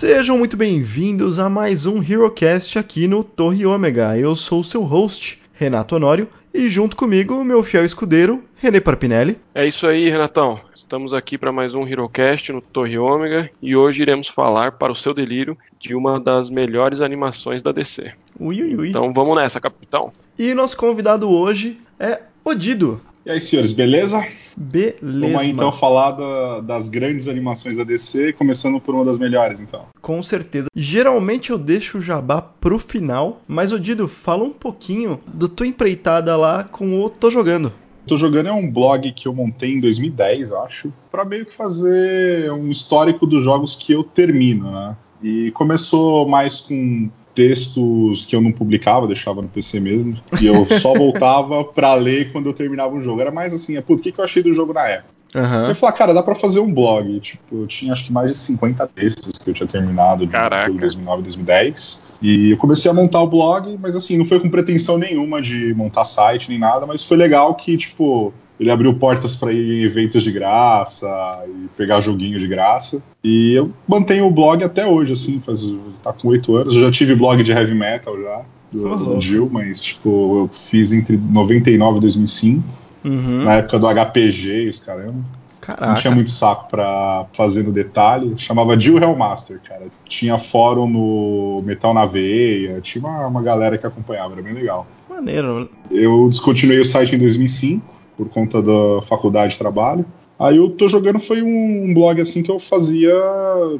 Sejam muito bem-vindos a mais um HeroCast aqui no Torre Ômega. Eu sou o seu host, Renato Honório, e junto comigo, meu fiel escudeiro, René Parpinelli. É isso aí, Renatão. Estamos aqui para mais um HeroCast no Torre Ômega e hoje iremos falar, para o seu delírio, de uma das melhores animações da DC. Ui, ui, ui. Então vamos nessa, capitão. E nosso convidado hoje é Odido. E aí, senhores, beleza? Beleza. Vamos aí então falar da- das grandes animações da DC, começando por uma das melhores, então. Com certeza. Geralmente eu deixo o jabá pro final, mas Odido, fala um pouquinho da tua empreitada lá com o Tô Jogando. Tô jogando é um blog que eu montei em 2010, eu acho, pra meio que fazer um histórico dos jogos que eu termino, né? E começou mais com textos que eu não publicava, deixava no PC mesmo, e eu só voltava pra ler quando eu terminava um jogo. Era mais assim, é, putz, o que, que eu achei do jogo na época? Aham. Eu falei, cara, dá pra fazer um blog. Tipo, eu tinha acho que mais de 50 textos que eu tinha terminado de Caraca. jogo 2009 e 2010. E eu comecei a montar o blog, mas assim, não foi com pretensão nenhuma de montar site nem nada, mas foi legal que, tipo, ele abriu portas pra ir em eventos de graça e pegar joguinho de graça. E eu mantenho o blog até hoje, assim, faz, tá com oito anos. Eu já tive blog de heavy metal já, do, Ô, do. Jill, mas, tipo, eu fiz entre 99 e 2005, Uhum. na época do HPG os caramba. Não Caraca. tinha muito saco pra fazer no detalhe. Chamava Jill Hellmaster, cara. Tinha fórum no Metal na Veia, tinha uma, uma galera que acompanhava, era bem legal. Maneiro. Eu descontinuei o site em 2005, por conta da faculdade de trabalho. Aí eu tô jogando foi um blog assim que eu fazia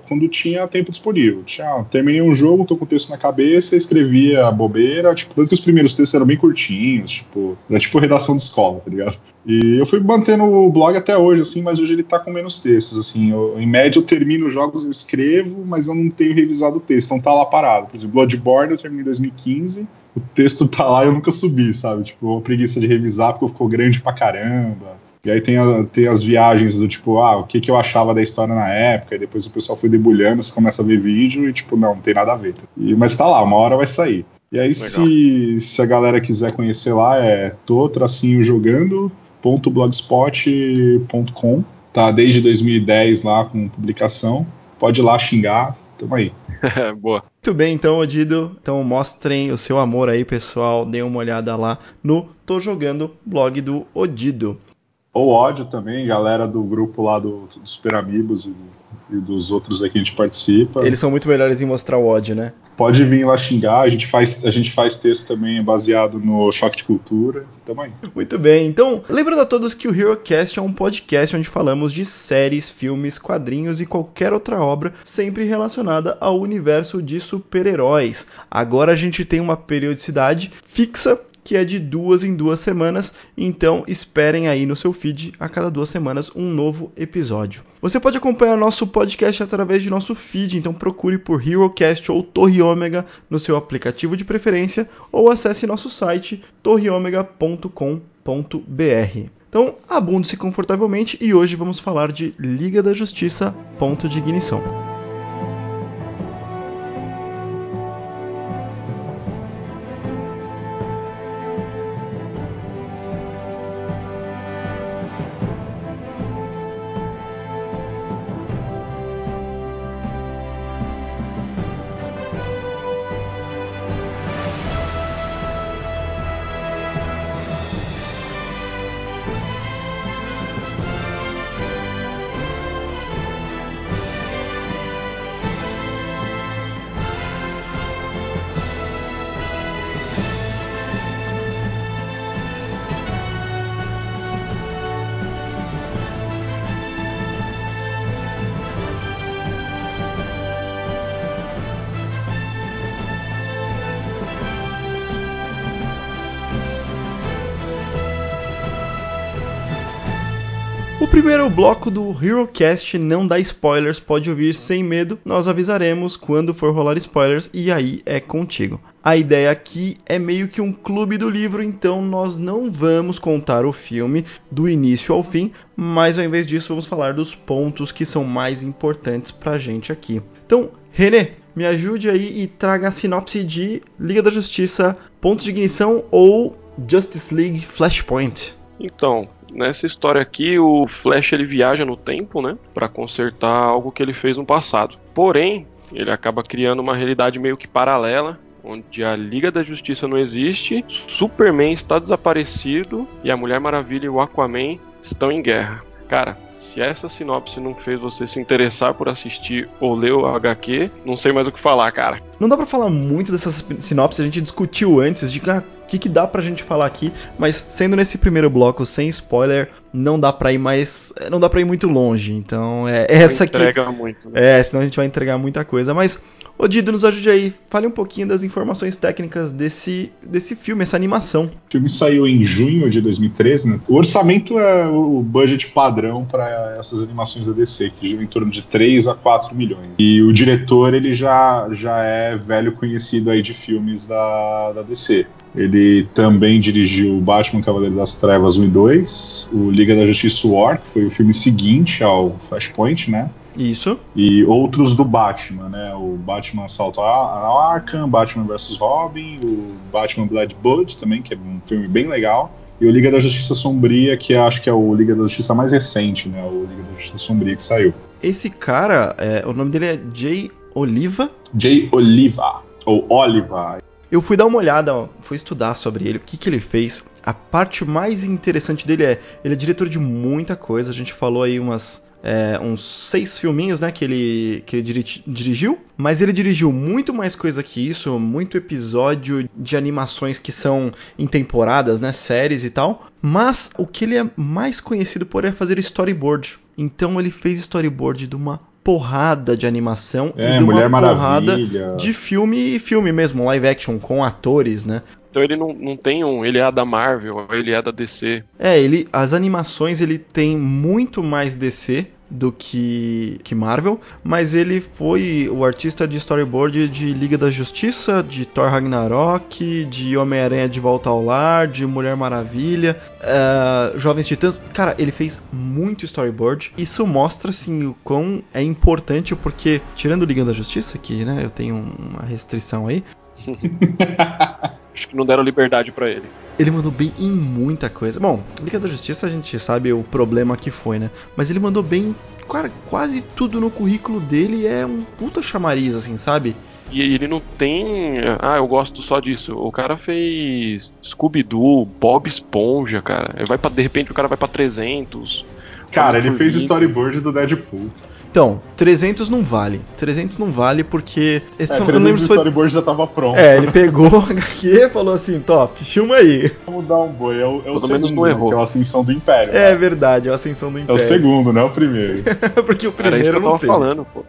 quando tinha tempo disponível. Tinha, terminei um jogo, tô com o texto na cabeça, escrevia a bobeira, tipo, tanto que os primeiros textos eram bem curtinhos, tipo, era tipo redação de escola, tá ligado? E eu fui mantendo o blog até hoje, assim, mas hoje ele tá com menos textos, assim. Eu- em média eu termino os jogos, eu escrevo, mas eu não tenho revisado o texto, então tá lá parado. Por exemplo, Bloodborne eu terminei em 2015, o texto tá lá e eu nunca subi, sabe? Tipo, uma preguiça de revisar porque ficou grande pra caramba. E aí tem, a- tem as viagens do tipo, ah, o que, que eu achava da história na época, e depois o pessoal foi debulhando, você começa a ver vídeo e tipo, não, não tem nada a ver. E, mas tá lá, uma hora vai sair. E aí, se, se a galera quiser conhecer lá, é tô tracinho jogando.blogspot.com. Tá desde 2010 lá com publicação. Pode ir lá xingar, tamo aí. Boa. Muito bem, então, Odido. Então mostrem o seu amor aí, pessoal. Deem uma olhada lá no Tô Jogando, blog do Odido. Ou ódio também, galera do grupo lá do, do Super Amigos e, e dos outros aí que a gente participa. Eles são muito melhores em mostrar o ódio, né? Pode vir lá xingar, a gente faz, a gente faz texto também baseado no choque de cultura. Tamo aí. Muito bem, então, lembrando a todos que o HeroCast é um podcast onde falamos de séries, filmes, quadrinhos e qualquer outra obra sempre relacionada ao universo de super-heróis. Agora a gente tem uma periodicidade fixa que é de duas em duas semanas, então esperem aí no seu feed a cada duas semanas um novo episódio. Você pode acompanhar nosso podcast através de nosso feed, então procure por HeroCast ou Torre Ômega no seu aplicativo de preferência ou acesse nosso site torreomega.com.br. Então, abunde-se confortavelmente e hoje vamos falar de Liga da Justiça, ponto de ignição. Primeiro bloco do HeroCast não dá spoilers, pode ouvir sem medo, nós avisaremos quando for rolar spoilers e aí é contigo. A ideia aqui é meio que um clube do livro, então nós não vamos contar o filme do início ao fim, mas ao invés disso vamos falar dos pontos que são mais importantes pra gente aqui. Então, René, me ajude aí e traga a sinopse de Liga da Justiça, Pontos de Ignição ou Justice League Flashpoint. Então, nessa história aqui, o Flash ele viaja no tempo, né, Pra consertar algo que ele fez no passado. Porém, ele acaba criando uma realidade meio que paralela, onde a Liga da Justiça não existe, Superman está desaparecido e a Mulher Maravilha e o Aquaman estão em guerra. Cara, se essa sinopse não fez você se interessar por assistir ou ler o HQ, não sei mais o que falar, cara. Não dá para falar muito dessas sinopses, a gente discutiu antes de ah, o que, que dá pra gente falar aqui, mas sendo nesse primeiro bloco sem spoiler, não dá pra ir mais. não dá pra ir muito longe. Então é essa aqui. Entrega muito. Né? É, senão a gente vai entregar muita coisa. Mas Ô Dido, nos ajude aí, fale um pouquinho das informações técnicas desse, desse filme, essa animação. O filme saiu em junho de 2013, né? O orçamento é o budget padrão para essas animações da DC, que gira em torno de 3 a 4 milhões. E o diretor, ele já, já é velho conhecido aí de filmes da, da DC. Ele também dirigiu Batman Cavaleiro das Trevas 1 e 2, o Liga da Justiça War, que foi o filme seguinte ao Flashpoint, né? Isso. E outros do Batman, né? O Batman Assalto a Arkham, Batman vs Robin, o Batman Blood Blood também, que é um filme bem legal. E o Liga da Justiça Sombria, que acho que é o Liga da Justiça mais recente, né? O Liga da Justiça Sombria que saiu. Esse cara, é, o nome dele é Jay Oliva? Jay Oliva, ou Oliva. Eu fui dar uma olhada, fui estudar sobre ele, o que, que ele fez. A parte mais interessante dele é, ele é diretor de muita coisa, a gente falou aí umas é, uns seis filminhos, né, que ele, que ele diri dirigiu. Mas ele dirigiu muito mais coisa que isso, muito episódio de animações que são em temporadas, né, séries e tal. Mas o que ele é mais conhecido por é fazer storyboard. Então ele fez storyboard de uma porrada de animação é, e de uma Mulher porrada Maravilha. de filme e filme mesmo, live action com atores, né? Então ele não, não tem um. Ele é da Marvel, ele é da DC. É, ele. As animações ele tem muito mais DC do que, que Marvel, mas ele foi o artista de storyboard de Liga da Justiça, de Thor Ragnarok, de Homem-Aranha de Volta ao Lar, de Mulher Maravilha, uh, Jovens Titãs. Cara, ele fez muito storyboard. Isso mostra assim o quão é importante, porque tirando Liga da Justiça, que né, eu tenho uma restrição aí. Acho que não deram liberdade para ele. Ele mandou bem em muita coisa. Bom, Liga da Justiça a gente sabe o problema que foi, né? Mas ele mandou bem, cara, quase tudo no currículo dele é um puta chamariz, assim, sabe? E ele não tem. Ah, eu gosto só disso. O cara fez Scooby-Doo, Bob Esponja, cara. Vai para De repente o cara vai para 300. Cara, ele fez storyboard do Deadpool. Então, 300 não vale. 300 não vale porque. Esse, é, eu não lembro se foi... storyboard já tava pronto. É, ele pegou o HQ e falou assim: top, filma aí. Vamos dar um boi. É o, é o Pelo menos não errou. que é a Ascensão do Império. É né? verdade, é a Ascensão do Império. É o segundo, não é o primeiro. porque o primeiro Era isso que eu tava tem. falando, pô.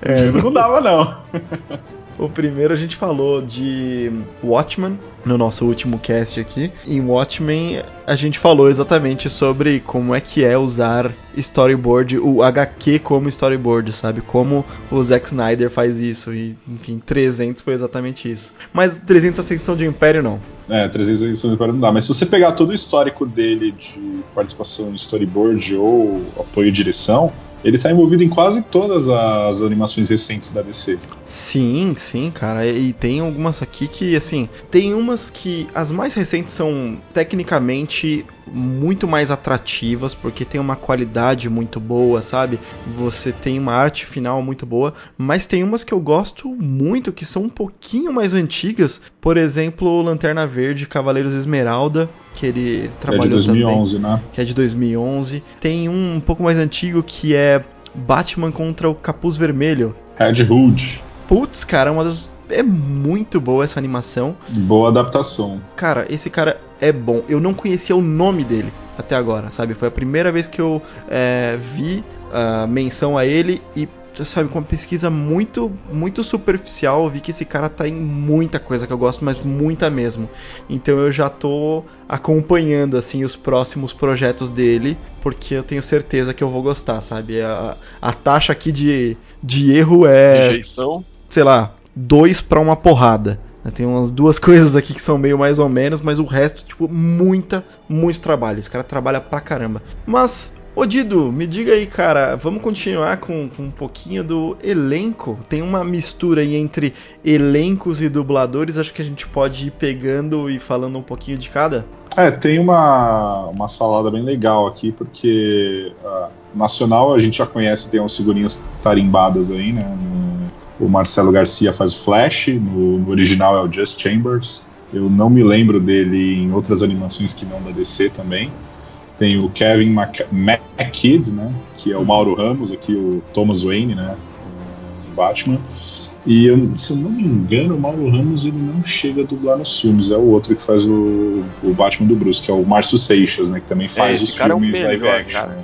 É, não dava, não. O primeiro a gente falou de Watchmen no nosso último cast aqui. Em Watchmen a gente falou exatamente sobre como é que é usar storyboard, o HQ como storyboard, sabe? Como o Zack Snyder faz isso. E, enfim, 300 foi exatamente isso. Mas 300 Ascensão de Império não. É, 300 Ascensão de Império não dá. Mas se você pegar todo o histórico dele de participação em storyboard ou apoio e direção, ele tá envolvido em quase todas as animações recentes da DC. Sim, sim, cara. E tem algumas aqui que, assim, tem umas que as mais recentes são tecnicamente muito mais atrativas, porque tem uma qualidade muito boa, sabe? Você tem uma arte final muito boa, mas tem umas que eu gosto muito, que são um pouquinho mais antigas. Por exemplo, Lanterna Verde, Cavaleiros Esmeralda, que ele, ele trabalhou é de 2011, também, né? Que é de 2011. Tem um um pouco mais antigo que é Batman contra o Capuz Vermelho. Red Hood. Putz, cara, uma das é muito boa essa animação. Boa adaptação. Cara, esse cara é bom. Eu não conhecia o nome dele até agora, sabe? Foi a primeira vez que eu é, vi a menção a ele e sabe, com uma pesquisa muito, muito superficial, eu vi que esse cara tá em muita coisa que eu gosto, mas muita mesmo. Então eu já tô acompanhando, assim, os próximos projetos dele, porque eu tenho certeza que eu vou gostar, sabe? A, a taxa aqui de, de erro é. Rejeição. Sei lá, dois para uma porrada. Tem umas duas coisas aqui que são meio mais ou menos, mas o resto, tipo, muita, muito trabalho. Esse cara trabalha pra caramba. Mas, ô Dido, me diga aí, cara, vamos continuar com, com um pouquinho do elenco? Tem uma mistura aí entre elencos e dubladores, acho que a gente pode ir pegando e falando um pouquinho de cada? É, tem uma, uma salada bem legal aqui, porque uh, nacional a gente já conhece, tem umas figurinhas tarimbadas aí, né? O Marcelo Garcia faz o Flash, no, no original é o Just Chambers. Eu não me lembro dele em outras animações que não da DC também. Tem o Kevin McKidd, né, que é o Mauro Ramos, aqui o Thomas Wayne, né, o Batman. E eu, se eu não me engano, o Mauro Ramos ele não chega a dublar nos filmes, é o outro que faz o, o Batman do Bruce, que é o Márcio Seixas, né, que também faz É, os cara é filmes live action. cara. né.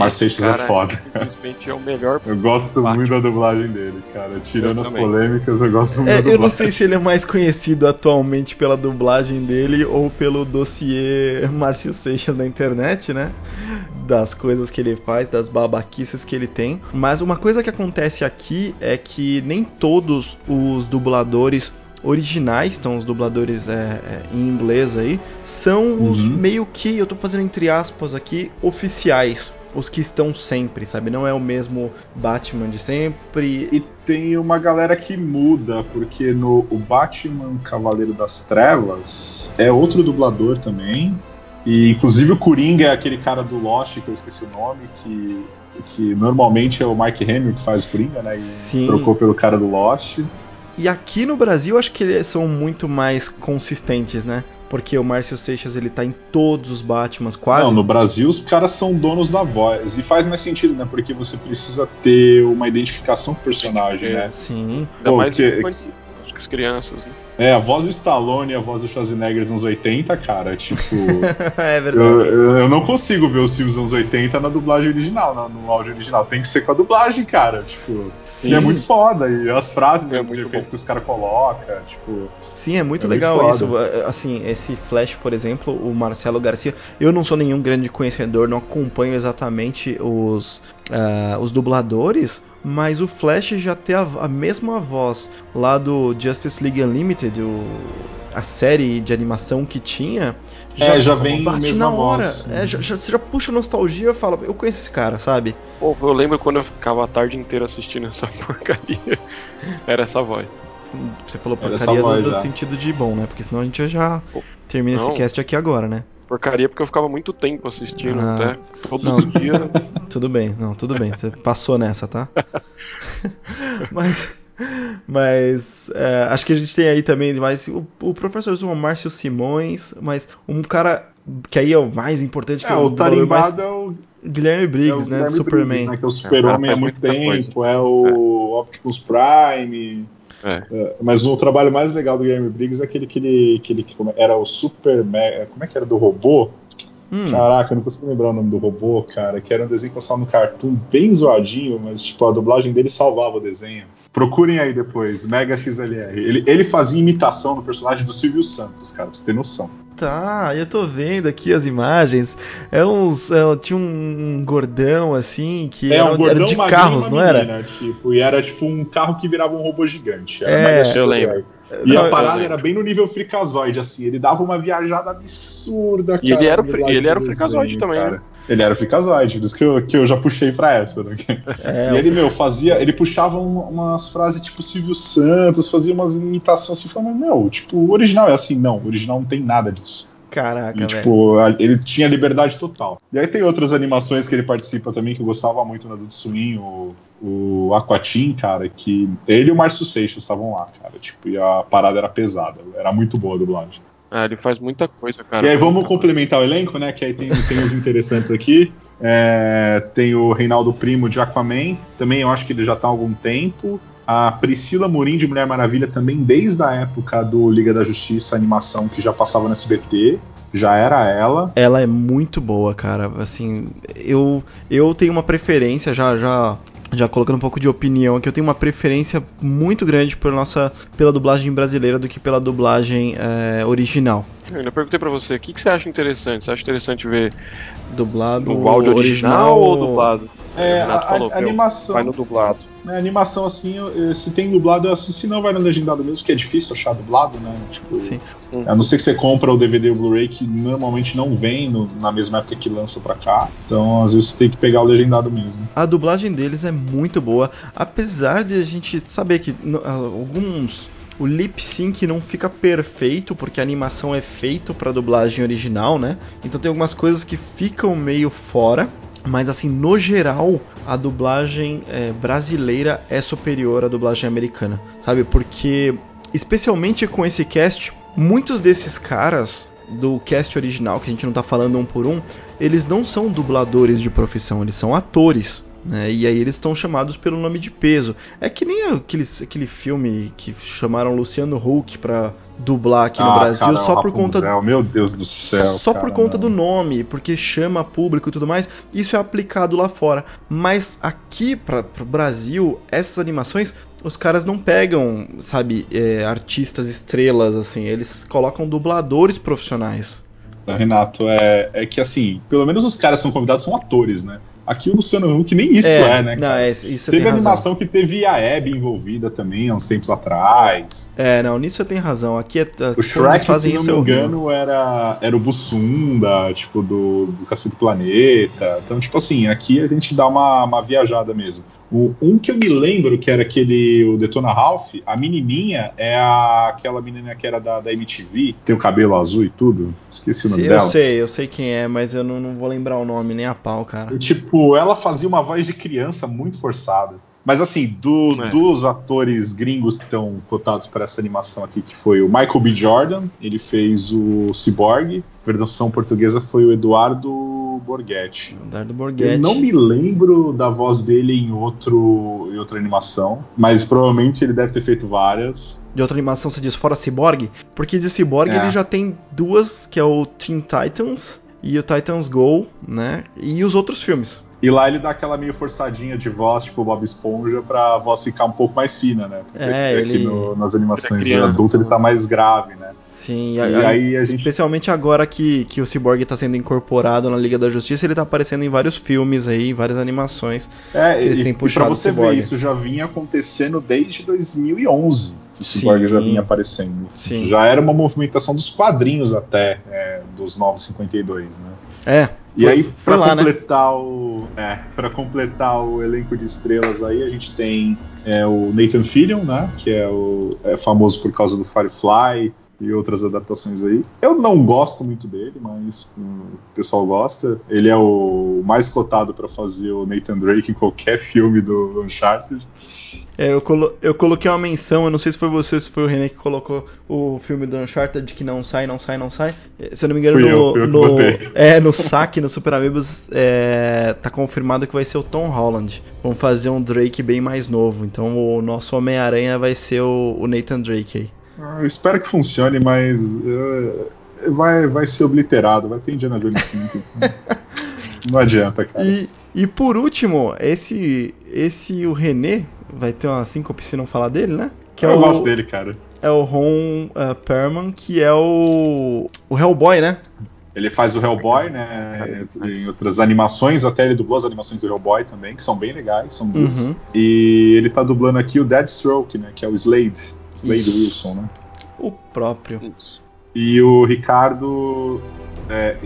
Márcio Esse Seixas é cara, foda. Simplesmente é o melhor. Eu gosto Batman. muito da dublagem dele, cara. Tirando Eu as também. polêmicas, eu gosto muito É, da eu não sei se ele é mais conhecido atualmente pela dublagem dele ou pelo dossiê Márcio Seixas na internet, né? Das coisas que ele faz, das babaquices que ele tem. Mas uma coisa que acontece aqui é que nem todos os dubladores originais, então os dubladores é, é, em inglês aí, são os Uhum. meio que, eu tô fazendo entre aspas aqui, oficiais. Os que estão sempre, sabe? Não é o mesmo Batman de sempre. E tem uma galera que muda, porque no o Batman Cavaleiro das Trevas é outro dublador também. E inclusive o Coringa é aquele cara do Lost, que eu esqueci o nome, que, que normalmente é o Mark Hamill que faz o Coringa, né? E Sim. trocou pelo cara do Lost. E aqui no Brasil acho que eles são muito mais consistentes, né? Porque o Márcio Seixas ele tá em todos os Batmans, quase. Não, no Brasil os caras são donos da voz. E faz mais sentido, né? Porque você precisa ter uma identificação com o personagem, né? Sim. Ainda Pô, mais que- que as crianças, né? É, a voz do Stallone e a voz do Schwarzenegger nos anos 80, cara, tipo. é verdade. eu, eu- eu não consigo ver os filmes dos anos 80 na dublagem original, no, no áudio original. Tem que ser com a dublagem, cara. Tipo. Sim. E é muito foda. E as frases É de muito efeito que os caras colocam, tipo. Sim, é muito É muito legal foda. isso. É, Assim, esse Flash, por exemplo, o Marcelo Garcia, eu não sou nenhum grande conhecedor, não acompanho exatamente os, ah, os dubladores, mas o Flash já tem a, a mesma voz lá do Justice League Unlimited, o, a série de animação que tinha. É, já vem bate mesma na hora. voz. É, já, já- você já puxa nostalgia e fala, eu conheço esse cara, sabe? Pô, eu lembro quando eu ficava a tarde inteira assistindo essa porcaria. Era essa voz. Você falou Era porcaria voz no, no já. sentido de bom, né? Porque senão a gente já Pô, termina esse não. cast aqui agora, né? Porcaria porque eu ficava muito tempo assistindo Ah. até. Todo Não. dia. Tudo bem, não, tudo bem. Você passou nessa, tá? mas. Mas é, acho que a gente tem aí também mais o, o professor Zuma, Márcio Simões, mas um cara que aí é o mais importante que É, é o dublador mais- tarimbado é o. Guilherme é o Briggs, né? Guilherme Do Superman. Briggs, né, que é o Super-Homem É, há muito tempo, é o Optimus Prime. É. É, mas o trabalho mais legal do Guilherme Briggs é aquele que ele, que ele que como- era o Super. Como é que era do robô? Hum, Caraca, eu não consigo lembrar o nome do robô, cara. Que era um desenho que passava no Cartoon bem zoadinho, mas tipo, a dublagem dele salvava o desenho. Procurem aí depois, Mega XLR. Ele, ele fazia imitação do personagem do Silvio Santos, cara, pra você ter noção. Tá, eu tô vendo aqui as imagens. É uns. é, tinha um gordão assim que era, um gordão era de carros, não era? Tipo, e era tipo um carro que virava um robô gigante. Era É, eu lembro. E Não, a parada era bem no nível fricazoide, assim. Ele dava uma viajada absurda, cara. E ele era o ele era o fricazoide desenho, também, cara. né? Ele era o fricazoide, por isso que eu, que eu já puxei pra essa. Né? É, e ele, meu, fazia. Ele puxava um- umas frases tipo Silvio Santos, fazia umas imitações assim, falando, meu, tipo, o original é assim, não, o original não tem nada disso. Caraca, E, velho. tipo, a- ele tinha liberdade total. E aí tem outras animações que ele participa também, que eu gostava muito na Adult Swim, o, o Aquatim, cara, que ele e o Márcio Seixas estavam lá, cara, tipo, e a parada era pesada, era muito boa a dublagem. Ah, ele faz muita coisa, cara. e aí vamos complementar o elenco, né, que aí tem, tem os interessantes aqui. É, tem o Reinaldo Primo de Aquaman, também eu acho que ele já tá há algum tempo. A Priscila Morim de Mulher Maravilha também desde a época do Liga da Justiça, animação que já passava no SBT, já era ela. Ela é muito boa, cara. Assim, eu eu tenho uma preferência já já já colocando um pouco de opinião aqui, eu tenho uma preferência muito grande por nossa pela dublagem brasileira do que pela dublagem é, original. Eu ainda perguntei pra você, o que, que você acha interessante? Você acha interessante ver Dublado no áudio original, ou dublado? É, O a- falou, a meu, animação- vai no dublado. Na animação, assim, eu- se tem dublado, eu assisto. Se não, vai no legendado mesmo, que é difícil achar dublado, né? Tipo, Sim. a não ser que você compra o DVD e o Blu-ray, que normalmente não vem no- na mesma época que lança pra cá. Então, às vezes, você tem que pegar o legendado mesmo. A dublagem deles é muito boa, apesar de a gente saber que no- alguns o lip sync não fica perfeito porque a animação é feita para dublagem original, né? Então tem algumas coisas que ficam meio fora. Mas assim, no geral, a dublagem é, brasileira é superior à dublagem americana, sabe? Porque, especialmente com esse cast, muitos desses caras do cast original, que a gente não tá falando um por um, eles não são dubladores de profissão, eles são atores. Né? E aí eles estão chamados pelo nome de peso. É que nem aquele, aquele filme que chamaram Luciano Huck pra dublar aqui no Ah, Brasil cara, só por conta Meu Deus do céu. só cara, por conta não. do nome, porque chama público e tudo mais, isso é aplicado lá fora. Mas aqui para o Brasil, essas animações, os caras não pegam, sabe, é, artistas estrelas assim, eles colocam dubladores profissionais. Renato, é, é que assim, pelo menos os caras são convidados, são atores, né? Aqui o Luciano Huck nem isso é, né? Não, é, isso Teve tem razão. animação que teve a Abby envolvida também, há uns tempos atrás. É, não, nisso você tem razão. Aqui é, O quando eles Shrek, fazem se não isso me é horrível. engano, era, era o Bussunda, tipo, do, do Cacete Planeta. Então, tipo assim, aqui a gente dá uma, uma viajada mesmo. O, um que eu me lembro, que era aquele, o Detona Ralph, a menininha é a, aquela menina que era da, da MTV, tem o cabelo azul e tudo. Esqueci o nome Sim, dela. eu sei, eu sei quem é, mas eu não, não vou lembrar o nome nem a pau, cara. E, tipo, ela fazia uma voz de criança muito forçada. Mas assim, do- É. dos atores gringos que estão cotados para essa animação aqui, que foi o Michael B. Jordan, ele fez o Cyborg, a versão portuguesa foi o Eduardo Borghetti. Dardo Eu Borghetti. não me lembro da voz dele em, outro, em outra animação, mas provavelmente ele deve ter feito várias. de outra animação você diz fora Cyborg? Porque de Cyborg É. ele já tem duas, que é o Teen Titans e o Titans Go, né? E os outros filmes. E lá ele dá aquela meio forçadinha de voz, tipo Bob Esponja, pra voz ficar um pouco mais fina, né? Porque É, aqui ele- no- nas animações Ele é criança, adultas ele tá mais grave, né? Sim, E a- aí a gente. especialmente agora que, que o Cyborg tá sendo incorporado na Liga da Justiça, ele tá aparecendo em vários filmes aí, em várias animações. É, eles e, têm e pra puxado você ver, isso já vinha acontecendo desde 2011. que O Cyborg já vinha aparecendo. Sim. Já era uma movimentação dos quadrinhos até, é, dos 952, né? É, E foi, aí, lá, né? completar o. É, pra completar o elenco de estrelas aí, a gente tem é, o Nathan Fillion, né? Que é, o, é famoso por causa do Firefly e outras adaptações aí. Eu não gosto muito dele, mas hum, o pessoal gosta. Ele é o mais cotado pra fazer o Nathan Drake em qualquer filme do Uncharted. É, eu, colo- eu coloquei uma menção, eu não sei se foi você ou se foi o René que colocou o filme do Uncharted que não sai, não sai, não sai. É, Se eu não me engano, Fui no, eu no- é, no saque, no Super Amigos, é, tá confirmado que vai ser o Tom Holland. Vamos fazer um Drake bem mais novo. Então o nosso Homem-Aranha vai ser o, o Nathan Drake aí. Eu espero que funcione, mas. eh, vai, vai ser obliterado, vai ter Indiana Jones 5. não adianta, cara. E, e por último, esse, esse o René, vai ter uma síncope se não falar dele, né? Que é eu o, gosto dele, cara. é o Ron uh, Perlman, que é o, o Hellboy, né? Ele faz o Hellboy, né? Em outras animações, até ele dublou as animações do Hellboy também, que são bem legais, são duas. Uhum. E ele tá dublando aqui o Deadstroke, né? Que é o Slade. Slade. Wilson, né? O próprio. Isso. E o Ricardo é,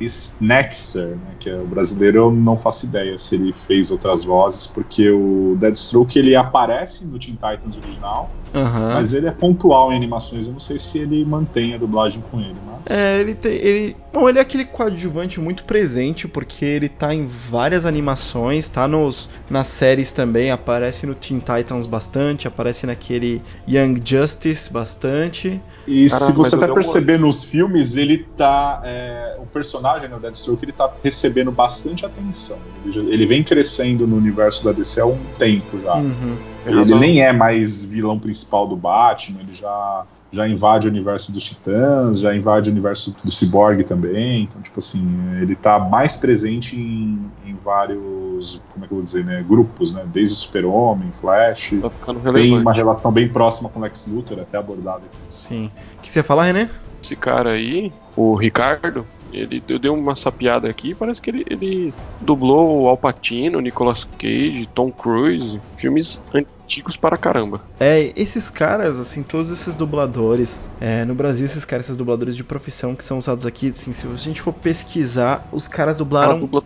Snexter, né, que é o brasileiro, eu não faço ideia se ele fez outras vozes, porque o Deadstroke ele aparece no Teen Titans original, Aham. mas ele é pontual em animações. Eu não sei se ele mantém a dublagem com ele, mas. É, ele tem. Ele, bom, ele é aquele coadjuvante muito presente, porque ele tá em várias animações, tá nos, nas séries também, aparece no Teen Titans bastante, aparece naquele Young Justice bastante. E Caramba, se você até uma- perceber nos filmes, ele tá. é, o personagem, né, o Deathstroke, ele tá recebendo bastante atenção. Ele, já- ele vem crescendo no universo da DC há um tempo já. Uhum. Ele razão. nem é mais vilão principal do Batman, ele já, já invade o universo dos Titãs, já invade o universo do Cyborg também. Então, tipo assim, ele tá mais presente em, em vários, como é que eu vou dizer, né, grupos, né? Desde o Super-Homem, Flash. Tá ficando Tem uma relação bem próxima com o Lex Luthor, até abordada aqui. Sim. O que você ia falar, René? Esse cara aí, o Ricardo, ele eu dei uma sapiada aqui, parece que ele, ele dublou o Al Pacino, Nicolas Cage, Tom Cruise, filmes antigos para caramba. É, esses caras, assim, todos esses dubladores, é, no Brasil, esses caras, esses dubladores de profissão que são usados aqui, assim, se a gente for pesquisar, os caras Cara, dublaram. dubla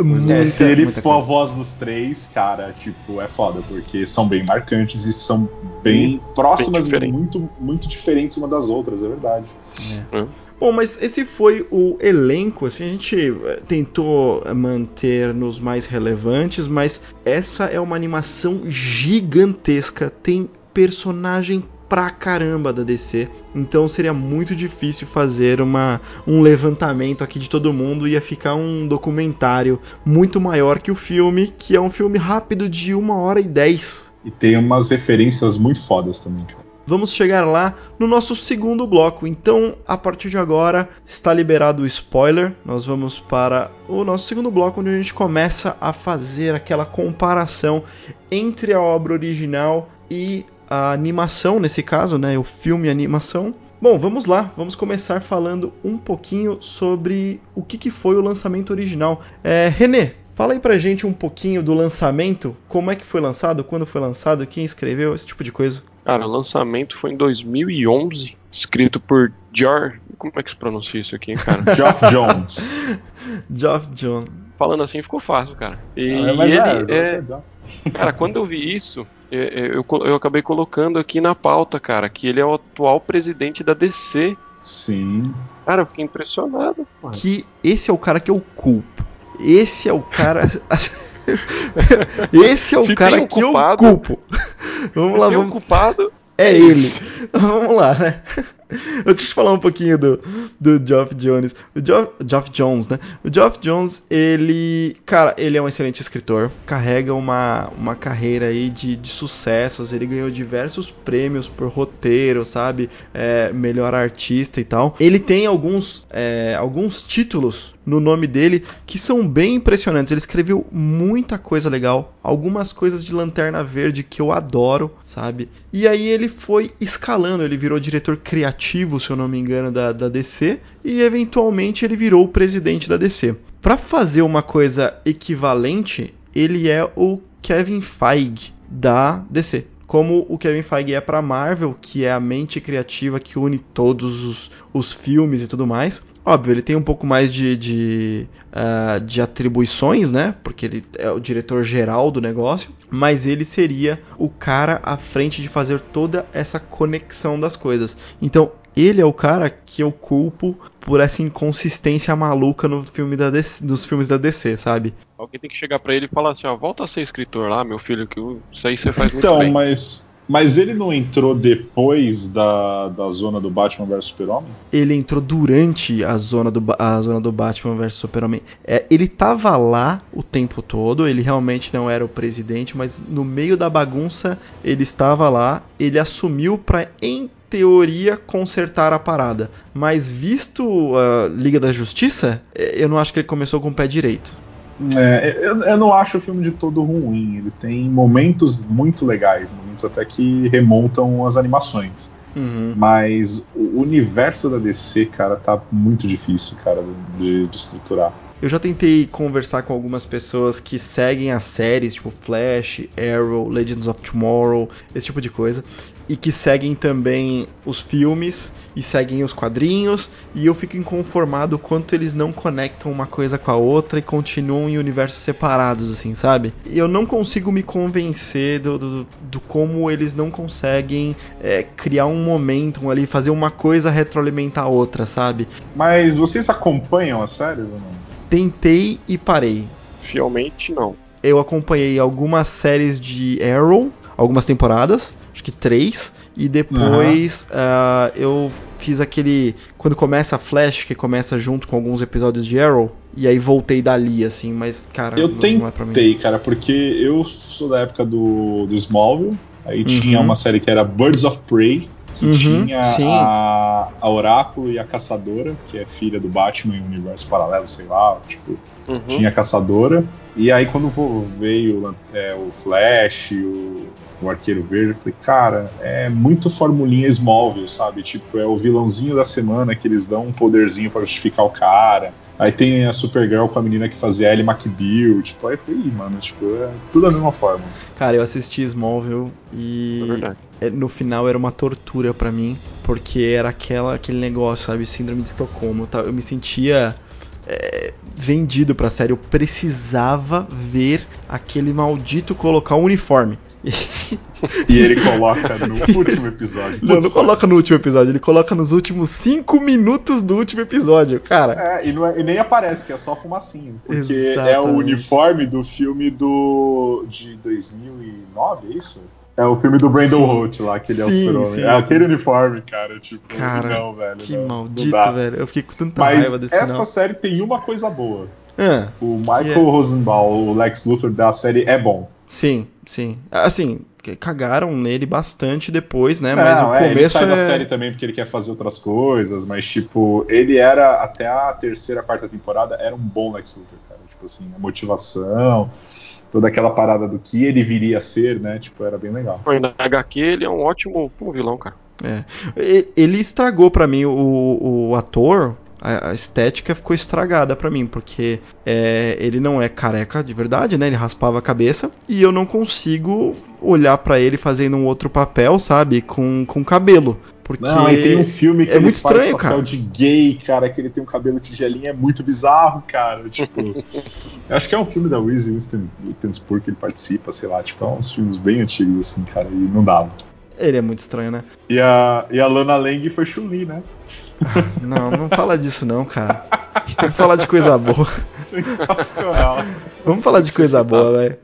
Muita. É, se ele muita for a coisa. voz dos três, cara, tipo, é foda, porque são bem marcantes e são bem próximas e diferente. muito, muito diferentes uma das outras, é verdade. É. Bom, mas esse foi o elenco, assim, a gente eh, tentou manter nos mais relevantes, mas essa é uma animação gigantesca, tem personagem pra caramba da DC. Então seria muito difícil fazer uma, um levantamento aqui de todo mundo. Ia ficar um documentário muito maior que o filme, que é um filme rápido de uma hora e dez. E tem umas referências muito fodas também, cara. Vamos chegar lá no nosso segundo bloco. Então, a partir de agora, está liberado o spoiler. Nós vamos para o nosso segundo bloco, onde a gente começa a fazer aquela comparação entre a obra original e a animação, nesse caso, né? O filme e animação. Bom, vamos lá, vamos começar falando um pouquinho sobre o que, que foi o lançamento original. É, René, fala aí pra gente um pouquinho do lançamento, como é que foi lançado, quando foi lançado, quem escreveu, esse tipo de coisa. Cara, o lançamento foi em 2011, escrito por George. Como é que se pronuncia isso aqui, cara? Geoff Jones. Geoff Jones. Falando assim ficou fácil, cara. E Ah, mas ele é, é, Cara, quando eu vi isso, eu, eu, eu acabei colocando aqui na pauta, cara, que ele é o atual presidente da DC. Sim. Cara, eu fiquei impressionado. Mano. Que esse é o cara que eu culpo. Esse é o cara. esse é o Se cara um que eu culpo. Vamos lá, um vamos. culpado. É ele. Vamos lá, né? Eu eu falar um pouquinho do, do Geoff Jones. O Geoff, Geoff Jones, né? O Geoff Jones, ele. Cara, ele é um excelente escritor. Carrega uma, uma carreira aí de, de sucessos. Ele ganhou diversos prêmios por roteiro, sabe? É, melhor artista e tal. Ele tem alguns, é, alguns títulos no nome dele que são bem impressionantes. Ele escreveu muita coisa legal, algumas coisas de Lanterna Verde que eu adoro, sabe? E aí ele foi escalando, ele virou diretor criativo, se eu não me engano, da, da DC, e eventualmente ele virou o presidente da DC. Para fazer uma coisa equivalente, ele é o Kevin Feige da DC como o Kevin Feige é para Marvel, que é a mente criativa que une todos os, os filmes e tudo mais. Óbvio, ele tem um pouco mais de, de, uh, de atribuições, né? Porque ele é o diretor geral do negócio, mas ele seria o cara à frente de fazer toda essa conexão das coisas. Então, ele é o cara que eu culpo por essa inconsistência maluca no filme da DC, nos filmes da DC, sabe? Alguém tem que chegar pra ele e falar assim, ó, volta a ser escritor lá, meu filho, que isso aí você faz muito Então, bem. mas. Mas ele não entrou depois da, da zona do Batman vs Super-Homem? Ele entrou durante a zona do, a zona do Batman vs Super-Homem. É, ele tava lá o tempo todo, ele realmente não era o presidente, mas no meio da bagunça ele estava lá, ele assumiu em teoria, consertar a parada. Mas visto a Liga da Justiça, eh, eu não acho que ele começou com o pé direito. É, eu, eu não acho o filme de todo ruim. Ele tem momentos muito legais, momentos até que remontam as animações. Uhum. Mas o universo da DC, cara, tá muito difícil, cara, de, de estruturar. Eu já tentei conversar com algumas pessoas que seguem as séries, tipo Flash, Arrow, Legends of Tomorrow, esse tipo de coisa, e que seguem também os filmes e seguem os quadrinhos, e eu fico inconformado quanto eles não conectam uma coisa com a outra e continuam em universos separados, assim, sabe? Eu não consigo me convencer do, do, do como eles não conseguem é, criar um momentum ali, fazer uma coisa retroalimentar a outra, sabe? Mas vocês acompanham as séries ou não? Tentei e parei. Fielmente, não. eu acompanhei algumas séries de Arrow, algumas temporadas, acho que três, e depois ah, eu fiz aquele. Quando começa a Flash, que começa junto com alguns episódios de Arrow, e aí voltei dali, assim, mas, cara, Eu não, não é pra mim. tentei, cara, porque eu sou da época do, do Smallville, aí Uhum. tinha uma série que era Birds of Prey, que Uhum, tinha sim. a, a Oráculo e a Caçadora, que é filha do Batman em um universo paralelo, sei lá, tipo, Uhum. tinha a Caçadora. E aí quando veio é, o Flash, o, o Arqueiro Verde, eu falei, cara, é muito formulinha Smallville, sabe? Tipo, é o vilãozinho da semana que eles dão um poderzinho pra justificar o cara. Aí tem a Supergirl com a menina que fazia Ellie McBeal, tipo, aí eu falei, "Ih, mano, tipo, é tudo da mesma forma. Cara, eu assisti Smallville É e verdade. é, no final era uma tortura pra mim, porque era aquela, aquele negócio, sabe? Síndrome de Estocolmo. tá? Eu me sentia é, vendido pra série. Eu precisava ver aquele maldito colocar o uniforme. E ele coloca no último episódio. Não, não coloca no último episódio, ele coloca nos últimos 5 minutos do último episódio, cara. É, e, não é- e nem aparece, que é só fumacinho. Porque é Exatamente. o uniforme do filme do. de 2009, é isso? É o filme do Brandon. Holt lá, que ele é o Sim, super-homem. sim. É aquele uniforme, cara. Tipo, Cara, não, velho. Que não, não maldito, dá. velho. Eu fiquei com tanta Mas raiva desse essa final. série tem uma coisa boa. Ah, O Michael é? Rosenbaum, o Lex Luthor da série, é bom. sim, sim. Assim, que- cagaram nele bastante depois, né? Mas Não, o é, ele começo sai da é. série também porque ele quer fazer outras coisas, mas, tipo, ele era, até a terceira, quarta temporada, era um bom Lex Luthor, cara. Tipo assim, a motivação, toda aquela parada do que ele viria a ser, né? Tipo, era bem legal. Na HQ ele é um ótimo vilão, cara. E- Ele estragou pra mim o, o ator. A a estética ficou estragada pra mim, porque é, ele não é careca de verdade, né? Ele raspava a cabeça e eu não consigo olhar pra ele fazendo um outro papel, sabe? Com, com cabelo. Porque Não, tem um filme que é ele muito faz estranho, papel cara. de gay, cara, que ele tem um cabelo tigelinho, é muito bizarro, cara. Tipo, acho que é um filme da Reese Witherspoon que ele participa, sei lá, tipo, é uns filmes bem antigos, assim, cara, e não dava. ele é muito estranho, né? E a, e a Lana Lang foi Chun-Li, né? Não, não fala disso não, cara. Vamos falar de coisa boa. Sensacional. Vamos falar de coisa boa, velho.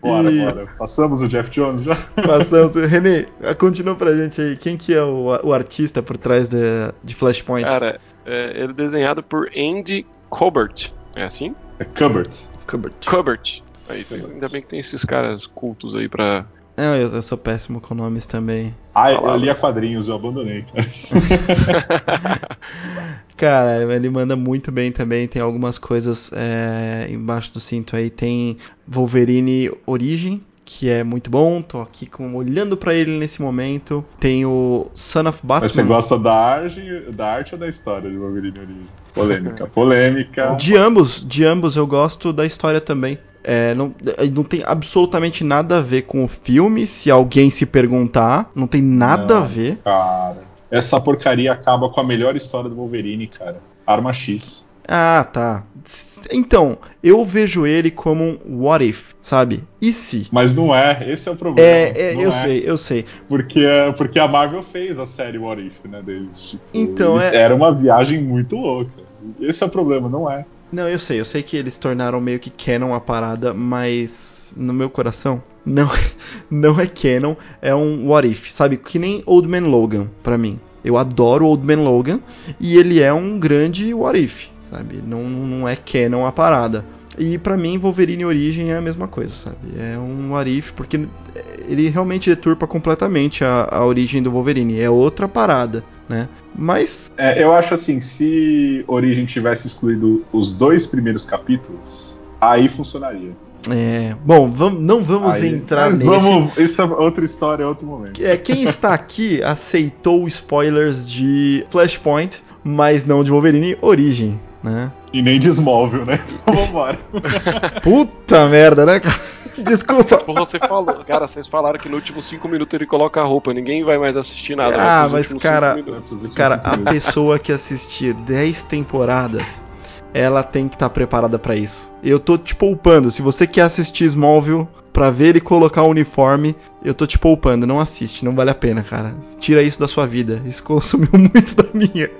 Bora, E- bora. Passamos o Jeff Jones já? Passamos. René, continua pra gente aí. Quem que é o, o artista por trás de, de Flashpoint? Cara, é, ele é desenhado por Andy Colbert. É assim? É Cupboard. Kubert. Colbert. Aí, ainda bem que tem esses caras cultos aí pra. Não, eu, eu sou péssimo com nomes também. Ah, eu lia quadrinhos, eu abandonei, cara. Cara, ele manda muito bem também. Tem algumas coisas é, embaixo do cinto aí. Tem Wolverine Origem, que é muito bom. Tô aqui com, olhando pra ele nesse momento. Tem o Son of Batman. Mas você gosta da arte, da arte ou da história de Wolverine Origem? Polêmica, polêmica. De ambos, de ambos eu gosto da história também. É, não, é, não tem absolutamente nada a ver com o filme, se alguém se perguntar. Não tem nada Não. a ver. Cara, essa porcaria acaba com a melhor história do Wolverine, cara. Arma X. Ah, tá. Então, eu vejo ele como um what if, sabe? E se? Mas não é, esse é o problema. É, é, eu é. sei, eu sei. Porque, porque a Marvel fez a série What If, né, deles. Tipo, Então, é- Era uma viagem muito louca. Esse é o problema, não é. Não, eu sei, eu sei que eles tornaram meio que canon a parada, mas no meu coração não, não é canon, é um what if, sabe? Que nem Old Man Logan pra mim. Eu adoro Old Man Logan e ele é um grande what if, sabe? Não, não é canon a parada. E pra mim Wolverine Origem é a mesma coisa, sabe? É um what if porque ele realmente deturpa completamente a, a origem do Wolverine, é outra parada, né? Mas É, eu acho assim, se Origem tivesse excluído os dois primeiros capítulos, aí funcionaria. é, bom, vamos, não vamos Aí- entrar mas nesse. Vamos, isso é outra história, é outro momento. É, quem está aqui aceitou spoilers de Flashpoint, mas não de Wolverine Origem, né? E nem de Smallville, né? Então vambora. Puta merda, né, cara? Desculpa. Porra, você falou. Cara, vocês falaram que no último 5 minutos ele coloca a roupa. Ninguém vai mais assistir nada. Ah, né, mas, cara, minutos. Cara, a pessoa que assistir 10 temporadas, ela tem que estar preparada pra isso. Eu tô te poupando. Se você quer assistir Smallville pra ver ele colocar o uniforme, eu tô te poupando. Não assiste, não vale a pena, cara. Tira isso da sua vida. Isso consumiu muito da minha.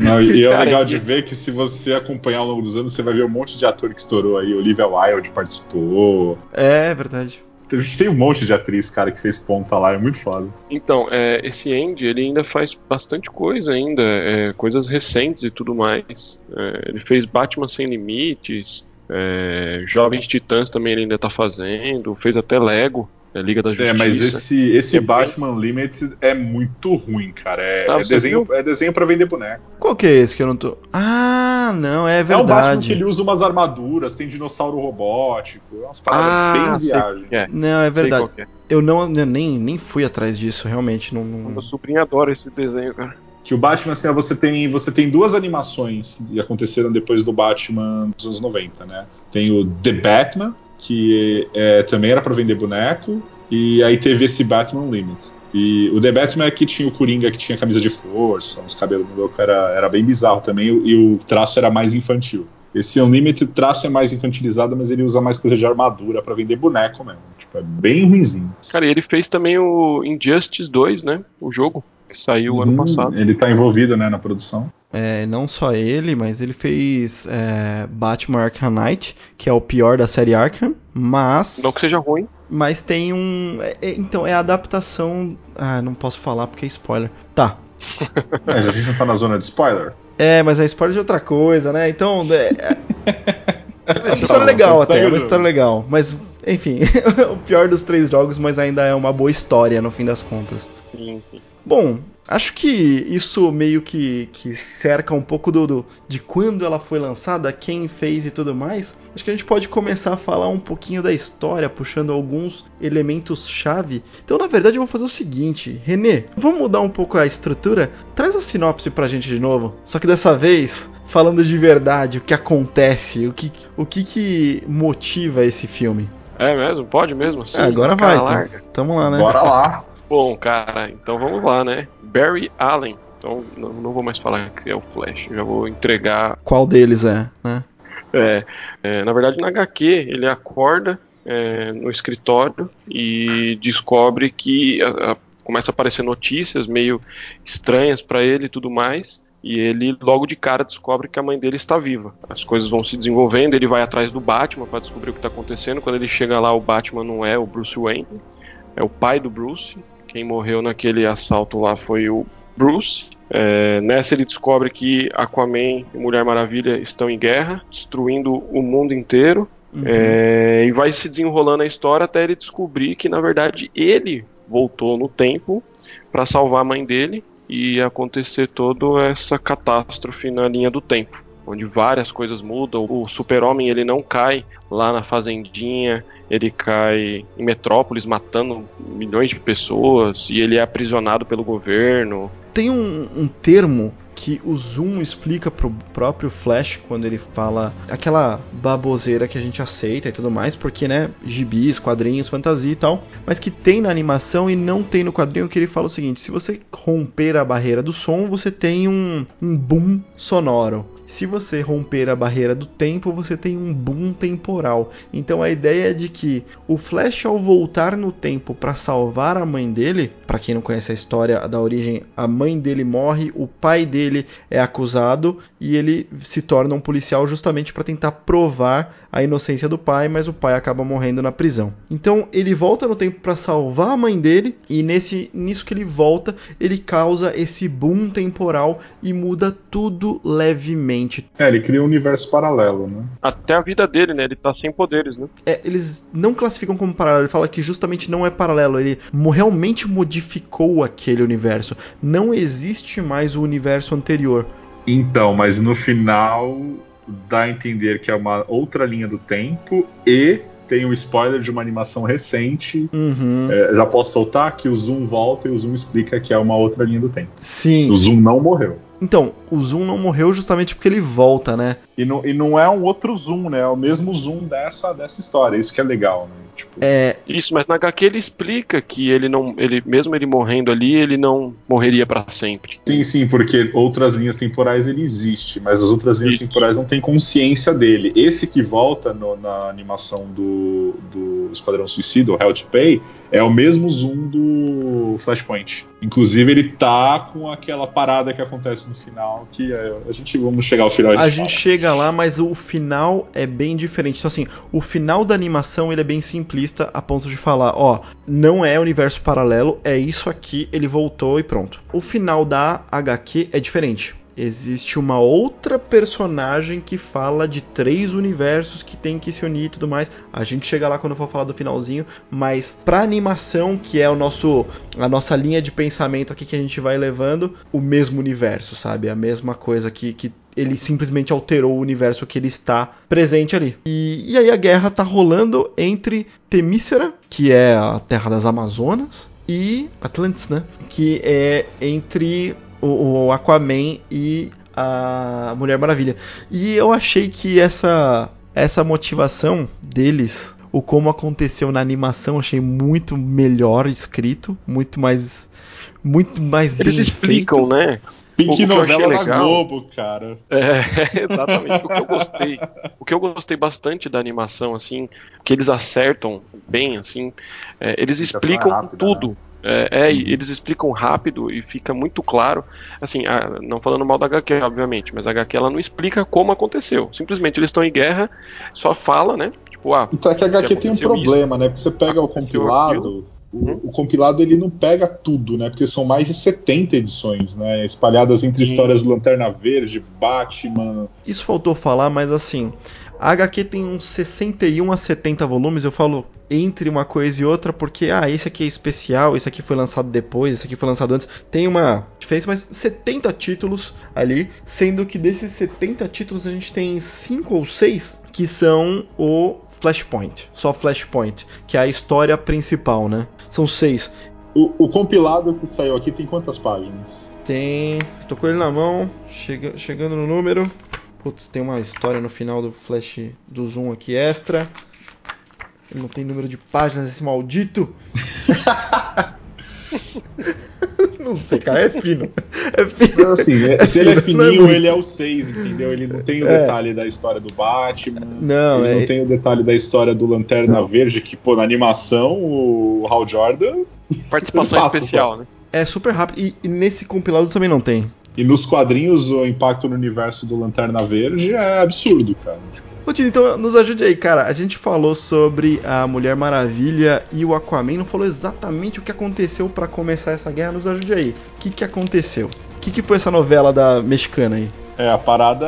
Não, e é Cara, legal de isso- ver que se você acompanhar ao longo dos anos, você vai ver um monte de ator que estourou aí. Olivia Wilde participou. É, verdade. A gente tem um monte de atriz, cara, que fez ponta lá, é muito foda. Então, é, esse Andy, ele ainda faz bastante coisa ainda, é, coisas recentes e tudo mais. É, ele fez Batman Sem Limites, é, Jovens Titãs também ele ainda tá fazendo, fez até Lego, é, Liga da Justiça. É, mas esse, esse É bem- Batman Limited é muito ruim, cara. É, Ah, é desenho, é desenho pra vender boneco. Qual que é esse que eu não tô. Ah, não, é É um Batman que verdade. ele usa umas armaduras, tem dinossauro robótico, é umas paradas Ah, bem viagem. É, Não, é sei verdade. é. Eu não eu nem, nem fui atrás disso, realmente. Não, não- Meu sobrinho adora esse desenho, cara. Que o Batman, assim, você tem, você tem duas animações que aconteceram depois do Batman dos anos 90, né? Tem o The Batman, que é, também era pra vender boneco, e aí teve esse Batman Limit. E o The Batman é que tinha o Coringa que tinha camisa de força, uns cabelos no louco, era, era bem bizarro também, e o traço era mais infantil. Esse Unlimited traço é mais infantilizado, mas ele usa mais coisa de armadura para vender boneco mesmo. Tipo, é bem ruimzinho. Cara, e ele fez também o Injustice 2, né? O jogo que saiu uhum, ano passado. Ele tá envolvido, né, na produção. É, não só ele, mas ele fez é, Batman Arkham Knight, que é o pior da série Arkham, mas... Não que seja ruim. Mas tem um... É, é então, é a adaptação... Ah, não posso falar porque é spoiler. Tá. é, a gente não tá na zona de spoiler? É, mas é spoiler de outra coisa, né? Então. É, é uma história legal até, é uma história legal. Mas, enfim, o pior dos três jogos, mas ainda é uma boa história no fim das contas. Sim, sim. Bom, acho que isso meio que, que cerca um pouco do, do, de quando ela foi lançada, quem fez e tudo mais. Acho que a gente pode começar a falar um pouquinho da história, puxando alguns elementos-chave. Então, na verdade, eu vou fazer o seguinte: Renê, vamos mudar um pouco a estrutura? Traz a sinopse pra gente de novo. Só que dessa vez, falando de verdade, o que acontece, o que, o que, que motiva esse filme. É mesmo? Pode mesmo? Sim, é, agora vai. Então, tamo lá, né? Bora lá. Bom, cara, então vamos lá, né? Barry Allen. Então não, não vou mais falar que é o Flash, já vou entregar. Qual deles é, né? É, é na verdade, na HQ, ele acorda é, no escritório e descobre que a, a, começa a aparecer notícias meio estranhas para ele e tudo mais. E ele logo de cara descobre que a mãe dele está viva. As coisas vão se desenvolvendo, ele vai atrás do Batman para descobrir o que está acontecendo. Quando ele chega lá, o Batman não é o Bruce Wayne, é o pai do Bruce. Quem morreu naquele assalto lá foi o Bruce. É, nessa ele descobre que Aquaman e Mulher Maravilha estão em guerra, destruindo o mundo inteiro. Uhum. É, e vai se desenrolando a história até ele descobrir que na verdade ele voltou no tempo para salvar a mãe dele e acontecer toda essa catástrofe na linha do tempo, onde várias coisas mudam. O Super-Homem ele não cai lá na fazendinha ele cai em Metrópolis matando milhões de pessoas e ele é aprisionado pelo governo. Tem um, um termo que o Zoom explica pro próprio Flash quando ele fala aquela baboseira que a gente aceita e tudo mais, porque, né, gibis, quadrinhos, fantasia e tal, mas que tem na animação e não tem no quadrinho, que ele fala o seguinte: se você romper a barreira do som, você tem um, um boom sonoro. Se você romper a barreira do tempo, você tem um boom temporal. Então a ideia é de que o Flash, ao voltar no tempo para salvar a mãe dele, para quem não conhece a história da origem, a mãe dele morre, o pai dele é acusado e ele se torna um policial justamente para tentar provar a inocência do pai, mas o pai acaba morrendo na prisão. Então ele volta no tempo para salvar a mãe dele e nesse nisso que ele volta, ele causa esse boom temporal e muda tudo levemente. É, ele cria um universo paralelo, né? Até a vida dele, né? Ele tá sem poderes, né? É, eles não classificam como paralelo, ele fala que justamente não é paralelo, ele realmente modificou aquele universo. Não existe mais o universo anterior. Então, mas no final dá a entender que é uma outra linha do tempo e tem um spoiler de uma animação recente. Uhum. É, já posso soltar que o Zoom volta e o Zoom explica que é uma outra linha do tempo. Sim. O Zoom não morreu. Então, o Zoom não morreu justamente porque ele volta, né? E não, e não é um outro Zoom, né? É o mesmo Zoom dessa, dessa história. Isso que é legal, né? Tipo... É... Isso, mas na HQ ele explica que ele não. ele Mesmo ele morrendo ali, ele não morreria para sempre. Sim, sim, porque outras linhas temporais ele existe, mas as outras linhas Isso. temporais não têm consciência dele. Esse que volta no, na animação do, do Esquadrão Suicida, o Hell to Pay, é o mesmo Zoom do Flashpoint. Inclusive, ele tá com aquela parada que acontece no final, que é, a gente vamos chegar ao final. A, a gente chega lá, mas o final é bem diferente. Então, assim, o final da animação ele é bem simplista a ponto de falar, ó, não é universo paralelo, é isso aqui, ele voltou e pronto. O final da HQ é diferente existe uma outra personagem que fala de três universos que tem que se unir e tudo mais. A gente chega lá quando for falar do finalzinho, mas pra animação, que é o nosso a nossa linha de pensamento aqui que a gente vai levando, o mesmo universo, sabe? A mesma coisa que, que ele simplesmente alterou o universo que ele está presente ali. E, e aí a guerra tá rolando entre Temícera, que é a terra das Amazonas, e Atlantis, né? Que é entre o, o Aquaman e a Mulher Maravilha. E eu achei que essa essa motivação deles O como aconteceu na animação, achei muito melhor escrito, muito mais muito mais Eles bem explicam, feito. né? Pink O que eu novela achei da legal- Globo, cara. É, exatamente. O que eu gostei, o que eu gostei bastante da animação, assim, que eles acertam bem, assim, é, eles explicam é rápida, tudo. É, é, e Uhum. eles explicam rápido e fica muito claro. Assim, a- não falando mal da HQ, obviamente, mas a HQ ela não explica como aconteceu. Simplesmente eles estão em guerra, só fala, né? Tipo, ah, Então é que a HQ tem um problema, né? Porque você pega o compilado, Uhum. o, o compilado ele não pega tudo, né? Porque são mais de 70 edições, né? Espalhadas entre Sim. histórias do Lanterna Verde, Batman. Isso faltou falar, mas assim, a HQ tem uns 61 a 70 volumes, eu falo entre uma coisa e outra, porque, ah, esse aqui é especial, esse aqui foi lançado depois, esse aqui foi lançado antes. Tem uma diferença, mas 70 títulos ali, sendo que desses 70 títulos a gente tem 5 ou 6 que são o Flashpoint, só Flashpoint, que é a história principal, né? São seis. O, o compilado que saiu aqui tem quantas páginas? Tem. Tô com ele na mão, chega, chegando no número. Putz, tem uma história no final do flash do zoom aqui extra. Não tem número de páginas esse maldito. não sei, cara, é fino. É fino. Não, assim, se ele é Não é fininho, ele é o 6, entendeu? Ele não tem o É. detalhe da história do Batman. Não, ele é. não tem o detalhe da história do Lanterna Verde, que, pô, na animação, o Hal Jordan. participação Passa, especial, né? É super rápido. E, e nesse compilado também não tem. E nos quadrinhos, o impacto no universo do Lanterna Verde é absurdo, cara. Tito, então nos ajude aí, cara. A gente falou sobre a Mulher Maravilha e o Aquaman, não falou exatamente o que aconteceu pra começar essa guerra. Nos ajude aí. O que, que aconteceu? O que, que foi essa novela da mexicana aí? É, a parada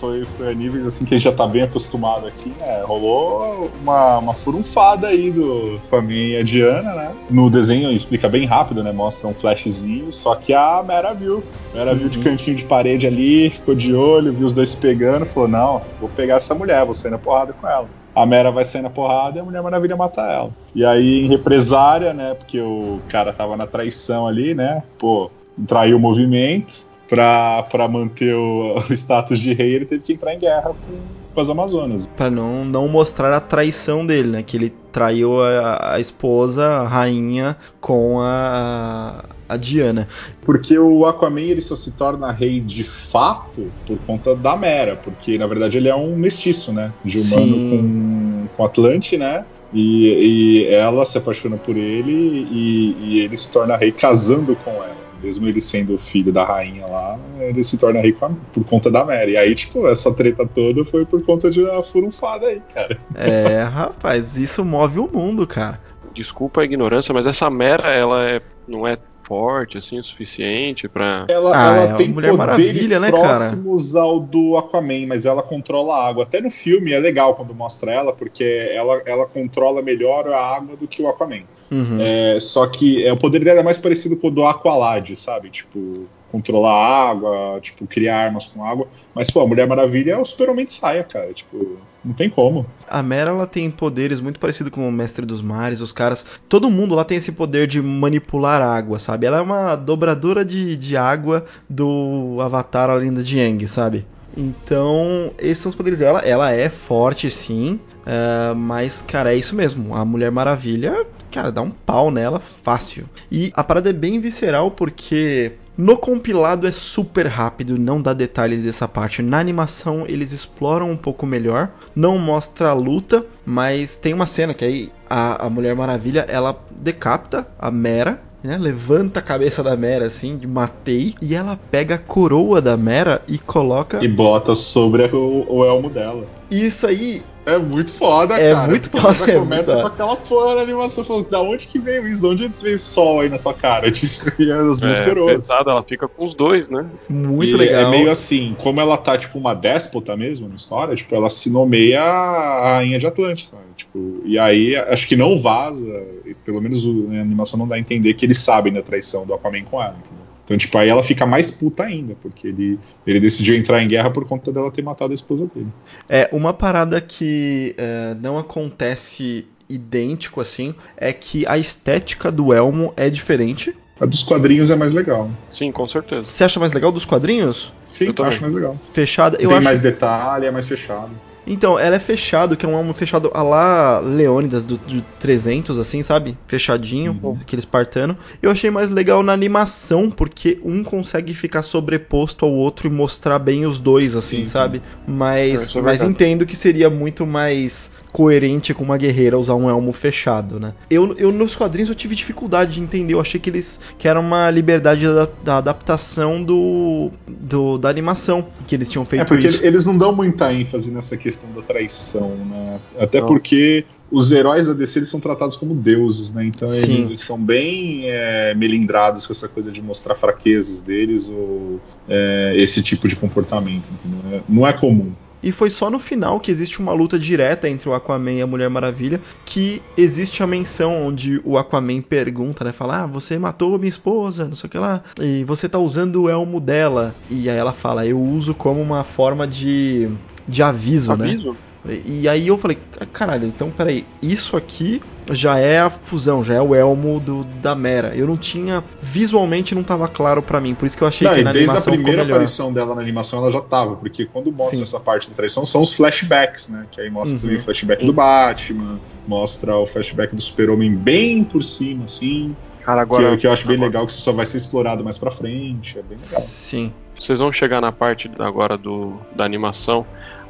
foi, foi a níveis assim que a gente já tá bem acostumado aqui, né? Rolou uma, uma furunfada aí do Aquaman e a Diana, né? No desenho explica bem rápido, né? Mostra um flashzinho, só que a Mera viu. A Mera viu de Uhum. cantinho de parede ali, ficou de olho, viu os dois se pegando, falou: Não, vou pegar essa mulher, vou sair na porrada com ela. A Mera vai sair na porrada e a Mulher Maravilha matar ela. E aí, em represária, né? Porque o cara tava na traição ali, né? Pô, traiu o movimento pra, pra manter o, o status de rei, ele teve que entrar em guerra com, com as Amazonas. Pra não, não mostrar a traição dele, né? Que ele traiu a, a esposa, a rainha, com a, a Diana. Porque o Aquaman ele só se torna rei de fato por conta da Mera, porque na verdade ele é um mestiço, né? De humano Sim. com, com Atlante, né? E, e ela se apaixona por ele e, e ele se torna rei casando com ela. Mesmo ele sendo filho da rainha lá, ele se torna a- por conta da Mera. E aí, tipo, essa treta toda foi por conta de uma furunfada aí, cara. É, rapaz, isso move o mundo, cara. Desculpa a ignorância, mas essa Mera, ela é, não é forte, assim, o suficiente pra... Ela, Ah, ela é tem uma Mulher poderes Maravilha, né, cara? próximos ao do Aquaman, mas ela controla a água. Até no filme é legal quando mostra ela, porque ela, ela controla melhor a água do que o Aquaman. Uhum. É, só que é, o poder dela é mais parecido com o do Aqualad, sabe? Tipo, controlar a água, tipo, criar armas com água. Mas, pô, a Mulher Maravilha é o super-homem de saia, cara. Tipo, não tem como. A Mera ela tem poderes muito parecidos com o Mestre dos Mares, os caras. Todo mundo lá tem esse poder de manipular água, sabe? Ela é uma dobradora de, de água do Avatar A Lenda de Aang, sabe? Então, esses são os poderes dela. Ela é forte, sim. é, mas, cara, é isso mesmo. A Mulher Maravilha, cara, dá um pau nela fácil. E a parada é bem visceral porque no compilado é super rápido, não dá detalhes dessa parte. Na animação eles exploram um pouco melhor, não mostra a luta, mas tem uma cena que aí a, a Mulher Maravilha ela decapita a Mera. Né, levanta a cabeça da Mera assim, de matei, e ela pega a coroa da Mera e coloca. E bota sobre o, o elmo dela. Isso aí É muito foda, É cara. muito foda, ela já é começa muito com aquela porra na animação, falando, da onde que veio isso? De onde eles veio sol aí na sua cara? Tipo, e é os dois É, coroas. pesada, ela fica com os dois, né? muito E legal. É meio assim, como ela tá, tipo, uma déspota mesmo na história, tipo, ela se nomeia a rainha de Atlântida, sabe? Tipo, e aí, acho que não vaza, e pelo menos o- a animação não dá a entender que eles sabem da traição do Aquaman com ela, entendeu? Então, tipo, aí ela fica mais puta ainda, porque ele, ele decidiu entrar em guerra por conta dela ter matado a esposa dele. É, uma parada que é, não acontece idêntico assim é que a estética do elmo é diferente. A dos quadrinhos é mais legal. Sim, com certeza. Você acha mais legal dos quadrinhos? Sim, Eu também. acho mais legal. Fechada? Eu Tem acho. mais detalhe, é mais fechado. Então, ela é fechado, que é um elmo fechado a lá Leônidas do, do 300, assim, sabe? Fechadinho, Uhum. aquele espartano. Eu achei mais legal na animação, porque um consegue ficar sobreposto ao outro e mostrar bem os dois, assim, Sim, sabe? Mas, é mas entendo que seria muito mais coerente com uma guerreira usar um elmo fechado, né? Eu, eu nos quadrinhos eu tive dificuldade de entender, eu achei que eles que era uma liberdade da, da adaptação do, do da animação que eles tinham feito É porque isso. eles não dão muita ênfase nessa questão da traição, né? Até Não. porque os heróis da DC eles são tratados como deuses, né? Então eles, eles são bem é, melindrados com essa coisa de mostrar fraquezas deles ou é, esse tipo de comportamento. entendeu? Não é comum. E foi só no final que existe uma luta direta entre o Aquaman e a Mulher Maravilha que existe a menção onde o Aquaman pergunta, né? Fala, ah, você matou minha esposa, não sei o que lá, e você tá usando o elmo dela. E aí ela fala, eu uso como uma forma de, de aviso, né? E e aí eu falei, caralho, então peraí, isso aqui já é a fusão, já é o elmo do, da Mera. Eu não tinha, visualmente não tava claro pra mim, por isso que eu achei Não, que na desde a animação ficou primeira melhor. aparição dela na animação ela já tava, porque quando mostra Sim. essa parte da traição são os flashbacks, né? Que aí mostra Uhum. também o flashback do Batman, mostra o flashback do Super-Homem bem por cima, assim. Cara, que, agora. eu- que eu acho bem agora- legal, que isso só vai ser explorado mais pra frente. É bem legal. Sim. Vocês vão chegar na parte agora do, da animação,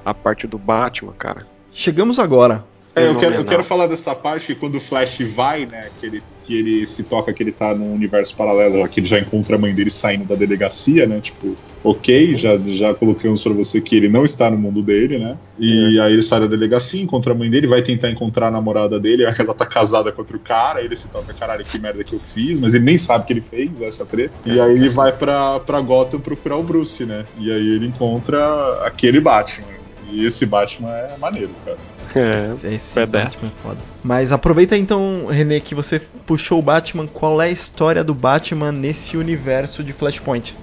a parte do Batman, cara. Chegamos agora. É, eu quero, eu quero falar dessa parte que quando o Flash vai, né, que ele, que ele se toca que ele tá num universo paralelo, que ele já encontra a mãe dele saindo da delegacia, né, tipo, ok, já, já colocamos pra você que ele não está no mundo dele, né, e aí ele sai da delegacia, encontra a mãe dele, vai tentar encontrar a namorada dele, aí ela tá casada com outro cara, aí ele se toca, caralho, que merda que eu fiz, mas ele nem sabe que ele fez essa treta, e Essa aí ele vai pra, pra Gotham procurar o Bruce, né, e aí ele encontra aquele Batman, e esse Batman é maneiro, cara. É, Esse, esse Pedé. Batman é foda. Mas aproveita então, René, que você puxou o Batman. Qual é a história do Batman nesse universo de Flashpoint?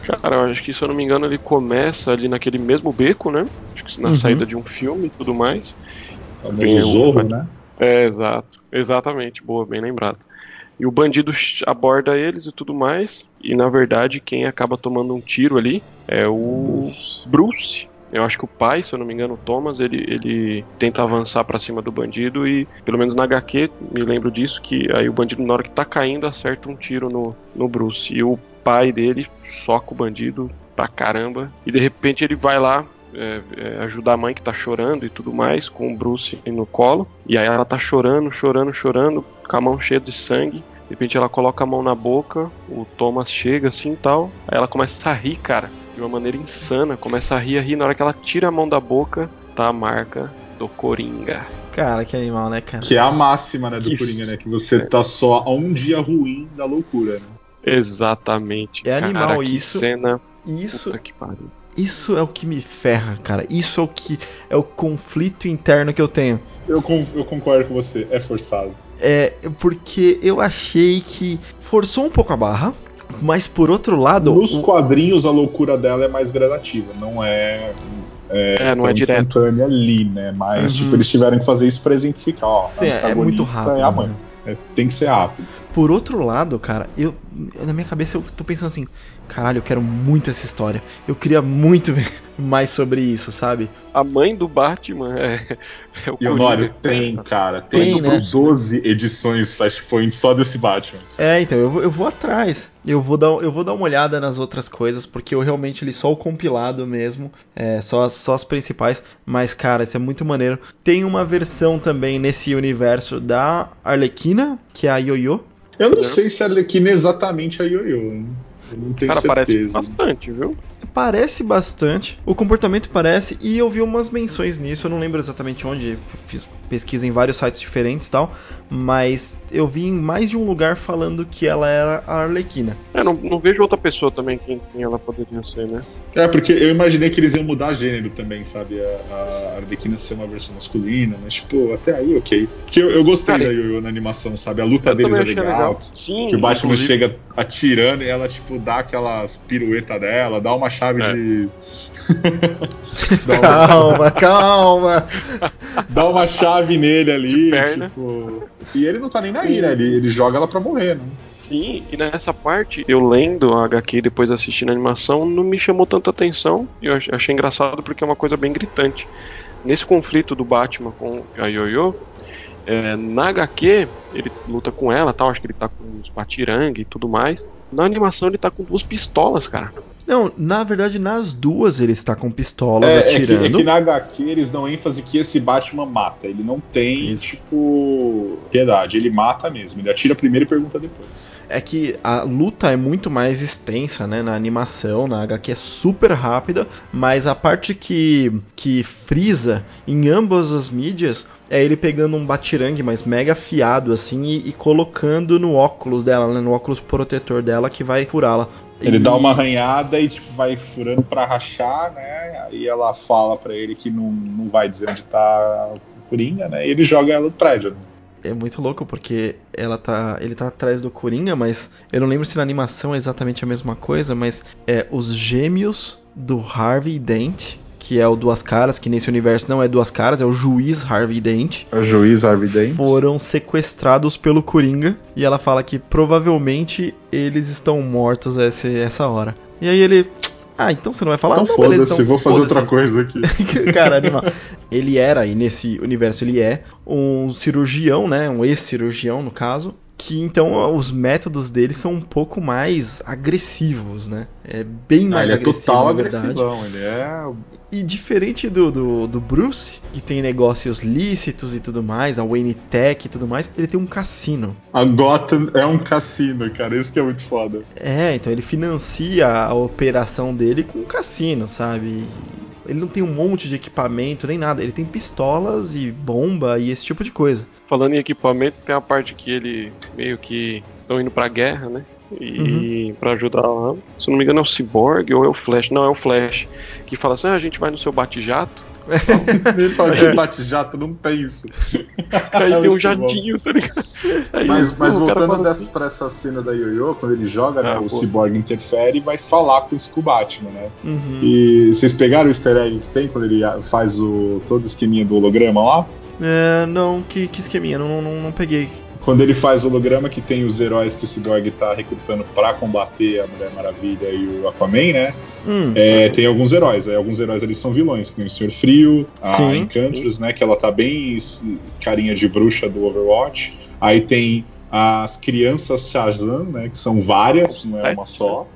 Cara, eu acho que se eu não me engano ele começa ali naquele mesmo beco, né? Acho que na Uhum. saída de um filme e tudo mais. O Bem, famoso Zorro, o- né? É, exato. Exatamente, boa, bem lembrado. E o bandido aborda eles e tudo mais. E na verdade, quem acaba tomando um tiro ali é o Bruce. Eu acho que o pai, se eu não me engano, o Thomas, ele, ele tenta avançar pra cima do bandido e, pelo menos na HQ, me lembro disso, que aí o bandido, na hora que tá caindo, acerta um tiro no, no Bruce. E o pai dele soca o bandido pra caramba. E de repente ele vai lá é, é, ajudar a mãe que tá chorando e tudo mais, com o Bruce no colo. E aí ela tá chorando, chorando, chorando, com a mão cheia de sangue. De repente ela coloca a mão na boca, o Thomas chega assim e tal. Aí ela começa a rir, cara, de uma maneira insana. Começa a rir, a rir. Na hora que ela tira a mão da boca, tá a marca do Coringa. Cara, que animal, né, cara? Que é a máxima, né, do Isso. Coringa, né? Que você tá só a um dia ruim da loucura, né? Exatamente. É cara, animal que isso. cena. Isso, Puta que pariu. isso é o que me ferra, cara. Isso é o que é o conflito interno que eu tenho. Eu, eu concordo com você, é forçado. É porque eu achei que forçou um pouco a barra, mas por outro lado, Nos o- quadrinhos, a loucura dela é mais gradativa, não é. É, não tão é direto. ali, né? Mas, Uhum. tipo, eles tiveram que fazer isso pra exemplificar, ó. É muito rápido, É a mãe. né? É, tem que ser rápido. Por outro lado, cara, eu na minha cabeça eu tô pensando assim, caralho, eu quero muito essa história. Eu queria muito ver mais sobre isso, sabe? A mãe do Batman é, é o E Honório, tem, cara. Tem, Tem, né? 12 edições Flashpoint só desse Batman. É, então, eu vou, eu vou atrás. Eu vou, dar, eu vou dar uma olhada nas outras coisas, porque eu realmente li só o compilado mesmo, é, só, as, só as principais. Mas, cara, isso é muito maneiro. Tem uma versão também nesse universo da Arlequina, que é a Yoyo. Eu não Não. sei se a Arlequina é exatamente a hein? Eu não tenho Cara, parece certeza. bastante, viu? Parece bastante, o comportamento parece, e eu vi umas menções nisso, eu não lembro exatamente onde, fiz pesquisa em vários sites diferentes e tal, mas eu vi em mais de um lugar falando que ela era a Arlequina. É, não, não vejo outra pessoa também quem, quem ela poderia ser, né? É, porque eu imaginei que eles iam mudar gênero também, sabe? A, a Arlequina ser uma versão masculina, mas, tipo, até aí, ok. Porque eu, eu gostei Cara, da Yoyo na animação, sabe? A luta deles é achei legal. Sim, Que o Batman inclusive- chega atirando e ela, tipo, dá aquelas piruetas dela, dá uma chave É. de. uma, Calma, calma! dá uma chave nele ali, perna. tipo. E ele não tá nem na ira, ele, ele joga ela pra morrer, né? Sim, e nessa parte, eu lendo a HQ e depois assistindo a animação, não me chamou tanta atenção. Eu ach- achei engraçado porque é uma coisa bem gritante. nesse conflito do Batman com a Yoyo, é, na HQ, ele luta com ela, tal, acho que ele tá com uns batirangue e tudo mais. Na animação ele tá com duas pistolas, cara. Não, na verdade, nas duas ele está com pistolas É, é, que, atirando. é que na HQ eles dão ênfase que esse Batman mata. Ele não tem, Isso. tipo, piedade. Ele mata mesmo. Ele atira primeiro e pergunta depois. É que a luta é muito mais extensa, né? Na animação, na HQ é super rápida, mas a parte que, que frisa em ambas as mídias é ele pegando um batirangue, mas mega afiado, assim, e, e colocando no óculos dela, né? No óculos protetor dela que vai furá-la. Ele dá uma arranhada e, tipo, vai furando pra rachar, né? Aí ela fala pra ele que não, não vai dizer onde tá o Coringa, né? E ele joga ela no prédio. né? É muito louco porque ela tá, ele tá atrás do Coringa, mas eu não lembro se na animação é exatamente a mesma coisa, mas é os gêmeos do Harvey Dent, que é o Duas Caras, que nesse universo não é Duas Caras, é o juiz Harvey Dent, O juiz Harvey Dent. foram sequestrados pelo Coringa e ela fala que provavelmente eles estão mortos essa, essa hora. E aí ele, ah, então você não vai falar? Então não, beleza, foda-se, então vou fazer outra foda-se." coisa aqui. Cara, animal. Ele era, e nesse universo ele é, um cirurgião, né? Um ex-cirurgião, no caso. Que então os métodos dele são um pouco mais agressivos, né? É bem Ah, mais ele é agressivo, total na verdade. agressivão. Ele é E diferente do, do, do Bruce, que tem negócios lícitos e tudo mais, a Wayne Tech e tudo mais, ele tem um cassino. A Gotham é um cassino, cara. Isso que é muito foda. É, então ele financia a operação dele com um cassino, sabe? Ele não tem um monte de equipamento nem nada, ele tem pistolas e bomba e esse tipo de coisa. Falando em equipamento, tem a parte que ele meio que estão indo pra guerra, né? E pra ajudar lá. Se não me engano é o Cyborg ou é o Flash. Não, é o Flash. Que fala assim: ah, a gente vai no seu bate-jato. Ele fala que bate-jato não tem isso. Aí É tem um muito bom. jatinho, tá ligado? Aí Mas, mas voltando dessa, assim, pra essa cena da Yoyo, quando ele joga, né, Ah, o. Cyborg interfere e vai falar com o Batman, né? Uhum. E vocês pegaram o easter egg que tem quando ele faz o todo o esqueminha do holograma lá? É, não, que, que esqueminha, não, não, não peguei. Quando ele faz o holograma que tem os heróis que o Cyborg tá recrutando pra combater a Mulher Maravilha e o Aquaman, né? Hum, É, tem alguns heróis. Aí alguns heróis ali são vilões, que tem o Senhor Frio, a Sim. Né? Que ela tá bem carinha de bruxa do Overwatch. Aí tem as crianças Shazam, né? Que são várias, não é uma só.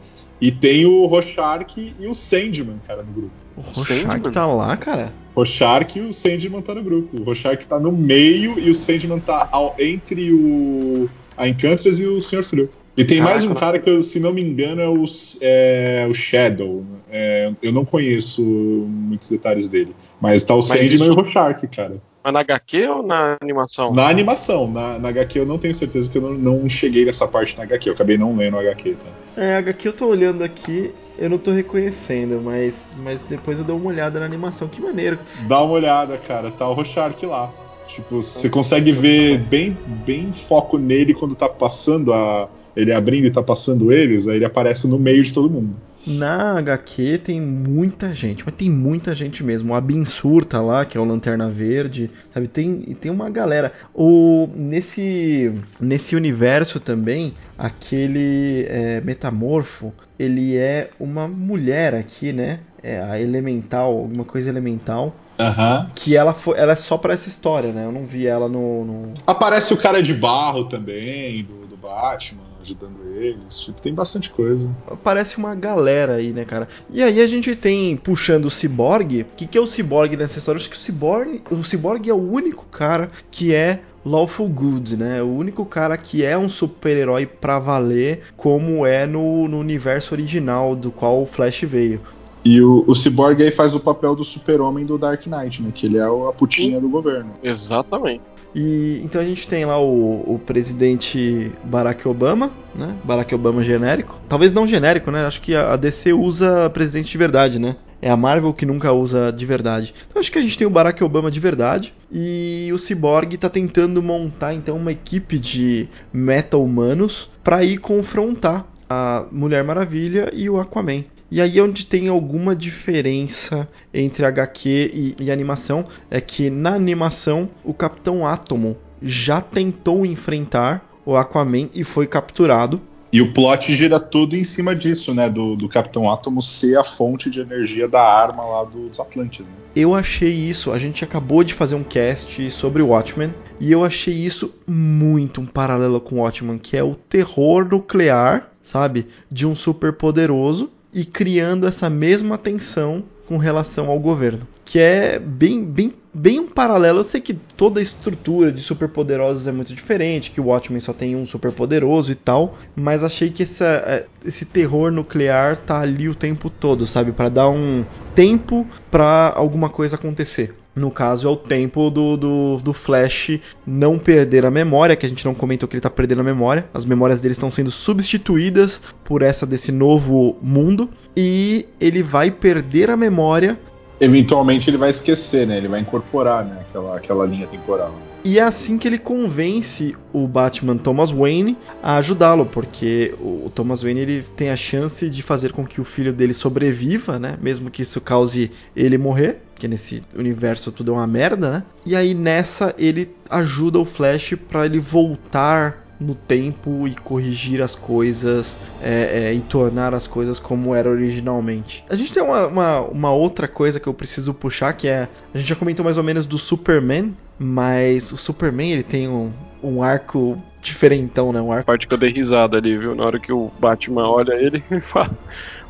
E tem o Rorschach e o Sandman, cara, no grupo. o Rorschach tá lá, cara. Rorschach e o Sandman tá no grupo. O Rorschach tá no meio e o Sandman tá ao- entre o a Enchantress e o Senhor Frio. E tem mais um cara que, eu, se não me engano, é o, é, o Shadow. É, eu não conheço muitos detalhes dele. Mas tá o Sandman isso- e o Rorschach, cara. Mas na HQ ou na animação? Na animação, na, na HQ eu não tenho certeza porque eu não, não cheguei nessa parte na HQ. Eu acabei não lendo a HQ, tá? É, HQ eu tô olhando aqui, eu não tô reconhecendo, mas, mas depois eu dou uma olhada na animação, que maneiro. Dá uma olhada, cara. Tá o Rorschach lá. Tipo, você consegue ver bem, bem foco nele quando tá passando a. Ele abrindo e tá passando eles, aí ele aparece no meio de todo mundo. Na HQ tem muita gente, mas tem muita gente mesmo. O Abin Sur tá lá, que é o Lanterna Verde, sabe? Tem, e tem uma galera. O, nesse, nesse universo também, aquele é, metamorfo, ele é uma mulher aqui, né? É a elemental, alguma coisa elemental. Aham. Que ela, foi, ela é só pra essa história, né? Eu não vi ela no- no, Aparece o cara de barro também, do, do Batman, ajudando eles. Tipo, tem bastante coisa. Parece uma galera aí, né, cara? E aí a gente tem, puxando o Cyborg. O que, que é o Cyborg nessa história? Acho que o Cyborg, o Cyborg é o único cara que é lawful good, né? O único cara que é um super-herói pra valer, como é no, no universo original do qual o Flash veio. E o, o Cyborg aí faz o papel do super-homem do Dark Knight, né? Que ele é o- a putinha do governo. Exatamente. E então a gente tem lá o, o presidente Barack Obama, né? Barack Obama genérico. Talvez não genérico, né? Acho que a, a DC usa presidente de verdade, né? É a Marvel que nunca usa de verdade. Então acho que a gente tem o Barack Obama de verdade e o Cyborg tá tentando montar então uma equipe de meta-humanos para ir confrontar a Mulher Maravilha e o Aquaman. E aí onde tem alguma diferença entre HQ e, e animação é que na animação o Capitão Átomo já tentou enfrentar o Aquaman e foi capturado. E o plot gira tudo em cima disso, né? Do, do Capitão Átomo ser a fonte de energia da arma lá dos Atlantes, né? Eu achei isso, a gente acabou de fazer um cast sobre o Watchmen, e eu achei isso muito um paralelo com o Watchmen, que é o terror nuclear, sabe? De um super poderoso e criando essa mesma tensão com relação ao governo. Que é bem, bem, bem um paralelo. Eu sei que toda a estrutura de superpoderosos é muito diferente, que o Watchmen só tem um superpoderoso e tal, mas achei que essa, é, esse terror nuclear tá ali o tempo todo, sabe? para dar um tempo para alguma coisa acontecer. No caso, é o tempo do, do, do, Flash não perder a memória, que a gente não comentou que ele tá perdendo a memória. As memórias dele estão sendo substituídas por essa desse novo mundo. E ele vai perder a memória. Eventualmente ele vai esquecer, né? Ele vai incorporar né? aquela, aquela linha temporal. E é assim que ele convence o Batman Thomas Wayne a ajudá-lo, porque o Thomas Wayne ele tem a chance de fazer com que o filho dele sobreviva, né? Mesmo que isso cause ele morrer, porque nesse universo tudo é uma merda, né? E aí nessa ele ajuda o Flash para ele voltar no tempo e corrigir as coisas é, é, e tornar as coisas como era originalmente. A gente tem uma, uma, uma, outra coisa que eu preciso puxar, que é. A gente já comentou mais ou menos do Superman, mas o Superman ele tem um, um arco diferentão, né? Um arco. A parte que eu dei risada ali, viu? Na hora que o Batman olha ele e fala.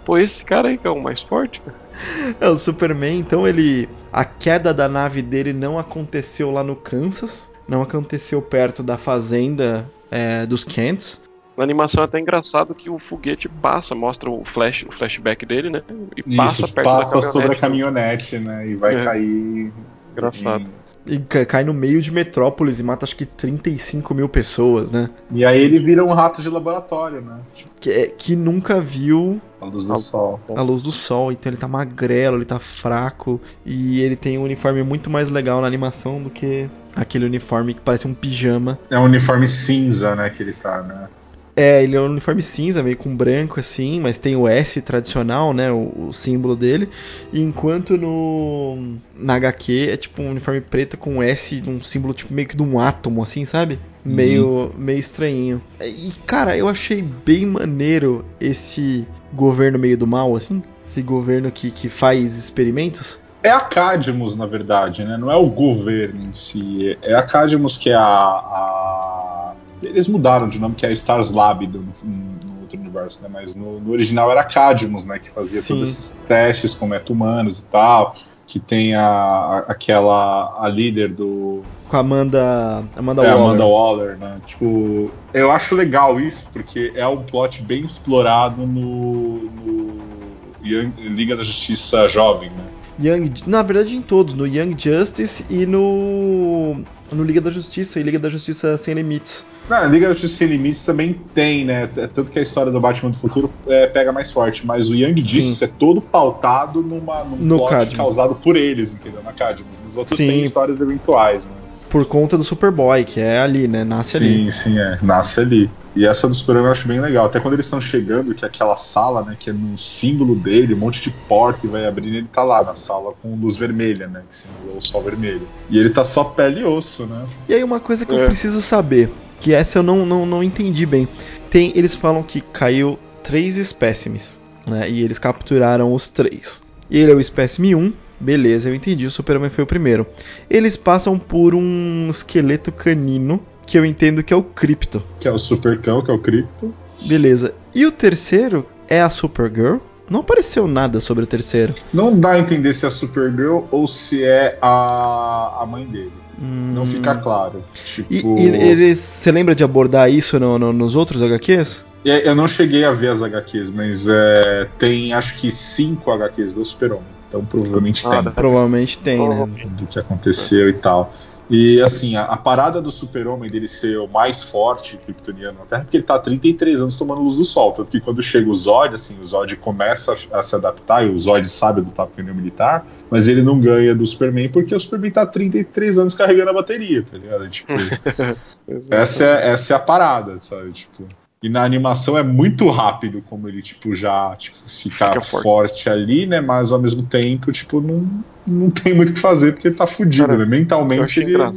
Pô, esse cara aí que é o mais forte, É, o Superman, então ele. A queda da nave dele não aconteceu lá no Kansas, não aconteceu perto da fazenda é, dos Kents. Na animação é até engraçado que o foguete passa, mostra o flash, o flashback dele, né? E passa Isso, perto passa da sobre a caminhonete, né? E vai É. cair. Engraçado. E ca- cai no meio de Metrópolis e mata acho que 35 mil pessoas, né? E aí ele vira um rato de laboratório, né? Que, é- que nunca viu A luz do Ah, sol. a luz do sol, então ele tá magrelo, ele tá fraco e ele tem um uniforme muito mais legal na animação do que aquele uniforme que parece um pijama. É um uniforme cinza, né? Que ele tá, né? É, ele é um uniforme cinza, meio com branco assim, mas tem o S tradicional, né, o, o símbolo dele. E enquanto no na HQ é tipo um uniforme preto com S, um símbolo tipo meio que de um átomo assim, sabe? Meio meio estranhinho. E cara, eu achei bem maneiro esse governo meio do mal assim, esse governo que, que faz experimentos. É a Cadmus, na verdade, né? Não é o governo em si. É a Cadmus que é a. a- Eles mudaram de nome, que é a Stars Lab do, no, no outro universo, né? Mas no, no original era a Cadmus, né? Que fazia Sim. todos esses testes com meta-humanos e tal. Que tem a, a- aquela. a líder do. Com a Amanda. Amanda é, Waller. Amanda Waller, né? Tipo, eu acho legal isso, porque é um plot bem explorado no. no Liga da Justiça Jovem, né? Young, na verdade em todos, no Young Justice e no no Liga da Justiça e Liga da Justiça Sem Limites. Na Liga da Justiça Sem Limites também tem, né? T- Tanto que a história do Batman do futuro é, pega mais forte, mas o Young Sim. Justice é todo pautado numa, num No plot Cadmus. causado por eles, entendeu? Na Cadmus. Os outros Sim. têm histórias eventuais, né? Por conta do Superboy, que é ali, né? Nasce ali. Sim, sim, é. Nasce ali. E essa do Superman eu acho bem legal. Até quando eles estão chegando, que é aquela sala, né? Que é no símbolo dele, um monte de porta e vai abrindo, ele tá lá na sala com luz vermelha, né? Que simula o sol vermelho. E ele tá só pele e osso, né? E aí uma coisa que eu É. preciso saber, que essa eu não, não, não entendi bem. Tem, eles falam que caiu três espécimes, né? E eles capturaram os três. E ele é o espécime 1, beleza, eu entendi, o Superman foi o primeiro. Eles passam por um esqueleto canino, que eu entendo que é o Crypto. Que é o Supercão, que é o Crypto. Beleza. E o terceiro é a Supergirl? Não apareceu nada sobre o terceiro. Não dá a entender se é a Supergirl ou se é a, a mãe dele. Não Hum. fica claro. E, Tipo, e eles. Você lembra de abordar isso no- no- nos outros HQs? e- eu não cheguei a ver as HQs, mas é, tem acho que cinco HQs do Super-Homem. Então provavelmente Ah, tem. Provavelmente tem, né? Do que aconteceu e tal. E assim, a, a parada do super-homem dele ser o mais forte kryptoniano na Terra, porque ele tá há 33 anos tomando luz do sol. Tanto que quando chega o Zod, assim, o Zod começa a, a se adaptar, e o Zod sabe lutar com o pneu militar, mas ele não ganha do Superman porque o Superman tá há 33 anos carregando a bateria, tá ligado? Tipo, essa é, essa é a parada, sabe? Tipo. E na animação é muito rápido como ele, tipo, já tipo, fica, Fica forte. forte. ali, né? Mas ao mesmo tempo, tipo, não, não tem muito o que fazer porque ele tá fudido, Cara, né? Eu Mentalmente achei ele. engra-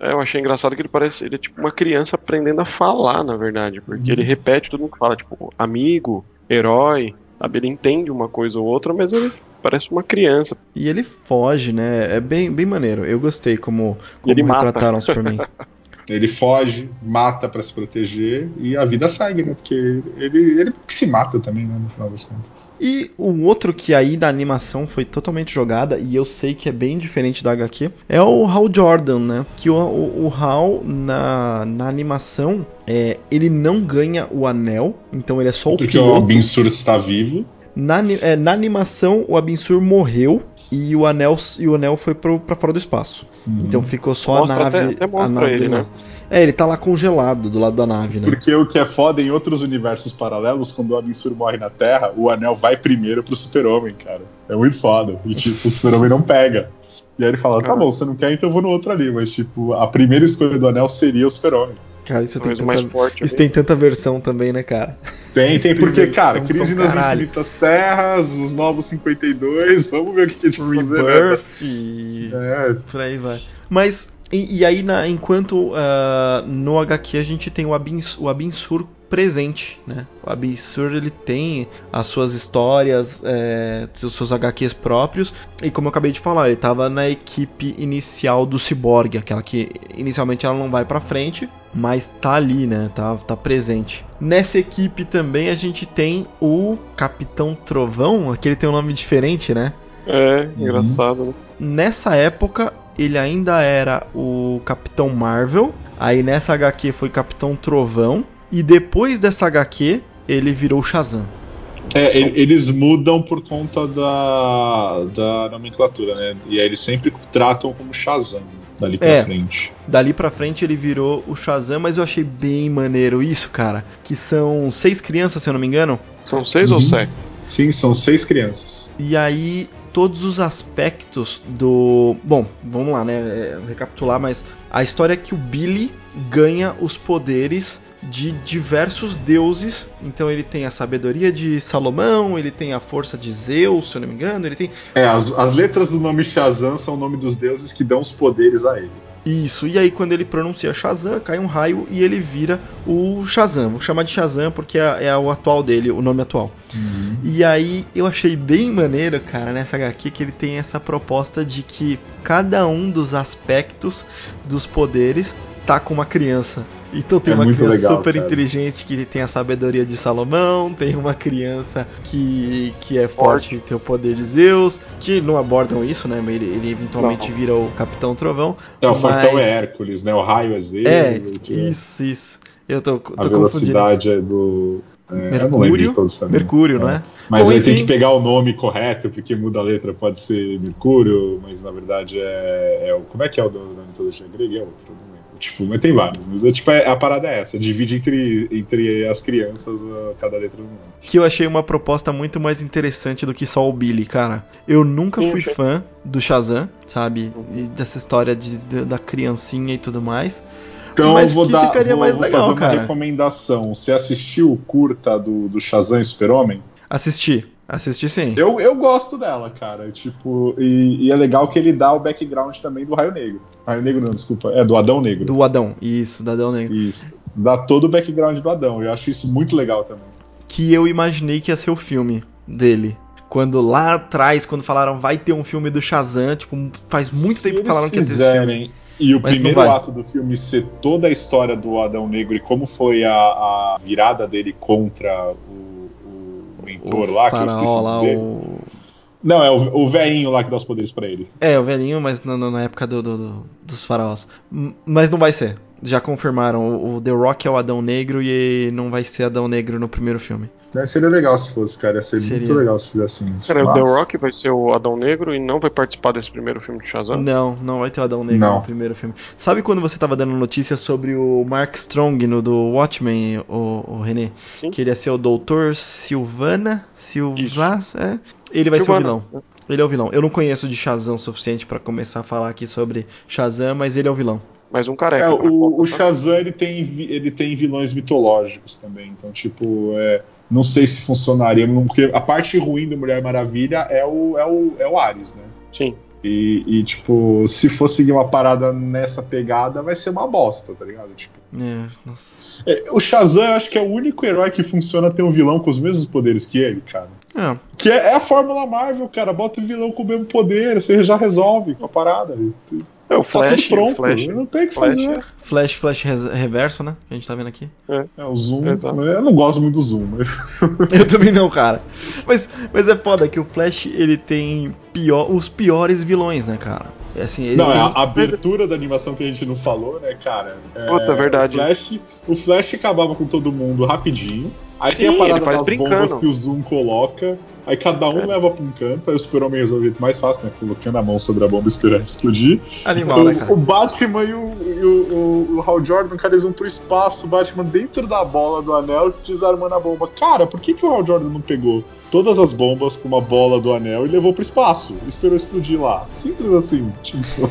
É, eu achei engraçado que ele parece. Ele é tipo uma criança aprendendo a falar, na verdade. Porque ele repete tudo que fala, tipo, amigo, herói, sabe? Ele entende uma coisa ou outra, mas ele parece uma criança. E ele foge, né? É bem, bem maneiro. Eu gostei como, como ele mata. retrataram o Superman. Ele foge, mata pra se proteger e a vida segue, né? Porque ele, ele se mata também, né? No final das contas. E um outro que aí da animação foi totalmente jogada, e eu sei que é bem diferente da HQ, é o Hal Jordan, né? Que o, o, o Hal na, na animação, é, ele não ganha o anel, então ele é só o Porque piloto. o Binsur está vivo. Na, é, na animação, o Abensur morreu e o anel, e o anel foi pro, pra fora do espaço. Então ficou só Mostra a nave. até- até a nave ele, né? É, ele tá lá congelado do lado da nave, né? Porque o que é foda em outros universos paralelos, quando o Abensur morre na Terra, o anel vai primeiro pro Super-Homem, cara. É muito foda. E tipo, o Super-Homem não pega. E aí ele fala, tá Ah. bom, você não quer, então eu vou no outro ali. Mas, tipo, a primeira escolha do anel seria o Super-Homem. Cara, isso tem, tanta, forte. isso tem tanta versão também, né, cara? Tem, tem, porque, cara, Crise nas caralho. Infinitas Terras, os Novos 52, vamos ver o que, que a gente vai fazer, né? E É, por aí vai. Mas, e, e aí, na- enquanto ah, no HQ a gente tem o, Abins, o Abinsur presente, né? O Abinsur, ele tem as suas histórias, é, os seus HQs próprios, e como eu acabei de falar, ele tava na equipe inicial do Cyborg, aquela que inicialmente ela não vai pra frente, mas tá ali, né? Tá, tá presente. Nessa equipe também a gente tem o Capitão Trovão, aquele tem um nome diferente, né? É, engraçado, né? Nessa época, ele ainda era o Capitão Marvel. Aí nessa HQ foi Capitão Trovão. E depois dessa HQ, ele virou Shazam. É, eles mudam por conta da, da nomenclatura, né? E aí eles sempre tratam como Shazam dali pra É. frente. Dali pra frente ele virou o Shazam, mas eu achei bem maneiro isso, cara. Que são seis crianças, se eu não me engano. São seis ou Uhum. sete? Sim, são seis crianças. E aí, todos os aspectos do. Bom, vamos lá, né? é, recapitular, mas a história é que o Billy ganha os poderes de diversos deuses. Então ele tem a sabedoria de Salomão, ele tem a força de Zeus, se eu não me engano, ele tem. É, as, as letras do nome Shazam são o nome dos deuses que dão os poderes a ele. Isso, e aí quando ele pronuncia Shazam, cai um raio e ele vira o Shazam. Vou chamar de Shazam porque é, é o atual dele, o nome atual. E aí eu achei bem maneiro, cara, nessa HQ que ele tem essa proposta de que cada um dos aspectos dos poderes tá com uma criança. Então tem É uma criança legal, super cara. inteligente que tem a sabedoria de Salomão, tem uma criança que, que é forte e tem o poder de Zeus, que não abordam isso, né? Mas ele, ele eventualmente Não. vira o Capitão Trovão. É, o Mas- fortão é Hércules, né? O raio é Zeus. É, tipo, isso, isso. Eu tô, tô A confundindo. velocidade é do. É, não Mercúrio, de todos também. Mercúrio, não é? Mas Bom, aí tem enfim. que pegar o nome correto, porque muda a letra, pode ser Mercúrio, mas na verdade é. é o, como é que é o da mitologia grega? É outro, não lembro. Tipo, mas tem vários. Mas é, tipo, é- a parada é essa: divide entre, entre as crianças cada letra do nome. que eu achei uma proposta muito mais interessante do que só o Billy, cara. Eu nunca Sim, fui sim. fã do Shazam, sabe? E dessa história de, de- da criancinha e tudo mais. Então Mas eu vou que dar ficaria vou, mais vou legal, fazer uma cara. recomendação. Você assistiu o curta do, do Shazam e Super-Homem? Assisti, assisti sim. Eu, eu gosto dela, cara. Tipo, e, e é legal que ele dá o background também do Raio Negro. Raio Negro não, desculpa. É do Adão Negro. Do Adão, isso, do Adão Negro. Isso. Dá todo o background do Adão. Eu acho isso muito legal também. Que eu imaginei que ia ser o filme dele. Quando lá atrás, quando falaram vai ter um filme do Shazam, tipo, faz muito Se tempo que falaram que ia ter esse filme. fizerem E o Mas primeiro ato do filme ser toda a história do Adão Negro e como foi a, a virada dele contra o, o mentor O lá, que eu esqueci faraó lá, o... Não, é o, o velhinho lá que dá os poderes pra ele. É, o velhinho, mas na, na época do, do- do- dos faraós. Mas não vai ser. Já confirmaram. O The Rock é o Adão Negro e não vai ser Adão Negro no primeiro filme. Né, Seria legal se fosse, cara. Ia ser Seria. muito legal se fizessem isso. Cara, o The Mas- Rock vai ser o Adão Negro e não vai participar desse primeiro filme de Shazam? Não, não vai ter o Adão Negro Não. no primeiro filme. Sabe quando você tava dando notícia sobre o Mark Strong no do Watchmen, o, o René? Sim. Que ele ia ser o Doutor Silvana? Silvas? É. Ele vai ser Silvana. o vilão. Ele é o vilão. Eu não conheço de Shazam o suficiente pra começar a falar aqui sobre Shazam, mas ele é o vilão. Mais um careca. É, pra o, o? Shazam ele tem, ele tem vilões mitológicos também. Então, tipo, é, não sei se funcionaria. Porque a parte ruim do Mulher Maravilha é o, é o, é o Ares, né? Sim. E, e, tipo, se for seguir uma parada nessa pegada, vai ser uma bosta, tá ligado? Tipo, É, nossa. é, o Shazam, eu acho que é o único herói que funciona ter um vilão com os mesmos poderes que ele, cara. É, Que é, é a fórmula Marvel, cara. Bota o vilão com o mesmo poder, você já resolve com a parada. É o Tá Flash, tudo pronto, o Flash. não tem o que Flash fazer. Flash, Flash reverso, né? Que a gente tá vendo aqui. É, o Zoom. Exato. Eu não gosto muito do Zoom, mas. Eu também não, cara. Mas, mas é foda que o Flash, ele tem pior, os piores vilões, né, cara? É assim, ele Não, é tem... a abertura da animação que a gente não falou, né, cara? É, Puta, verdade. O Flash, o Flash acabava com todo mundo rapidinho. Aí tem Sim, a parada das brincando. bombas que o Zoom coloca. Aí cada um É. leva pra um canto. Aí o Super-Homem resolve mais fácil, né? Colocando a mão sobre a bomba esperando explodir. Animal, né, o, cara? o Batman e, o, e o, o- Hal Jordan, cara, eles vão pro espaço. O Batman dentro da bola do anel desarmando a bomba. Cara, por que, que o Hal Jordan não pegou todas as bombas com uma bola do anel e levou pro espaço? Esperou explodir lá. Simples assim. Tipo.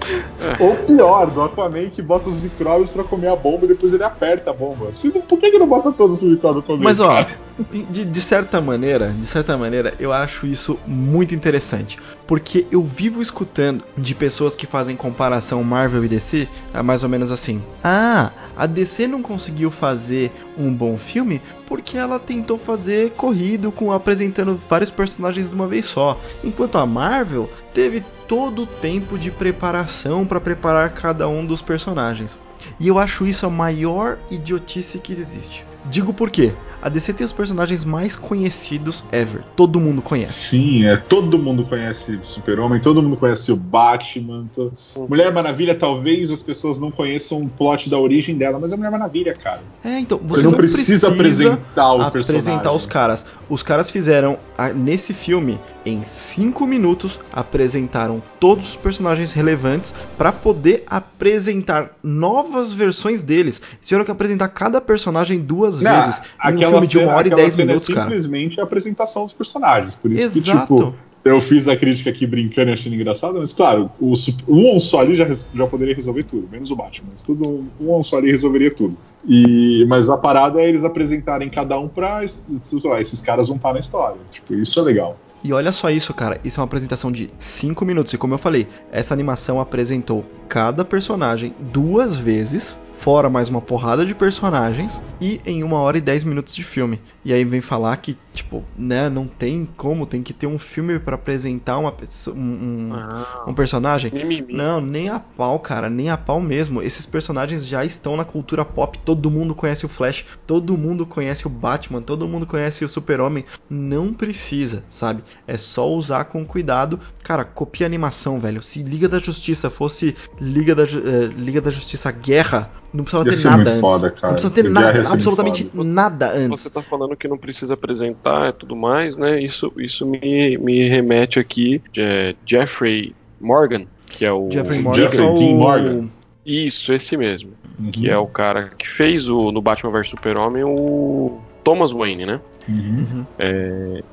Ou pior, do Aquaman que bota os micróbios pra comer a bomba e depois ele aperta a bomba. Se por que, que não bota todos os micróbios pra comer? Mas ó, de, de certa maneira, de certa maneira, eu acho isso muito interessante, porque eu vivo escutando de pessoas que fazem comparação Marvel e DC, é mais ou menos assim: "Ah, a DC não conseguiu fazer um bom filme porque ela tentou fazer corrido com apresentando vários personagens de uma vez só, enquanto a Marvel teve todo o tempo de preparação para preparar cada um dos personagens". E eu acho isso a maior idiotice que existe. Digo por quê? A DC tem os personagens mais conhecidos ever. Todo mundo conhece. Sim, é, todo mundo conhece Super-Homem, todo mundo conhece o Batman. to- Mulher Maravilha, talvez as pessoas não conheçam o plot da origem dela, mas é Mulher Maravilha, cara. É, então, Você, não, precisa, apresentar o personagem. apresentar os caras. Os caras fizeram, a- nesse filme, em 5 minutos, apresentaram todos os personagens relevantes pra poder apresentar novas versões deles. Eles tiveram que apresentar cada personagem duas Não, vezes. Em filme de 1 cena- hora e 10 cena minutos, é cara. simplesmente a apresentação dos personagens. Por isso que, Exato. tipo, eu fiz a crítica aqui brincando e achando engraçado, mas claro, o, um só ali já, já poderia resolver tudo, menos o Batman. Mas tudo, um só ali resolveria tudo. E, mas a parada é eles apresentarem cada um pra. Esses caras vão estar na história. Tipo, isso é legal. E olha só isso, cara. Isso é uma apresentação de 5 minutos. E como eu falei, essa animação apresentou cada personagem duas vezes, fora mais uma porrada de personagens, e em uma hora e 10 minutos de filme. E aí vem falar que, tipo, né, não tem como, tem que ter um filme pra apresentar uma, pesso- um, um, Ah, um personagem. Não, nem a pau, cara, nem a pau mesmo. Esses personagens já estão na cultura pop. Todo mundo conhece o Flash, todo mundo conhece o Batman, todo mundo conhece o Super-Homem. Não precisa, sabe? É só usar com cuidado. Cara, copia a animação, velho. Se Liga da Justiça fosse Liga da, eh, Liga da Justiça Guerra, não precisava ter nada antes. foda. Não precisa ter nada, absolutamente foda. nada antes. Você tá falando que não precisa apresentar e tudo mais, né? Isso, isso me, me remete aqui é, Jeffrey Morgan, que é o. Jeffrey Morgan, Jeffrey é o- Dean Morgan. Isso, esse mesmo. Uhum. Que é o cara que fez o, no Batman vs Super-Homem o Thomas Wayne, né? Uhum. Uhum.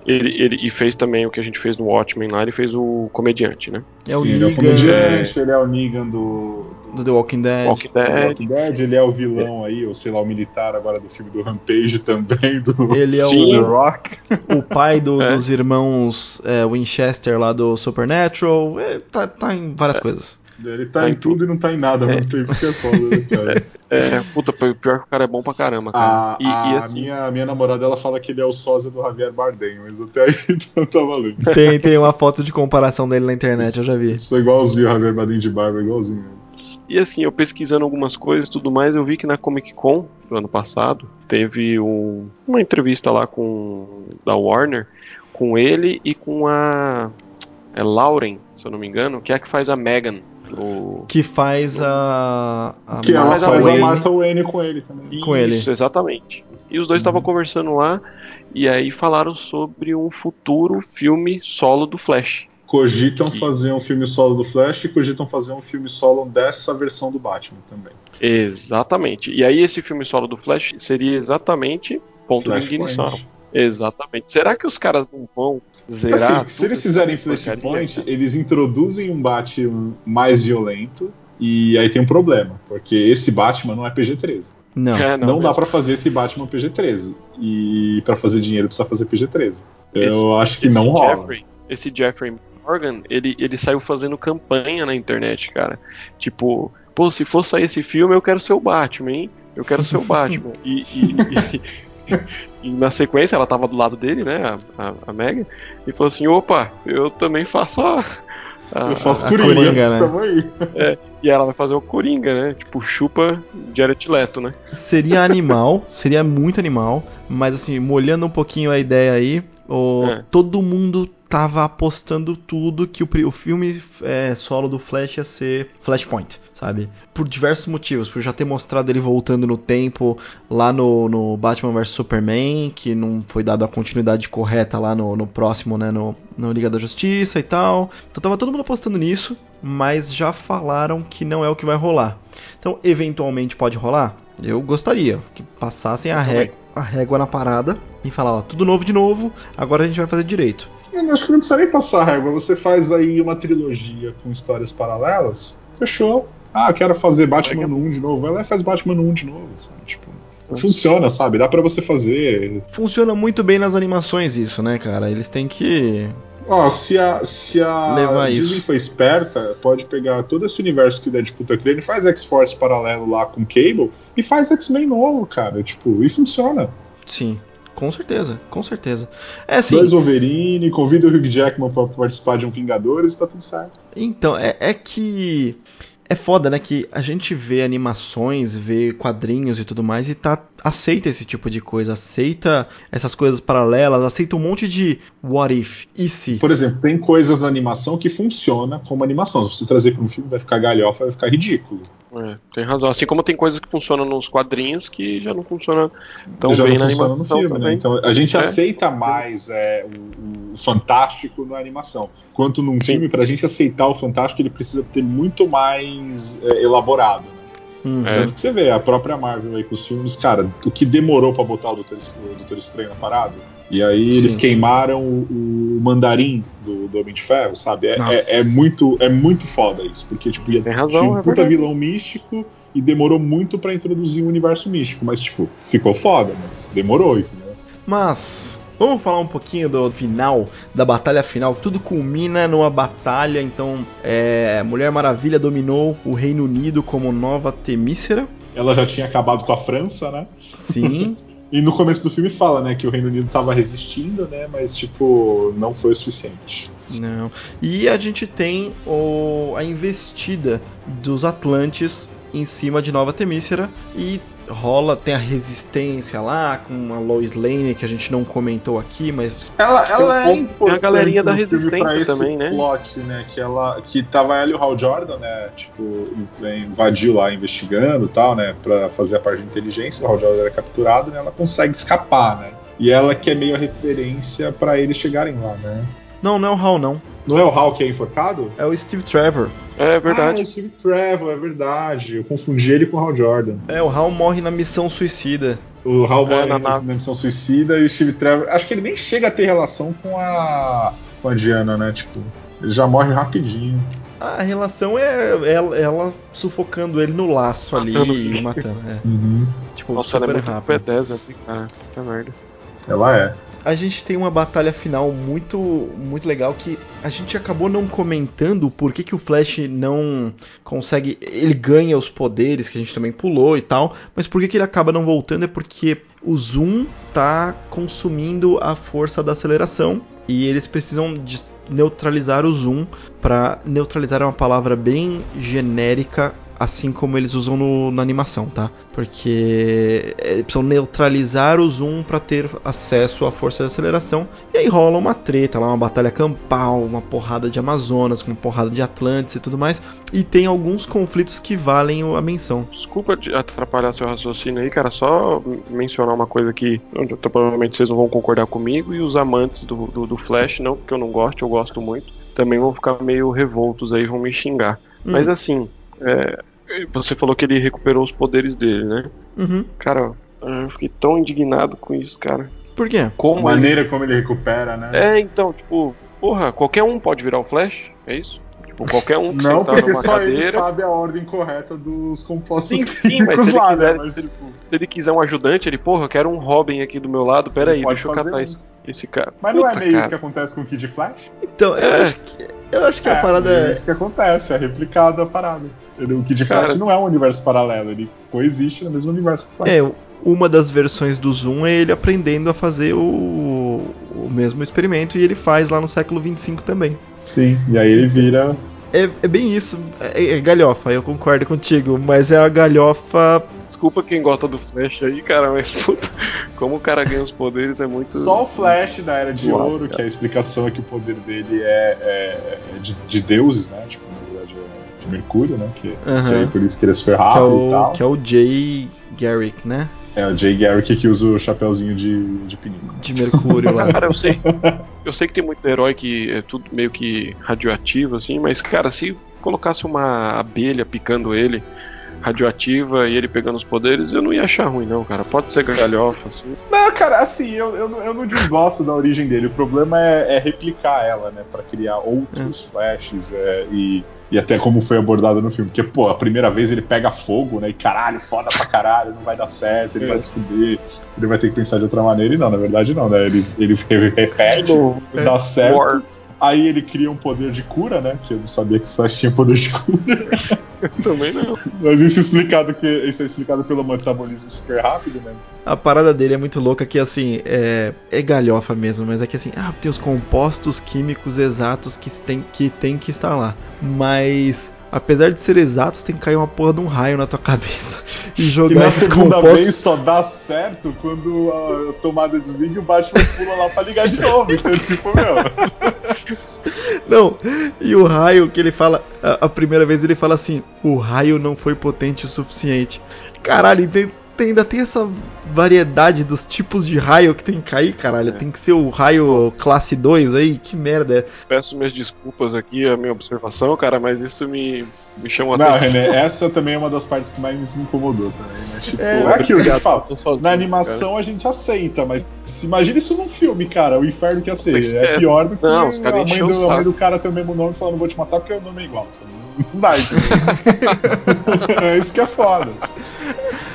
Ele, ele, e fez também o que a gente fez no Watchmen lá, ele fez o comediante, né? É o Sim, ele é o Negan comediante, ele é o Negan do, do The Walking Dead. Walking do Dead. Walking Dead, ele é o vilão aí, ou sei lá, o militar agora do filme do Rampage também, do Ele é Sim. O, Rock. o pai do- É. dos irmãos é, Winchester lá do Supernatural. É, tá, tá em várias coisas. Ele tá Tá em tudo. tudo e não tá em nada ao É. isso que é foda, né, cara? É, puta, pior que o cara é bom pra caramba, cara. A, e, e a assim, minha, minha namorada ela fala que ele é o sósia do Javier Bardem, mas até aí então tá valendo. Tem, tem uma foto de comparação dele na internet, eu já vi. Sou igualzinho o Javier Bardem de barba, igualzinho. E assim, eu pesquisando algumas coisas e tudo mais, eu vi que na Comic Con do ano passado teve um- uma entrevista lá com da Warner com ele e com a é Lauren, se eu não me engano, que é a que faz a Megan. O... Que faz a. a Que ela Martha faz a Wayne. Martha Wayne com ele também. Com ele. Isso, exatamente. E os dois estavam Uhum. conversando lá e aí falaram sobre um futuro filme solo do Flash. Cogitam Que- fazer um filme solo do Flash e cogitam fazer um filme solo dessa versão do Batman também. Exatamente. E aí esse filme solo do Flash seria exatamente ponto de ignição. Exatamente. Será que os caras não vão zerar? Assim, tudo se eles fizerem Flashpoint, cara? eles introduzem um Batman mais violento e aí tem um problema, porque esse Batman não é PG-13. Não. É, Não, dá mesmo. pra fazer esse Batman PG-13. E pra fazer dinheiro precisa fazer PG-13. Eu Esse- acho que não rola. Jeffrey, esse Jeffrey Morgan, ele, ele saiu fazendo campanha na internet, cara. Tipo, pô, se for sair esse filme, eu quero ser o Batman, hein? Eu quero ser o Batman. E, e, e, e, na sequência, ela tava do lado dele, né? A, a, a Megan, e falou assim: opa, eu também faço a. a eu faço a Coringa, Coringa, né? É, e ela vai fazer o Coringa, né? Tipo, chupa Jared Leto, né? Seria animal, seria muito animal, mas assim, molhando um pouquinho a ideia aí, o, É. todo mundo tava apostando tudo que o, o filme é, solo do Flash ia ser Flashpoint, sabe? Por diversos motivos, por já ter mostrado ele voltando no tempo lá no, no Batman vs Superman, que não foi dada a continuidade correta lá no, no próximo, né, no, no Liga da Justiça e tal. Então tava todo mundo apostando nisso, mas já falaram que não é o que vai rolar. Então, eventualmente pode rolar? Eu gostaria que passassem a, ré- a régua na parada e falar, ó, tudo novo de novo, agora a gente vai fazer direito. Eu acho que não precisa nem passar a régua. Você faz aí uma trilogia com histórias paralelas, fechou. Ah, quero fazer Batman no 1 de novo. Vai lá e faz Batman no 1 de novo, sabe? Tipo, funciona, sabe? Dá pra você fazer. Funciona muito bem nas animações isso, né, cara? Eles têm que... Ó, se a, se a Levar Disney isso. foi esperta, pode pegar todo esse universo que o Deadpool tá criando faz X-Force paralelo lá com Cable e faz X-Men novo, cara. Tipo, e funciona. Sim, com certeza, com certeza. É assim, Dois Wolverine, convida o Hugh Jackman pra participar de um Vingadores e tá tudo certo. Então, é, é que. É foda, né? Que a gente vê animações, vê quadrinhos e tudo mais e tá. Aceita esse tipo de coisa, aceita essas coisas paralelas, aceita um monte de what if, e se. Por exemplo, tem coisas na animação que funciona como animação. Se você trazer pra um filme, vai ficar galhofa, vai ficar ridículo. É, tem razão. Assim como tem coisas que funcionam nos quadrinhos que já não funcionam tão já bem não na funciona animação no filme, né? Então a gente É. aceita mais é, o, o fantástico na animação. Quanto num filme, pra gente aceitar o fantástico, ele precisa ter muito mais é, elaborado. né? Hum, É. Tanto que você vê, a própria Marvel aí com os filmes, cara, o que demorou pra botar o Doutor, o Doutor Estranho na parada. E aí eles Sim. queimaram o, o mandarim do, do Homem de Ferro, sabe? É, é, é muito, é muito foda isso, porque tipo, ia, Tem razão, tinha um é puta vilão místico e demorou muito pra introduzir o universo místico, mas tipo, ficou foda, mas demorou, entendeu? Mas. Vamos falar um pouquinho do final, da batalha final. Tudo culmina numa batalha. Então, é, Mulher Maravilha dominou o Reino Unido como nova Temícera. Ela já tinha acabado com a França, né? Sim. E no começo do filme fala, né, que o Reino Unido tava resistindo, né, mas tipo, não foi o suficiente. Não. E a gente tem o, a investida dos Atlantes em cima de Nova Temícera e rola, tem a resistência lá com a Lois Lane que a gente não comentou aqui, mas Ela, ela é importante a galerinha da Resistência pra esse também, né? plot, né, que ela, que tava ela e o Hal Jordan, né, tipo, invadiu lá investigando e tal, né, pra fazer a parte de inteligência, o Hal Jordan era capturado, né, ela consegue escapar, né, e ela que é meio a referência pra eles chegarem lá, né. Não, não é o Hal não. Não é o Hal que é enforcado? É o Steve Trevor. É Ah, verdade. é o Steve Trevor, é verdade. Eu confundi ele com o Hal Jordan. É, o Hal morre na missão suicida. O Hal É, morre na na, na missão suicida e o Steve Trevor. Acho que ele nem chega a ter relação com a. com a Diana, né? Tipo, ele já morre rapidinho. A relação é ela, ela sufocando ele no laço ali Matando e ele. matando. É. Tipo, Nossa, ela é super muito rápido. P10, assim, cara. Puta merda. Ela é. A gente tem uma batalha final muito muito legal que a gente acabou não comentando por que, que o Flash não consegue. Ele ganha os poderes, que a gente também pulou e tal, mas por que, que ele acaba não voltando é porque o Zoom tá consumindo a força da aceleração e eles precisam neutralizar o Zoom para neutralizar é uma palavra bem genérica assim como eles usam no- na animação, tá? Porque é, eles precisam neutralizar o zoom para ter acesso à força de aceleração. E aí rola uma treta lá, uma batalha campal, uma porrada de Amazonas, uma porrada de Atlantes e tudo mais. E tem alguns conflitos que valem a menção. Desculpa de atrapalhar seu raciocínio aí, cara. Só mencionar uma coisa que provavelmente vocês não vão concordar comigo. E os amantes do, do, do Flash, não porque eu não gosto, eu gosto muito, também vão ficar meio revoltos aí, vão me xingar. Mas assim, é, você falou que ele recuperou os poderes dele, né? Uhum. Cara, eu fiquei tão indignado com isso, cara. Por quê? A Como ele... maneira como ele recupera, né? É, então, tipo, porra, qualquer um pode virar o Flash? É isso? Tipo, qualquer um que Não, sentar porque numa só ele cadeira. sabe a ordem correta dos compostos Sim, sim, mas químicos se ele lá, quiser- né? Mas, se ele- tipo, Se ele quiser um ajudante, ele, porra, eu quero um Robin aqui do meu lado, pera Ele aí, pode deixa eu catar esse, esse cara. mas não é Puta, meio isso cara. que acontece com o Kid Flash? Então, eu, É. acho que, eu acho que a parada é é. isso que acontece, é replicado a parada. O Kid Cara- Flash não é um universo paralelo, ele coexiste no mesmo universo que o Flash. É, uma das versões do Zoom é ele aprendendo a fazer o, o mesmo experimento e ele faz lá no século 25 também. Sim, e aí ele vira. É, é bem isso, é, é galhofa, eu concordo contigo, mas é a galhofa. Desculpa quem gosta do Flash aí, cara, mas puta, como o cara ganha os poderes é muito. Só o Flash da Era de Uau, Ouro, cara. que a explicação é que o poder dele é, é- é de, de deuses, né? Tipo, é de Mercúrio, né? Que, que aí por isso que ele é super Que é, rápido e o, tal. que é o Jay Garrick, né? É o Jay Garrick que usa o chapéuzinho de, de pinico. De Mercúrio lá. Cara, eu sei. Eu sei que tem muito herói que é tudo meio que radioativo, assim, mas, cara, se colocasse uma abelha picando ele, radioativa, e ele pegando os poderes, eu não ia achar ruim, não, cara. Pode ser galhofa, assim. Não, cara, assim, eu, eu, não- eu não desgosto da origem dele. O problema é, é replicar ela, né? Pra criar outros flashes é, e, e até como foi abordado no filme. Porque, pô, a primeira vez ele pega fogo, né? E caralho, foda pra caralho, não vai dar certo, ele É. vai se fuder, ele vai ter que pensar de outra maneira. E não, na verdade não, né? Ele, ele repete, dá certo. Aí ele cria um poder de cura, né? Que eu não sabia que o Flash tinha poder de cura. Também não. Mas isso é explicado, que, isso é explicado pelo metabolismo super rápido, né? A parada dele é muito louca que assim, é, é galhofa mesmo, mas é que assim, ah, tem os compostos químicos exatos que tem que, tem que estar lá. Mas, apesar de ser exatos, tem que cair uma porra de um raio na tua cabeça e jogar na esses segunda compostos. vez só dá certo quando a tomada desliga e o Batman pula lá pra ligar de novo. Então, tipo, meu. Não, e o raio que ele fala, a, a primeira vez ele fala assim: o raio não foi potente o suficiente. Caralho, tem, tem- ainda tem essa variedade dos tipos de raio que tem que cair, caralho. É. Tem que ser o raio classe 2 aí, que merda é. Peço minhas desculpas aqui, a minha observação, cara, mas isso me, me chamou a Não, atenção. René, essa também é uma das partes que mais me incomodou também, né? Tipo, É, é, aquilo que sozinho, Na animação a gente aceita, mas se imagina isso num filme, cara, o inferno que ia ser. Isso É é- pior do que Não, os a, mãe do, a mãe do cara ter o mesmo nome e falar, não vou te matar porque o nome é igual. Não dá, entendeu? é isso que é foda.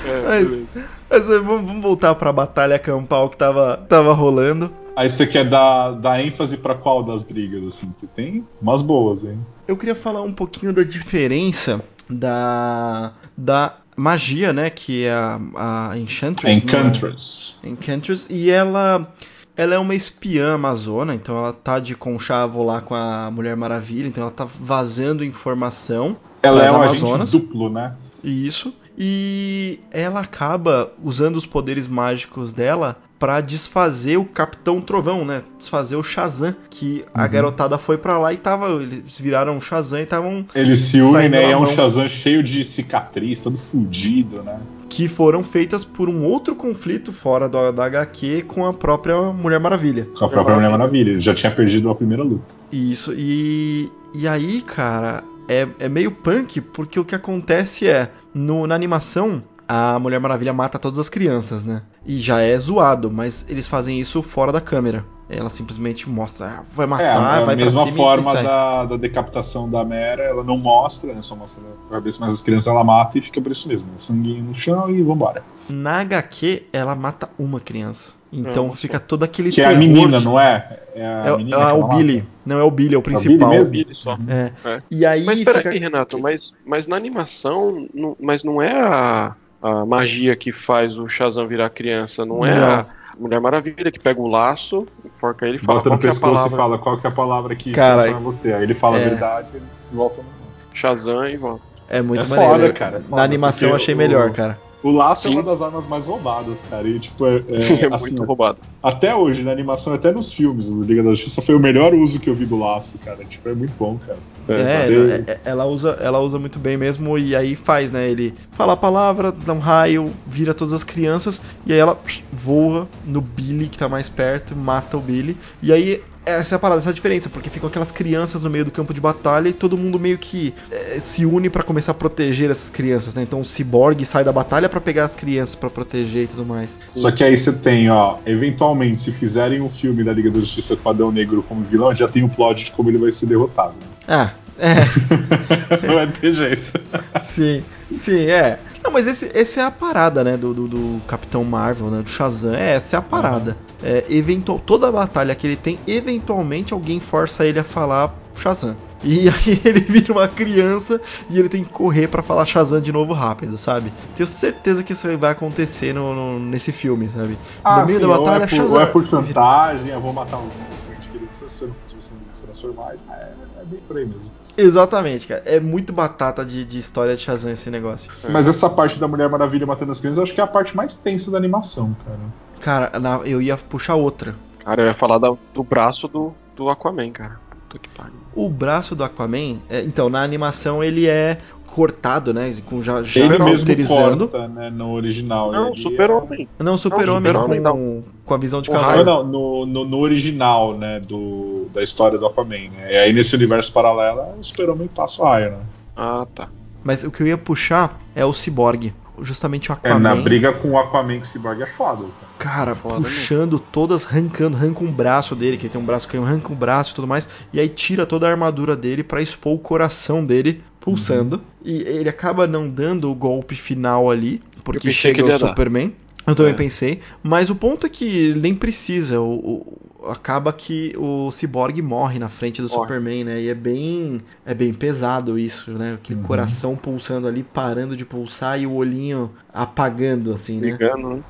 É, Mas-. Mas eh, vamos, vamos voltar pra batalha campal que tava, tava rolando. Aí você quer dar, dar ênfase pra qual das brigas, assim? Que tem umas boas, hein? Eu queria falar um pouquinho da diferença da, da magia, né? Que é a, a Enchantress. né? Encantress. Enchantress, e ela ela é uma espiã amazona, então ela tá de conchavo lá com a Mulher Maravilha, então ela tá vazando informação Ela é um Amazonas. agente duplo, né? Isso. E ela acaba usando os poderes mágicos dela pra desfazer o Capitão Trovão, né? Desfazer o Shazam, que a Uhum. garotada foi pra lá e tava, eles viraram o Shazam e estavam Eles se unem, né? E é um. Shazam cheio de cicatriz, todo fudido, né? que foram feitas por um outro conflito fora do, da HQ com a própria Mulher Maravilha. Com a própria Mulher Maravilha. Ele já tinha perdido a primeira luta. Isso, e, e aí, cara, é, é meio punk, porque o que acontece é, no, na animação, a Mulher Maravilha mata todas as crianças, né? E já é zoado, mas eles fazem isso fora da câmera. Ela simplesmente mostra, ah, vai É, matar, a vai mesma pra cima forma e sai. da, da decapitação da Mera, ela não mostra, né? Só mostra a cabeça, mas as crianças ela mata e fica por isso mesmo. né, Sanguinho no chão e vambora. Na HQ, ela mata uma criança. Então Nossa. fica todo aquele Que é a menina, de- não é? É, a É, menina é o mata? Billy. Não, é o Billy, é o Billy principal. mesmo? Ele só. É. É. E aí Mas peraí, fica... Renato, mas, mas na animação, não- mas não é a, a magia que faz o Shazam virar criança, não é Não. a Mulher Maravilha que pega o laço, enforca ele e fala Bota qual no é pescoço e palavra. fala qual que é a palavra que Cara, transforma você. Aí ele fala é. a verdade e ele volta no. Shazam e volta. É muito É maneiro. foda, cara, é Na foda, animação eu achei o- melhor, cara. O laço é Sim. uma das armas mais roubadas, cara. E, tipo, é, é, Sim, é assim, muito roubado. até hoje, na animação, até nos filmes, o Liga da Justiça foi o melhor uso que eu vi do laço, cara. Tipo, é muito bom, cara. É, é, é, ela usa, ela usa muito bem mesmo e aí faz, né? Ele fala a palavra, dá um raio, vira todas as crianças e aí ela psh, voa no Billy que tá mais perto, mata o Billy. E aí essa é a parada, essa é a diferença, porque ficam aquelas crianças no meio do campo de batalha e todo mundo meio que é, se une para começar a proteger essas crianças, né? Então o Cyborg sai da batalha para pegar as crianças para proteger e tudo mais. Só que aí você tem, ó, eventualmente, se fizerem um filme da Liga da Justiça com Adão Negro como vilão, já tem um plot de como ele vai ser derrotado. Né? Ah, é. Não vai ter jeito. Sim, sim, é. Não, mas esse, esse é a parada, né, do, do, do Capitão Marvel, né, do Shazam. É, essa é a parada. Uhum. É, eventual, toda a batalha que ele tem, eventualmente alguém força ele a falar Shazam. E aí ele vira uma criança e ele tem que correr para falar Shazam de novo rápido, sabe? Tenho certeza que isso vai acontecer no, no nesse filme, sabe? Ah, no meio sim, da batalha, ou é por, Shazam. Ou é por chantagem, eu vou matar um querido se você não, se você não se transformar, é, é bem por aí mesmo. Exatamente, cara. É muito batata de, de história de Shazam esse negócio. Mas essa parte da Mulher Maravilha matando as crianças, eu acho que é a parte mais tensa da animação, cara. Cara, na, eu ia puxar outra. Cara, eu ia falar da, do braço do, do Aquaman, cara. Puta que pariu. O braço do Aquaman, é, então, na animação ele é cortado, né? Com já, já ele roteirizando. Corta, né, no original. Não, Super-Homem. É... Não, Super-Homem super com, com a visão de calor. Não, no, no, no, original, né? Do, da história do Aquaman, né? E aí nesse universo paralelo, o Super-Homem passa o raio, né? Ah, tá. Mas o que eu ia puxar é o Cyborg. Justamente o Aquaman. É, na briga com o Aquaman com o Cyborg é foda. Cara, cara foda puxando mesmo. todas, arrancando, arranca um braço dele, que ele tem um braço que arranca um braço e tudo mais, e aí tira toda a armadura dele para expor o coração dele pulsando. Uhum. E ele acaba não dando o golpe final ali, porque chega o Superman. Dar. Eu também é. pensei. Mas o ponto é que nem precisa. O, o, acaba que o Cyborg morre na frente do morre. Superman, né? E é bem, é bem pesado isso, né? Aquele uhum. coração pulsando ali, parando de pulsar e o olhinho apagando, assim, né? Ligando, né?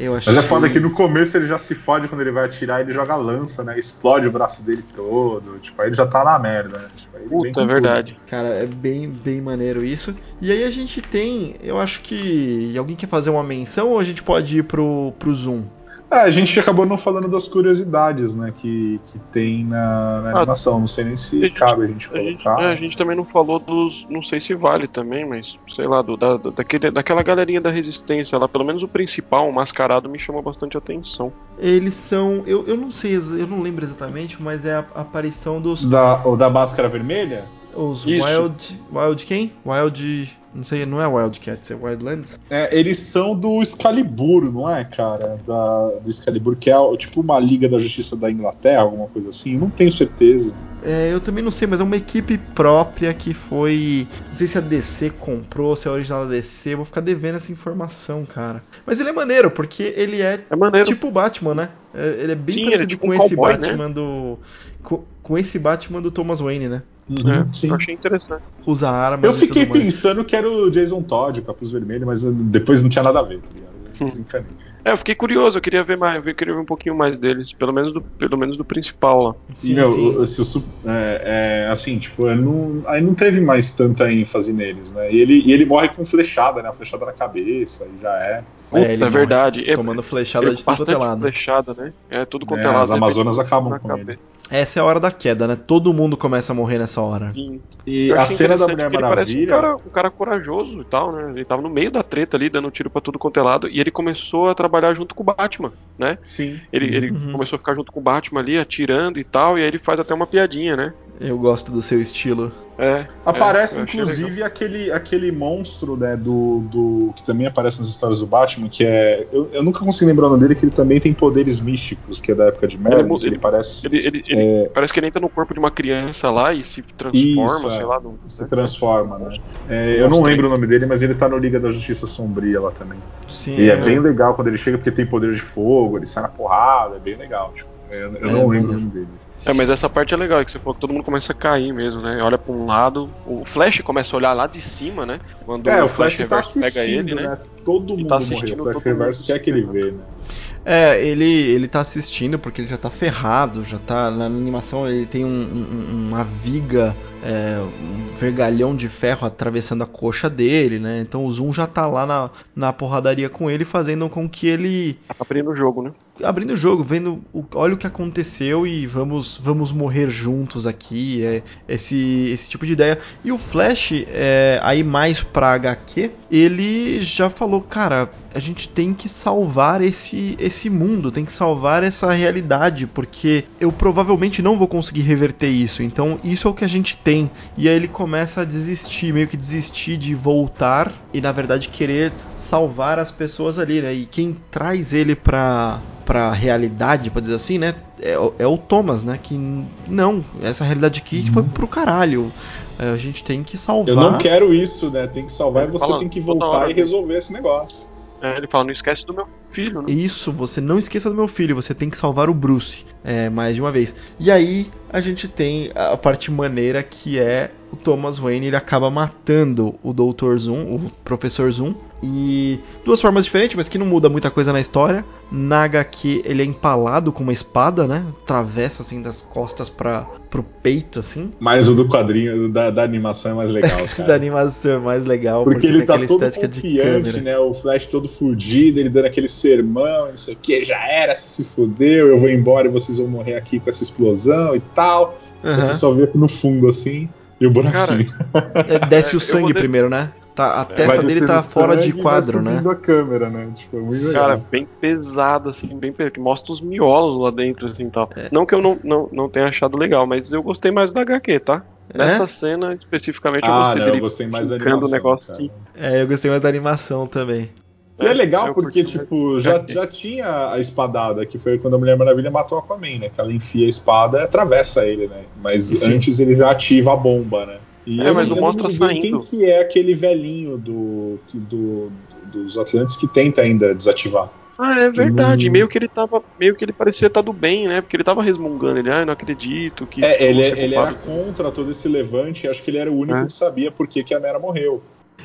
Eu achei... Mas é foda que no começo ele já se fode quando ele vai atirar, ele joga lança, né? Explode o braço dele todo. Tipo, aí ele já tá na merda, né? Tipo, Puta, é verdade. Tudo. Cara, é bem, bem maneiro isso. E aí a gente tem, eu acho que. Alguém quer fazer uma menção ou a gente pode ir pro, pro Zoom? É, a gente acabou não falando das curiosidades, né, que, que tem na, na ah, animação. Não sei nem se a gente, cabe a gente colocar. A gente, é, a gente, também não falou dos. Não sei se vale também, mas sei lá, do, da, daquele, daquela galerinha da resistência lá. Pelo menos o principal, o mascarado, me chamou bastante atenção. Eles são. Eu, eu não sei, eu não lembro exatamente, mas é a aparição dos. Da, ou da máscara vermelha? Os Isso. Wild. Wild quem? Wild. Não sei, não é Wildcats, é Wildlands? É, eles são do Excalibur, não é, cara? Da, do Excalibur, que é tipo uma Liga da Justiça da Inglaterra, alguma coisa assim. Não tenho certeza. É, eu também não sei, mas é uma equipe própria que foi. Não sei se a DC comprou, se é a original da DC. Vou ficar devendo essa informação, cara. Mas ele é maneiro, porque ele é, é tipo o Batman, né? É, ele é bem Sim, parecido é tipo com um esse cowboy, né? Batman né? do. Com, com, esse Batman do Thomas Wayne, né? Uhum, é, sim. Eu achei interessante. Usa armas. Eu fiquei pensando que era o Jason Todd, o capuz vermelho, mas depois não tinha nada a ver, tá ligado? Eu. É, eu fiquei curioso, eu queria ver mais, eu queria ver um pouquinho mais deles, pelo menos do, pelo menos do principal lá. Sim, Meu, sim. Se o, é, é, assim, tipo, não, aí não teve mais tanta ênfase neles, né? E ele, e ele morre com flechada, né? flechada na cabeça, e já é. é, é verdade. Tomando flechada de tudo lado. flechada, né? É, tudo quanto é, é lado. As Amazonas acabam com cabeça. ele. Essa é a hora da queda, né? Todo mundo começa a morrer nessa hora. Sim. E a cena da Mulher Maravilha. Um cara, um cara, corajoso e tal, né? Ele tava no meio da treta ali, dando tiro para tudo quanto é lado. E ele começou a trabalhar junto com o Batman, né? Sim. Ele, ele uhum. começou a ficar junto com o Batman ali, atirando e tal. E aí ele faz até uma piadinha, né? Eu gosto do seu estilo. É. Aparece, é, inclusive, aquele, aquele monstro, né, do, do. que também aparece nas histórias do Batman, que é. Eu, eu nunca consigo lembrar o nome dele, que ele também tem poderes místicos, que é da época de Merlin, ele, ele, parece. Ele, ele, é... Parece que ele entra no corpo de uma criança lá e se transforma, Isso, sei é. lá. No, se transforma, né? É, eu não lembro o nome dele, mas ele tá no Liga da Justiça Sombria lá também. Sim. E é, é bem legal quando ele chega, porque tem poder de fogo, ele sai na porrada, é bem legal. Tipo, eu, eu não lembro o nome dele. É, mas essa parte é legal, que você falou que todo mundo começa a cair mesmo, né? Olha pra um lado, o Flash começa a olhar lá de cima, né? Quando é, o Flash, Flash tá pega ele, né? né? Todo mundo tá assistindo, morreu. O Flash Reverso quer que ele vê, né? É, ele, ele tá assistindo porque ele já tá ferrado, já tá. Na animação ele tem um, um, uma viga, é, um vergalhão de ferro atravessando a coxa dele, né? Então o Zoom já tá lá na, na porradaria com ele, fazendo com que ele. Abrindo o jogo, né? Abrindo o jogo, vendo. O, olha o que aconteceu e vamos vamos morrer juntos aqui, é, esse, esse tipo de ideia. E o Flash, é, aí mais pra HQ, ele já falou, cara, a gente tem que salvar esse, esse mundo, tem que salvar essa realidade, porque eu provavelmente não vou conseguir reverter isso. Então, isso é o que a gente tem. E aí ele começa a desistir, meio que desistir de voltar e, na verdade, querer salvar as pessoas ali, né? E quem traz ele pra, pra realidade, pra dizer assim, né? É, é o Thomas, né? Que não, essa realidade aqui foi pro caralho. É, a gente tem que salvar. Eu não quero isso, né? Tem que salvar e você Falando, tem que voltar hora, e resolver esse negócio. É, ele fala, não esquece do meu filho, né? Isso, você não esqueça do meu filho, você tem que salvar o Bruce, é, mais de uma vez. E aí a gente tem a parte maneira que é o Thomas Wayne, ele acaba matando o Dr. Zoom, o Professor Zoom, e duas formas diferentes, mas que não muda muita coisa na história. Na HQ ele é empalado com uma espada, né? Atravessa assim das costas para pro peito, assim. Mas o do quadrinho, da, da animação é mais legal, Esse da cara. animação é mais legal, Porque, tem ele tá aquela todo estética de câmera. né? O Flash todo fudido, ele dando aquele sermão, não sei o que, já era, se se fudeu, eu vou embora e vocês vão morrer aqui com essa explosão e tal. Aham. Você só vê no fundo assim, e o buraquinho. É, desce o eu sangue de- primeiro, né? Tá, a Vai testa dele tá fora de quadro, né? a câmera, né? Tipo, é muito legal. Cara, bem pesado, assim, bem pesado, que mostra os miolos lá dentro, assim, tal. É. Não que eu não, não, não tenha achado legal, mas eu gostei mais da HQ, tá? Nessa cena, especificamente, eu ah, gostei não, dele eu gostei mais da animação, o negócio cara. assim. É, eu gostei mais da animação também. E é legal eu porque, curti tipo, já, já tinha a espadada, que foi quando a Mulher Maravilha matou o Aquaman, né? Que ela enfia a espada e atravessa ele, né? Mas Sim. antes ele já ativa a bomba, né? E É, mas eu não mostra lembro saindo. Quem que é aquele velhinho do, do, dos Atlantes que tenta ainda desativar? Ah, é verdade. Hum. Meio que ele tava. Meio que ele parecia estar do bem, né? Porque ele tava resmungando. Ele, ah, eu não acredito que. É, ele, ser ele era culpado." contra todo esse levante, acho que ele era o único É. que sabia por que, que a Mera morreu.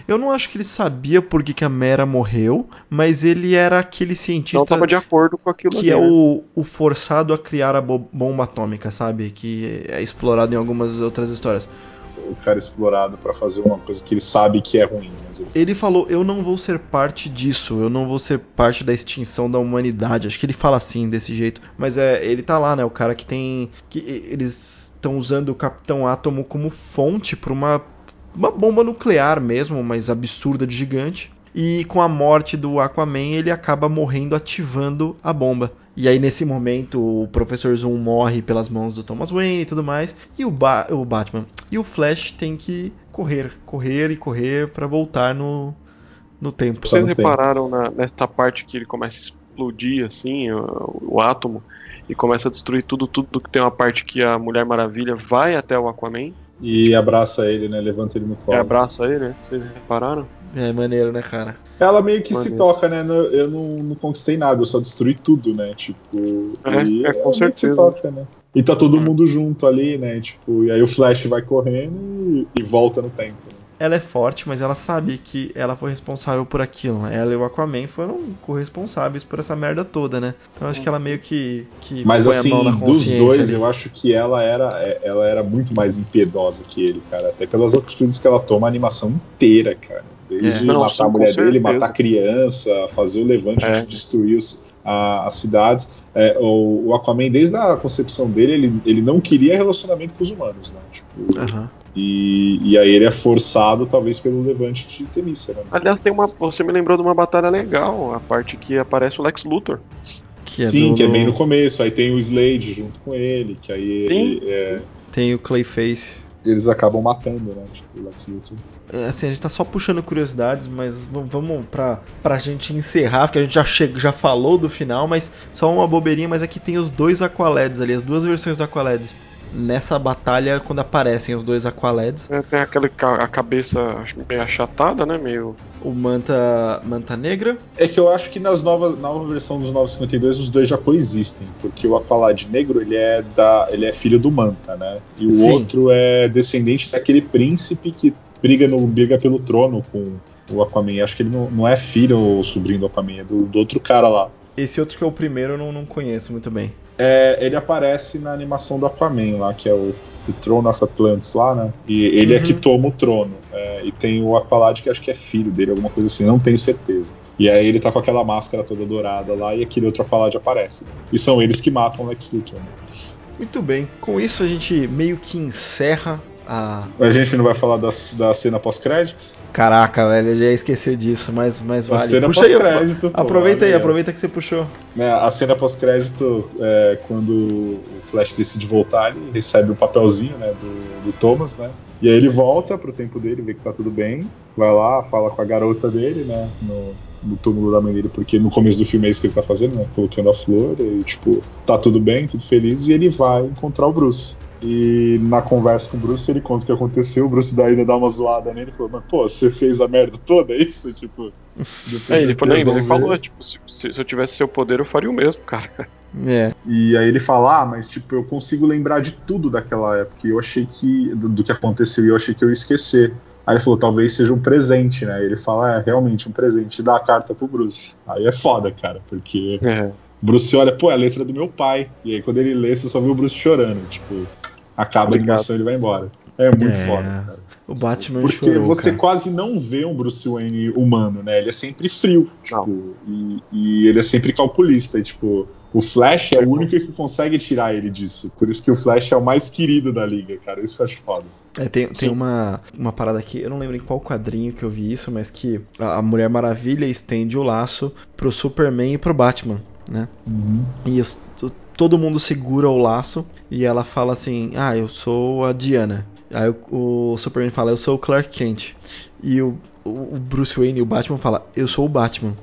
Eu não acho que ele sabia por que, que a Mera morreu, mas ele era aquele Não cientista tava de acordo com aquilo que ali, é né? o, o forçado a criar a bo- bomba atômica, sabe? Que é explorado em algumas outras histórias. O cara explorado pra fazer uma coisa que ele sabe que é ruim. Mas ele... Ele falou: Eu não vou ser parte disso, eu não vou ser parte da extinção da humanidade. Acho que ele fala assim, desse jeito. Mas é, ele tá lá, né? O cara que tem. que Eles estão usando o Capitão Átomo como fonte pra uma, uma bomba nuclear mesmo, mas absurda de gigante. E com a morte do Aquaman, ele acaba morrendo ativando a bomba. E aí, nesse momento, o Professor Zoom morre pelas mãos do Thomas Wayne e tudo mais. E o, ba o Batman e o Flash tem que correr, correr e correr pra voltar no, no tempo. Vocês repararam na, nessa parte que ele começa a explodir, assim, o, o átomo, e começa a destruir tudo, tudo que tem uma parte que a Mulher Maravilha vai até o Aquaman E abraça ele, né? Levanta ele no e colo. abraça ele, né? Vocês repararam? É maneiro, né, cara? Ela meio que se Maneiro. toca, né? Eu não, não conquistei nada, eu só destruí tudo, né? Tipo. É, e é, com ela meio que certeza. se toca, né? E tá todo Hum. mundo junto ali, né? Tipo, e aí o Flash vai correndo e, e volta no tempo. Né? Ela é forte, mas ela sabe que ela foi responsável por aquilo. né? Ela e o Aquaman foram corresponsáveis por essa merda toda, né? Então acho que ela meio que, que Mas põe assim, a mão na dos consciência dois, ali. eu acho que ela era, é- ela era muito mais impiedosa que ele, cara. Até pelas atitudes que ela toma a animação inteira, cara. Desde É. Não, matar sim, a mulher dele, certeza. matar a criança, fazer o levante É. de destruir os- a- as cidades. É, o, o Aquaman, desde a concepção dele, ele, ele não queria relacionamento com os humanos, né? Tipo, Aham. e, e aí ele é forçado, talvez, pelo levante de Temícera. Né? Aliás, tem uma. Você me lembrou de uma batalha legal, a parte que aparece o Lex Luthor. Que é Sim, do- que é bem no começo. Aí tem o Slade junto com ele, que aí Sim. ele- é, Tem o Clayface. Eles acabam matando, né? Tipo, o Lex Luthor. É, Assim, a gente tá só puxando curiosidades, mas vamos pra, pra gente encerrar, porque a gente já, che já falou do final, mas só uma bobeirinha, mas aqui tem os dois Aqualeds ali, as duas versões do Aqualed. Nessa batalha, quando aparecem os dois Aqualeds, É, tem aquela ca- a cabeça meio achatada, né? Meio. o Manta, Manta Negra, É que eu acho que nas novas, nova versão dos 952 os dois já coexistem, porque o Aqualad negro ele é da, ele é filho do Manta, né? E o Sim. outro é descendente daquele príncipe que briga no briga pelo trono com o Aquaman. Acho que ele não, não é filho ou sobrinho do Aquaman, é do, do outro cara lá. esse outro que é o primeiro eu não, não conheço muito bem. É, ele aparece na animação do Aquaman lá, que é o The Throne of Atlantis lá, né? E ele é Uhum. que toma o trono. É, e tem o Aqualad que acho que é filho dele, alguma coisa assim, não tenho certeza. E aí ele tá com aquela máscara toda dourada lá e aquele outro Aqualad aparece. E são eles que matam o Lex Luthor. né? Muito bem, com isso a gente meio que encerra a. A gente não vai falar da, da cena pós-crédito? Caraca, velho, eu já esqueci disso, mas, mas A vale. cena Puxa aí, pós-crédito. pô, aproveita aí, aproveita que você puxou. né, a cena pós-crédito é quando o Flash decide voltar, ele recebe um papelzinho né, do, do Thomas, né? E aí ele volta pro tempo dele, vê que tá tudo bem, vai lá, fala com a garota dele, né? No, no túmulo da mãe dele, porque no começo do filme é isso que ele tá fazendo, né? Colocando a flor, e tipo, tá tudo bem, tudo feliz, e ele vai encontrar o Bruce. E na conversa com o Bruce, ele conta o que aconteceu, o Bruce daí ainda dá uma zoada nele e falou, mas pô, você fez a merda toda, é isso? Tipo. É, ele, de falou, ele falou, tipo, se, se- se eu tivesse seu poder, eu faria o mesmo, cara. É. E aí ele fala, ah, mas tipo, eu consigo lembrar de tudo daquela época. E eu achei que. Do, do que aconteceu e eu achei que eu ia esquecer. Aí ele falou, talvez seja um presente, né? Ele fala, é, realmente, um presente. E dá a carta pro Bruce. Aí é foda, cara, porque É. o Bruce olha, pô, é a letra do meu pai. E aí quando ele lê, você só vê o Bruce chorando. Tipo, acaba a Obrigado. animação e ele vai embora. É muito É. foda, cara. O Batman Porque chorou, você cara. quase não vê um Bruce Wayne humano, né? Ele é sempre frio, tipo, e, e ele é sempre calculista. E, tipo, o Flash é o único que consegue tirar ele disso. Por isso que o Flash é o mais querido da liga, cara. Isso eu acho foda. É, tem tem uma, uma parada aqui, eu não lembro em qual quadrinho que eu vi isso, mas que a, a Mulher Maravilha estende o laço pro Superman e pro Batman, né? E os- to- todo mundo segura o laço e ela fala assim: Ah, eu sou a Diana. Aí o, o Superman fala: Eu sou o Clark Kent. E o, o Bruce Wayne e o Batman fala: Eu sou o Batman.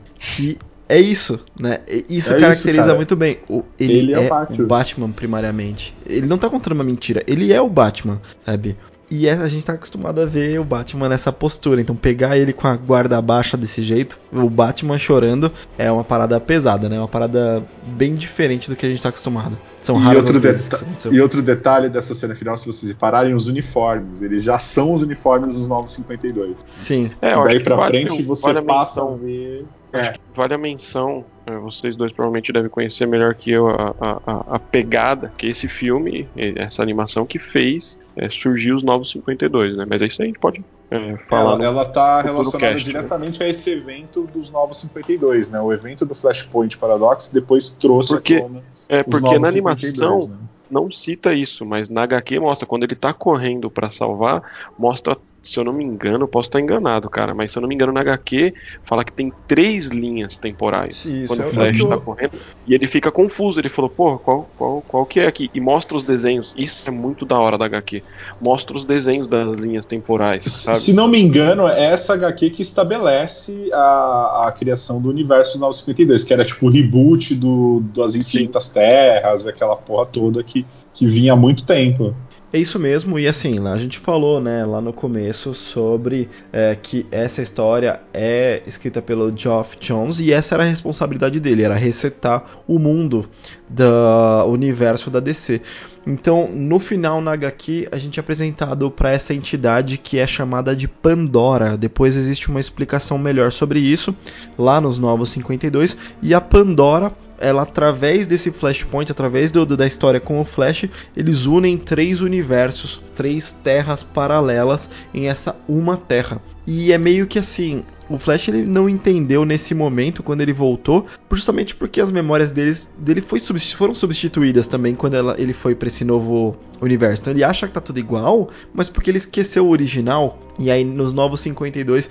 E é isso, né? E Isso É caracteriza isso, muito bem. O, ele, Ele é o é, Batman. o Batman, primariamente. Ele não tá contando uma mentira, ele é o Batman, sabe? E é- a gente tá acostumado a ver o Batman nessa postura. Então, pegar ele com a guarda baixa desse jeito, o Batman chorando, é uma parada pesada, né? Uma parada bem diferente do que a gente tá acostumado. São E raras outro, as vezes que deta- isso aconteceu. e outro detalhe dessa cena final, se vocês repararem, os uniformes. Eles já são os uniformes dos Novos 52. Sim. É, Daí pra frente você passa a ver. Acho É. que vale a menção, é, vocês dois provavelmente devem conhecer melhor que eu a, a- a- a pegada que esse filme, essa animação que fez é, surgir os Novos 52, né? Mas é isso aí, a gente pode é, falar. Ela, ela tá relacionada cast, né? diretamente a esse evento dos Novos 52, né? O evento do Flashpoint Paradox depois trouxe Porque- tona é, porque na 52, animação né? não cita isso, mas na HQ mostra, quando ele tá correndo pra salvar, mostra, se eu não me engano, eu posso estar enganado, cara, mas se eu não me engano, na HQ fala que tem três linhas temporais. Isso, quando é o Flash que eu- tá correndo. E ele fica confuso, ele falou, pô, qual, qual, qual que é aqui? E mostra os desenhos. Isso é muito da hora da HQ. Mostra os desenhos das linhas temporais, sabe? Se não me engano, é essa HQ que estabelece a, a criação do universo dos 952, que era tipo o reboot do, das Infinitas Terras, aquela porra toda que, que vinha há muito tempo. É isso mesmo, e assim, a gente falou, né, lá no começo, sobre é, que essa história é escrita pelo Geoff Jones e essa era a responsabilidade dele, era resetar o mundo do universo da DC. Então, no final na HQ, a gente é apresentado para essa entidade que é chamada de Pandora. Depois existe uma explicação melhor sobre isso lá nos Novos 52 e a Pandora ela através desse Flashpoint, através do, da história com o Flash, eles unem três universos, três terras paralelas em essa uma terra. E é meio que assim, o Flash ele não entendeu nesse momento quando ele voltou, justamente porque as memórias deles, dele foi substi- foram substituídas também quando ela- ele foi para esse novo universo. Então ele acha que tá tudo igual, mas porque ele esqueceu o original. E aí nos Novos 52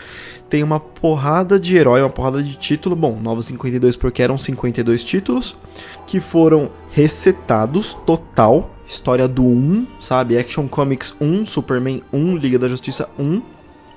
tem uma porrada de herói, uma porrada de título. Bom, Novos 52 porque eram 52 títulos que foram resetados total. História do 1, sabe? Action Comics 1, Superman 1, Liga da Justiça 1.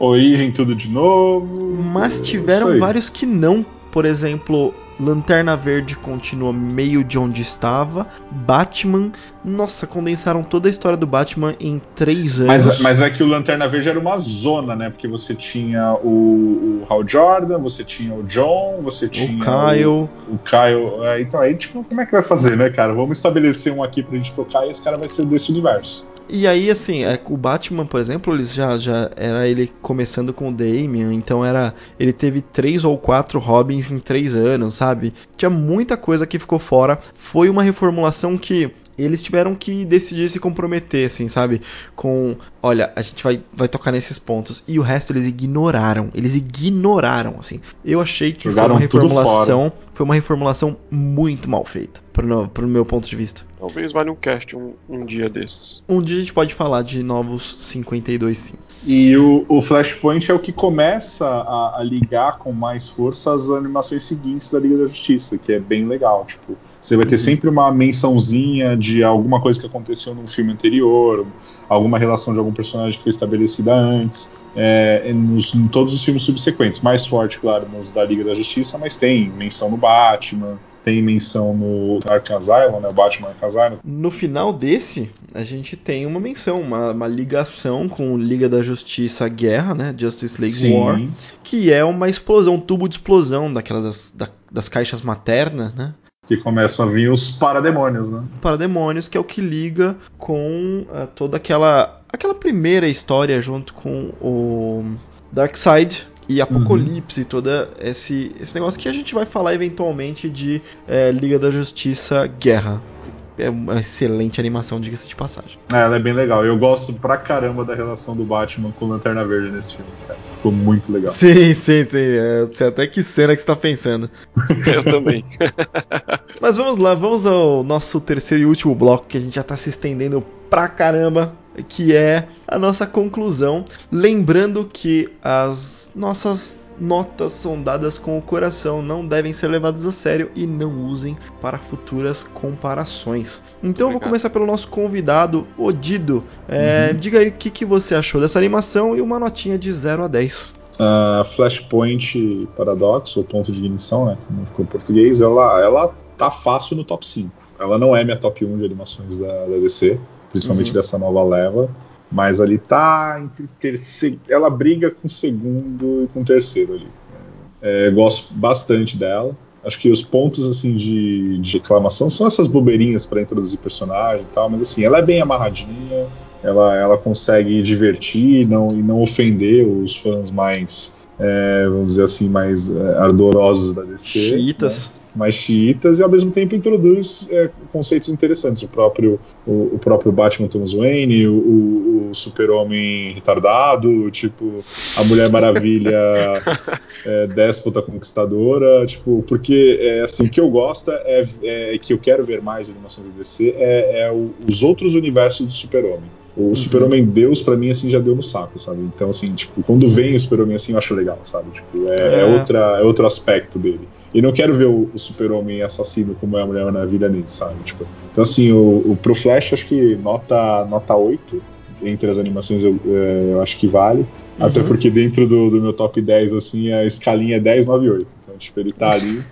Origem tudo de novo. Mas é tiveram vários que não. Por exemplo, Lanterna Verde continua meio de onde estava. Batman. Nossa, condensaram toda a história do Batman em três anos. Mas, mas é que o Lanterna Verde era uma zona, né? Porque você tinha o, o Hal Jordan, você tinha o John, você tinha o Kyle. o, o Kyle. É, então aí, tipo, como é que vai fazer, né, cara? Vamos estabelecer um aqui pra gente tocar e esse cara vai ser desse universo. E aí, assim, é, o Batman, por exemplo, ele já, já era ele começando com o Damian, então era. Ele teve três ou quatro Robins em três anos, sabe? Tinha muita coisa que ficou fora. Foi uma reformulação que eles tiveram que decidir se comprometer, assim, sabe? Com, olha, a gente vai, vai tocar nesses pontos. E o resto eles ignoraram. Eles ignoraram, assim. Eu achei que Jogaram foi uma reformulação. Foi uma reformulação muito mal feita, pro, pro meu ponto de vista. Talvez valha um cast um, um dia desses. Um dia a gente pode falar de novos 52 sim. E o, o Flashpoint é o que começa a, a, ligar com mais força as animações seguintes da Liga da Justiça, que é bem legal. Tipo, você vai ter uhum. sempre uma mençãozinha de alguma coisa que aconteceu num filme anterior, alguma relação de algum personagem que foi estabelecida antes. É, nos, em todos os filmes subsequentes. Mais forte, claro, nos da Liga da Justiça, mas tem menção no Batman, tem menção no Arkham Asylum, né, Batman Arkham Asylum. No final desse, a gente tem uma menção, uma, uma ligação com Liga da Justiça Guerra, né, Justice League Sim. War, que é uma explosão, um tubo de explosão daquelas das, das caixas maternas, né, que começam a vir os parademônios, né? Parademônios, que é o que liga com uh, toda aquela aquela primeira história junto com o Darkseid e Apocalipse, uhum. todo esse, esse negócio que a gente vai falar eventualmente de é, Liga da Justiça Guerra é uma excelente animação, diga-se de passagem. É, ela é bem legal. Eu gosto pra caramba da relação do Batman com Lanterna Verde nesse filme, cara. Ficou muito legal. Sim, sim, sim. É, sei até que cena que você tá pensando. Eu também. Mas vamos lá, vamos ao nosso terceiro e último bloco, que a gente já tá se estendendo pra caramba que é a nossa conclusão. Lembrando que as nossas notas são dadas com o coração, não devem ser levadas a sério e não usem para futuras comparações. Então eu vou começar pelo nosso convidado, Odido. É, uhum. Diga aí o que, que você achou dessa animação e uma notinha de 0 a 10. Uh, Flashpoint Paradox, ou ponto de ignição, né? Como ficou em português, ela, ela tá fácil no top 5. Ela não é minha top 1 de animações da, da DC, principalmente uhum. dessa nova leva. Mas ali tá entre terceiro. Ela briga com o segundo e com o terceiro ali. É, gosto bastante dela. Acho que os pontos assim de, de reclamação são essas bobeirinhas para introduzir personagem e tal, mas assim, ela é bem amarradinha, ela, ela consegue divertir não, e não ofender os fãs mais, é, vamos dizer assim, mais é, ardorosos da DC. Chiitas. Né? Mais xiitas e ao mesmo tempo introduz é, conceitos interessantes. O próprio, o, o, próprio Batman Thomas Wayne, o, o Super-Homem retardado, tipo, a Mulher Maravilha é, déspota conquistadora, tipo, porque é, assim, o que eu gosto é, é, que eu quero ver mais de animações da DC é, é o, os outros universos do Super-Homem. O uhum. Super-Homem Deus, para mim, assim, já deu no saco, sabe? Então, assim, tipo, quando vem o Super-Homem assim, eu acho legal, sabe? Tipo, é, é. é outra, é outro aspecto dele. E não quero ver o, o Super-Homem assassino como é a Mulher Maravilha nele, sabe? Tipo, então, assim, o, o, pro Flash, acho que nota, nota 8 entre as animações eu, é, eu acho que vale. Uhum. Até porque dentro do, do, meu top 10, assim, a escalinha é 10, 9, 8. Então, tipo, ele tá ali.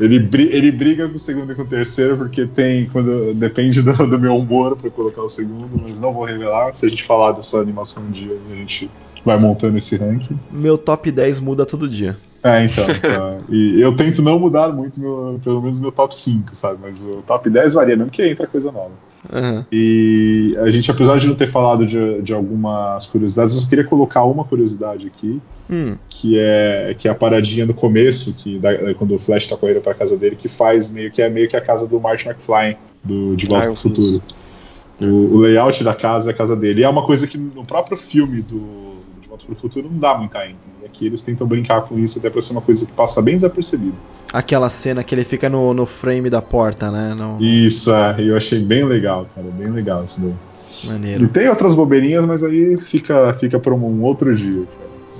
ele, ele briga com o segundo e com o terceiro, porque tem. Quando, depende do, do meu humor para colocar o segundo, mas não vou revelar. Se a gente falar dessa animação um dia, a gente vai montando esse ranking. Meu top 10 muda todo dia. É, então. Tá. E eu tento não mudar muito, meu, pelo menos meu top 5, sabe? Mas o top 10 varia, mesmo que entra coisa nova. Uhum. E a gente, apesar de não ter falado de, de algumas curiosidades, eu só queria colocar uma curiosidade aqui, hum. que é que é a paradinha no começo, que da, quando o Flash tá correndo pra casa dele, que faz meio que é meio que a casa do Martin McFly, do De Volta ah, pro Futuro. O, o, layout da casa é a casa dele. E é uma coisa que no próprio filme do Volta para o Futuro não dá muita ênfase. E aqui eles tentam brincar com isso até para ser uma coisa que passa bem desapercebida. Aquela cena que ele fica no, no frame da porta, né? No... Isso, é. Eu achei bem legal, cara. Bem legal isso daí. Maneiro. E tem outras bobeirinhas, mas aí fica, fica para um outro dia.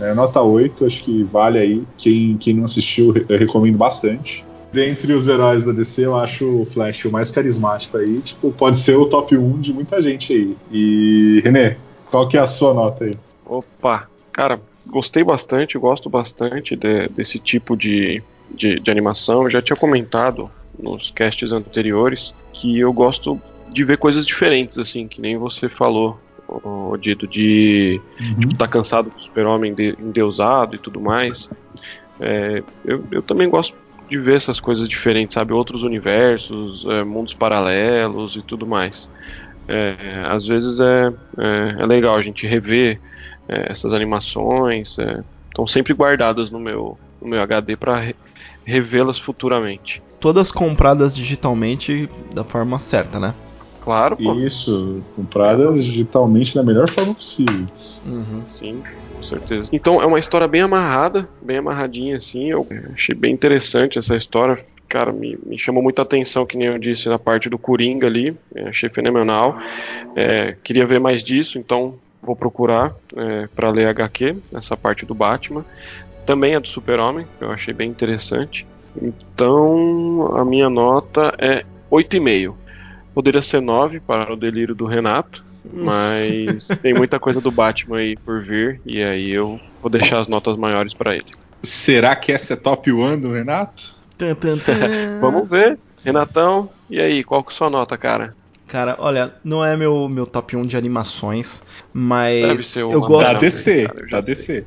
É, nota 8, acho que vale aí. Quem, quem não assistiu, eu recomendo bastante. Dentre os heróis da DC, eu acho o Flash o mais carismático aí. Tipo, pode ser o top 1 de muita gente aí. E, René, qual que é a sua nota aí? Opa, cara, gostei bastante, gosto bastante de, desse tipo de, de, de, animação. Eu já tinha comentado nos casts anteriores que eu gosto de ver coisas diferentes, assim, que nem você falou, o Dito, de uhum. tipo, tá cansado do super-homem de, endeusado e tudo mais. É, eu, eu também gosto de ver essas coisas diferentes, sabe? Outros universos, é, mundos paralelos e tudo mais. É, às vezes é, é, é, legal a gente rever é, essas animações estão é, sempre guardadas no meu, no meu HD para re revê-las futuramente. Todas compradas digitalmente da forma certa, né? Claro, pô. Isso, compradas digitalmente da melhor forma possível. Uhum. Sim, com certeza. Então é uma história bem amarrada, bem amarradinha assim. Eu achei bem interessante essa história. Cara, me, me chamou muita atenção, que nem eu disse, na parte do Coringa ali. Achei fenomenal. É, queria ver mais disso, então vou procurar é, para ler HQ, essa parte do Batman. Também a do Super-Homem, que eu achei bem interessante. Então, a minha nota é 8,5. Poderia ser 9 para o delírio do Renato, mas tem muita coisa do Batman aí por vir, e aí eu vou deixar as notas maiores para ele. Será que essa é top 1 do Renato? Tum, tum, tum. Vamos ver. Renatão, e aí, qual que é a sua nota, cara? Cara, olha, não é meu, meu top 1 de animações, mas Deve ser eu gosto Da DC, cara, da DC.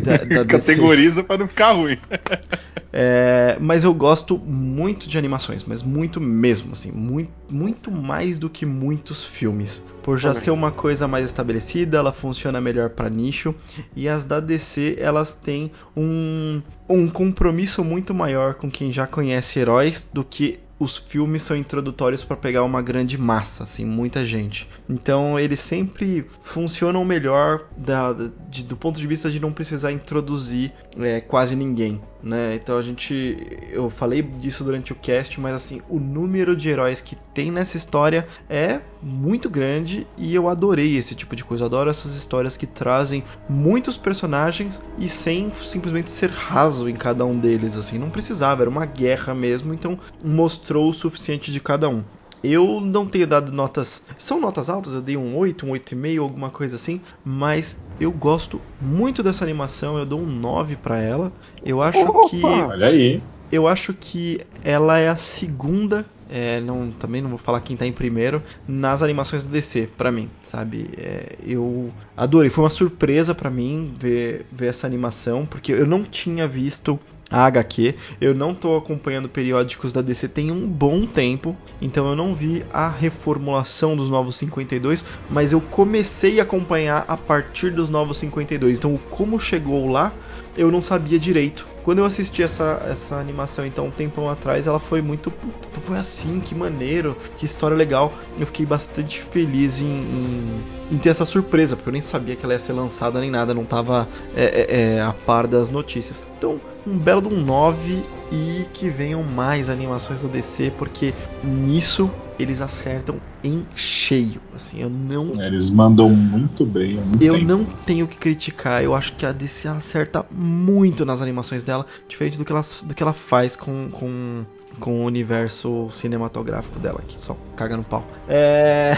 da, da. Categoriza pra não ficar ruim. É, mas eu gosto muito de animações, mas muito mesmo, assim, muito, muito mais do que muitos filmes. Por já ser uma coisa mais estabelecida, ela funciona melhor para nicho, e as da DC, elas têm um, um compromisso muito maior com quem já conhece heróis do que os filmes são introdutórios para pegar uma grande massa, assim, muita gente. Então eles sempre funcionam melhor da, de- do ponto de vista de não precisar introduzir é, quase ninguém, né? Então a gente, eu falei disso durante o cast, mas assim, o número de heróis que tem nessa história é muito grande e eu adorei esse tipo de coisa. Eu adoro essas histórias que trazem muitos personagens e sem simplesmente ser raso em cada um deles, assim, não precisava, era uma guerra mesmo, então mostrou o suficiente de cada um. Eu não tenho dado notas. São notas altas, eu dei um 8, um 8,5, alguma coisa assim. Mas eu gosto muito dessa animação, eu dou um 9 pra ela. Eu acho Opa! que. Olha aí. Eu acho que ela é a segunda. É, não, também não vou falar quem tá em primeiro nas animações da DC, pra mim, sabe? É, eu adorei, foi uma surpresa pra mim ver, ver essa animação, porque eu não tinha visto a HQ, eu não tô acompanhando periódicos da DC tem um bom tempo, então eu não vi a reformulação dos Novos 52, mas eu comecei a acompanhar a partir dos Novos 52, então como chegou lá eu não sabia direito. Quando eu assisti essa, essa animação, então, um tempão atrás, ela foi muito. "Puta, Foi assim, que maneiro, que história legal. Eu fiquei bastante feliz em, em, em ter essa surpresa, porque eu nem sabia que ela ia ser lançada nem nada, não tava é, é, é, a par das notícias. Então, um belo de um 9 e que venham mais animações da DC, porque nisso eles acertam em cheio. Assim, eu não Eles mandam muito bem. eu não tenho que criticar. Eu acho que a DC acerta muito nas animações dela, diferente do que ela, do que ela faz com, com, com o universo cinematográfico dela, que só caga no pau. É.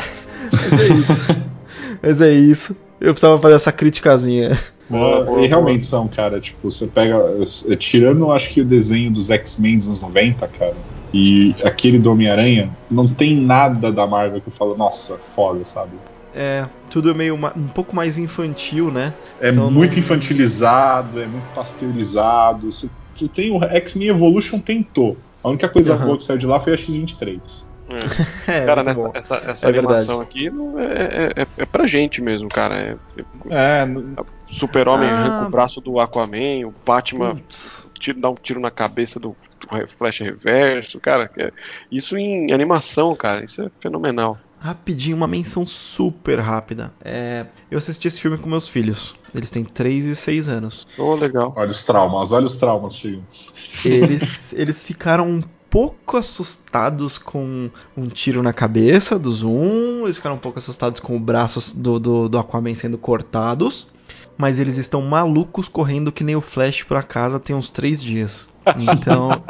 Mas é isso. Mas é isso. Eu precisava fazer essa criticazinha. Boa, É, boa, e realmente são, cara. Tipo, você pega. é, Tirando, acho que o desenho dos X-Men dos anos 90, cara. E aquele do Homem-Aranha, não tem nada da Marvel que eu falo, nossa, foda, sabe? É, tudo meio ma- um pouco mais infantil, né? É Então, muito não- infantilizado, é muito pasteurizado. Você, você tem o X-Men Evolution tentou. A única coisa Aham. boa que saiu de lá foi a X-23. É. É, Cara, bom. essa, essa É verdade. animação aqui não é, é, é, é pra gente mesmo, cara. É, É, n- Super-Homem Ah. arranca o braço do Aquaman, o Batman tira, dá um tiro na cabeça do, do Flash Reverso, cara. é- isso em animação, cara, isso é fenomenal. Rapidinho, uma menção super rápida. É, eu assisti esse filme com meus filhos. Eles têm 3 e 6 anos. Oh, legal. olha os traumas, olha os traumas, chegam. Eles, eles ficaram um pouco assustados com um tiro na cabeça do Zoom. Eles ficaram um pouco assustados com o braço do, do, do Aquaman sendo cortados. Mas eles estão malucos correndo que nem o Flash pra casa tem uns 3 dias. Então,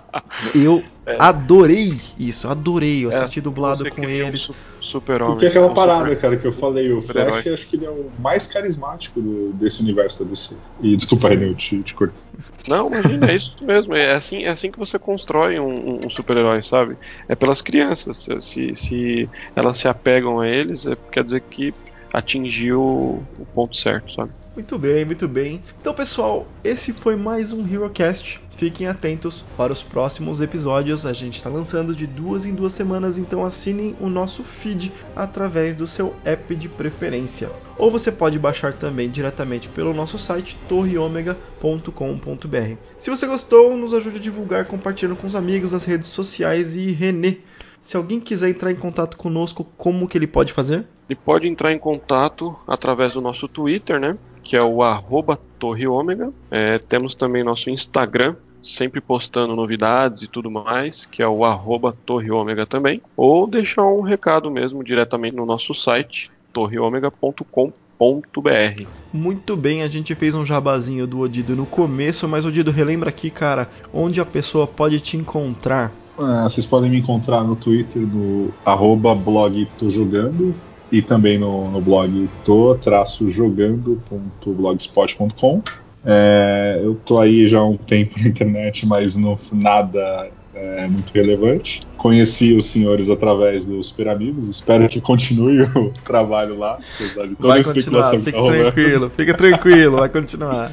eu adorei isso, adorei. Eu assisti dublado com queria um eles. su- Super-Homem. Porque é aquela um parada, super- cara, que eu falei, o super-herói. Flash acho que ele é o mais carismático do- desse universo da DC. E desculpa, René, eu te, te cortei. Não, imagina, é isso mesmo. É assim, é assim que você constrói um, um- um super-herói, sabe? É pelas crianças. Se, se elas se apegam a eles, é, quer dizer que atingiu o ponto certo, sabe? Muito bem, muito bem. Então, pessoal, esse foi mais um HeroCast. Fiquem atentos para os próximos episódios. A gente está lançando de duas em duas semanas, então assinem o nosso feed através do seu app de preferência. Ou você pode baixar também diretamente pelo nosso site torreomega.com.br. Se você gostou, nos ajude a divulgar compartilhando com os amigos nas redes sociais e Renê. Se alguém quiser entrar em contato conosco, como que ele pode fazer? Ele pode entrar em contato através do nosso Twitter, né? Que é o arroba Torre Ômega. É, temos também nosso Instagram, sempre postando novidades e tudo mais, que é o arroba Torre Ômega também. Ou deixar um recado mesmo diretamente no nosso site, torreomega.com.br. Muito bem, a gente fez um jabazinho do Odido no começo, mas Odido, relembra aqui, cara, onde a pessoa pode te encontrar. Ah, vocês podem me encontrar no Twitter, no arroba blog Tô Jogando, e também no, no blog tô-jogando.blogspot.com. É, eu tô aí já há um tempo na internet, mas no, nada é muito relevante. Conheci os senhores através dos Super Amigos, espero que continue o trabalho lá, apesar de toda vai a especulação continuar, que tá rolando. tranquilo, fica tranquilo, vai continuar.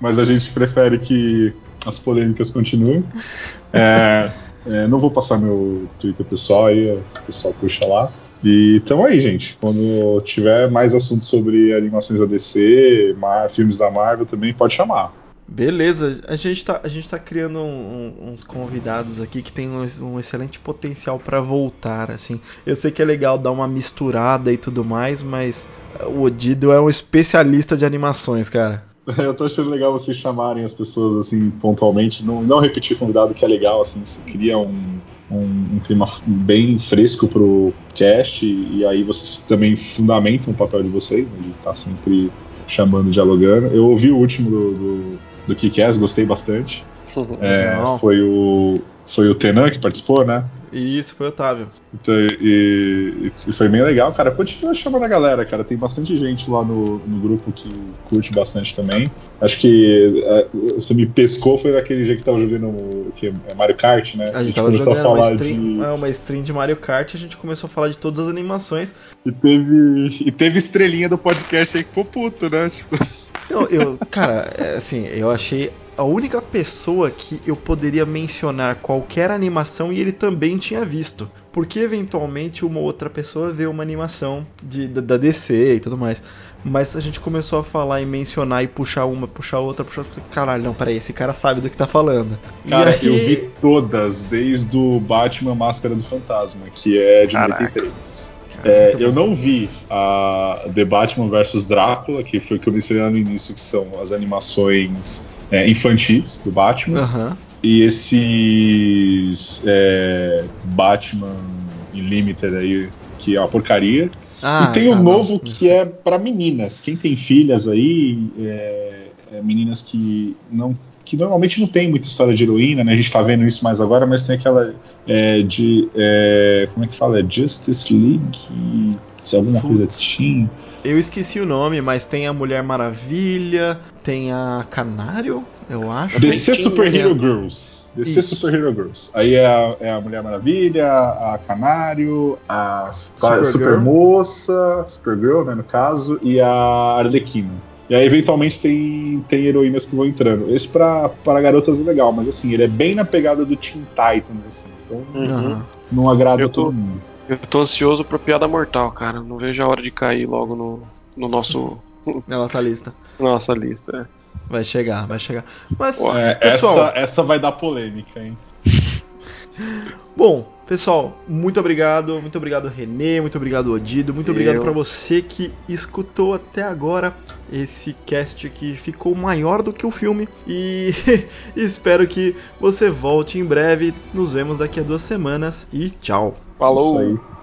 Mas a gente prefere que as polêmicas continuem. É, é, não vou passar meu Twitter pessoal aí, o pessoal puxa lá. E tamo aí, gente. Quando tiver mais assuntos sobre animações da DC, Mar- filmes da Marvel também, pode chamar. Beleza, a gente tá, a gente tá criando um- um- uns convidados aqui que tem um, um excelente potencial pra voltar, assim. Eu sei que é legal dar uma misturada e tudo mais, mas o Odido é um especialista de animações, cara. Eu tô achando legal vocês chamarem as pessoas assim pontualmente, não, não repetir convidado que é legal, assim, se cria um, um, um clima bem fresco pro cast e, e aí vocês também fundamentam o papel de vocês, né, de estar sempre chamando, dialogando. Eu ouvi o último do, do, do Kick-Ass, gostei bastante. É, foi o foi o Tenan que participou, né? E isso foi o Otávio. Então, e, e foi bem legal, cara. Continua chamando a galera, cara. Tem bastante gente lá no, no grupo que curte bastante também. Acho que é, você me pescou foi naquele dia que tava jogando que é Mario Kart, né? A gente tava começou jogando uma falar stream, de. é, uma stream de Mario Kart e a gente começou a falar de todas as animações. E teve. E teve estrelinha do podcast aí que ficou puto, né? Tipo, Eu, eu, cara, é, assim, eu achei a única pessoa que eu poderia mencionar qualquer animação e ele também tinha visto. Porque eventualmente uma outra pessoa vê uma animação de, da, da DC e tudo mais. Mas a gente começou a falar e mencionar e puxar uma, puxar outra, puxar outra. Caralho, não, peraí, esse cara sabe do que tá falando. Cara, aí- eu vi todas, desde o Batman Máscara do Fantasma, que é de Caraca. 93. Cara, É, muito eu não vi a The Batman vs Drácula, que foi o que eu mencionei lá no início, que são as animações é, infantis do Batman. Aham. E esses é, Batman Unlimited aí, que é uma porcaria. Ah, e tem o tá, novo não, que é pra meninas. Quem tem filhas aí, é, é meninas que não. Que normalmente não tem muita história de heroína, né? A gente tá vendo isso mais agora, mas tem aquela é, de. é, como é que fala? É Justice League. Se alguma coisa Putz. tinha. Eu esqueci o nome, mas tem a Mulher Maravilha, tem a Canário, eu acho. DC Super a- Hero Girls. DC Isso. Super Hero Girls. Aí é a, é a Mulher Maravilha, a Canário, a Supergirl. Super Moça, Supergirl, né, no caso, e a Arlequina. E aí, eventualmente, tem, tem heroínas que vão entrando. Esse pra, para garotas é legal, mas assim, ele é bem na pegada do Teen Titans, assim. Então Aham. não agrada Eu tô- todo mundo. Eu tô ansioso pra Piada Mortal, cara. Não vejo a hora de cair logo no, no nosso Na nossa lista. nossa lista. é. Vai chegar, vai chegar. Mas, É, pessoal, essa, essa vai dar polêmica, hein? Bom, pessoal, muito obrigado. Muito obrigado, Renê. Muito obrigado, Odido. Muito obrigado pra você que escutou até agora esse cast que ficou maior do que o filme. E espero que você volte em breve. Nos vemos daqui a duas semanas. E tchau. Falou! Isso aí.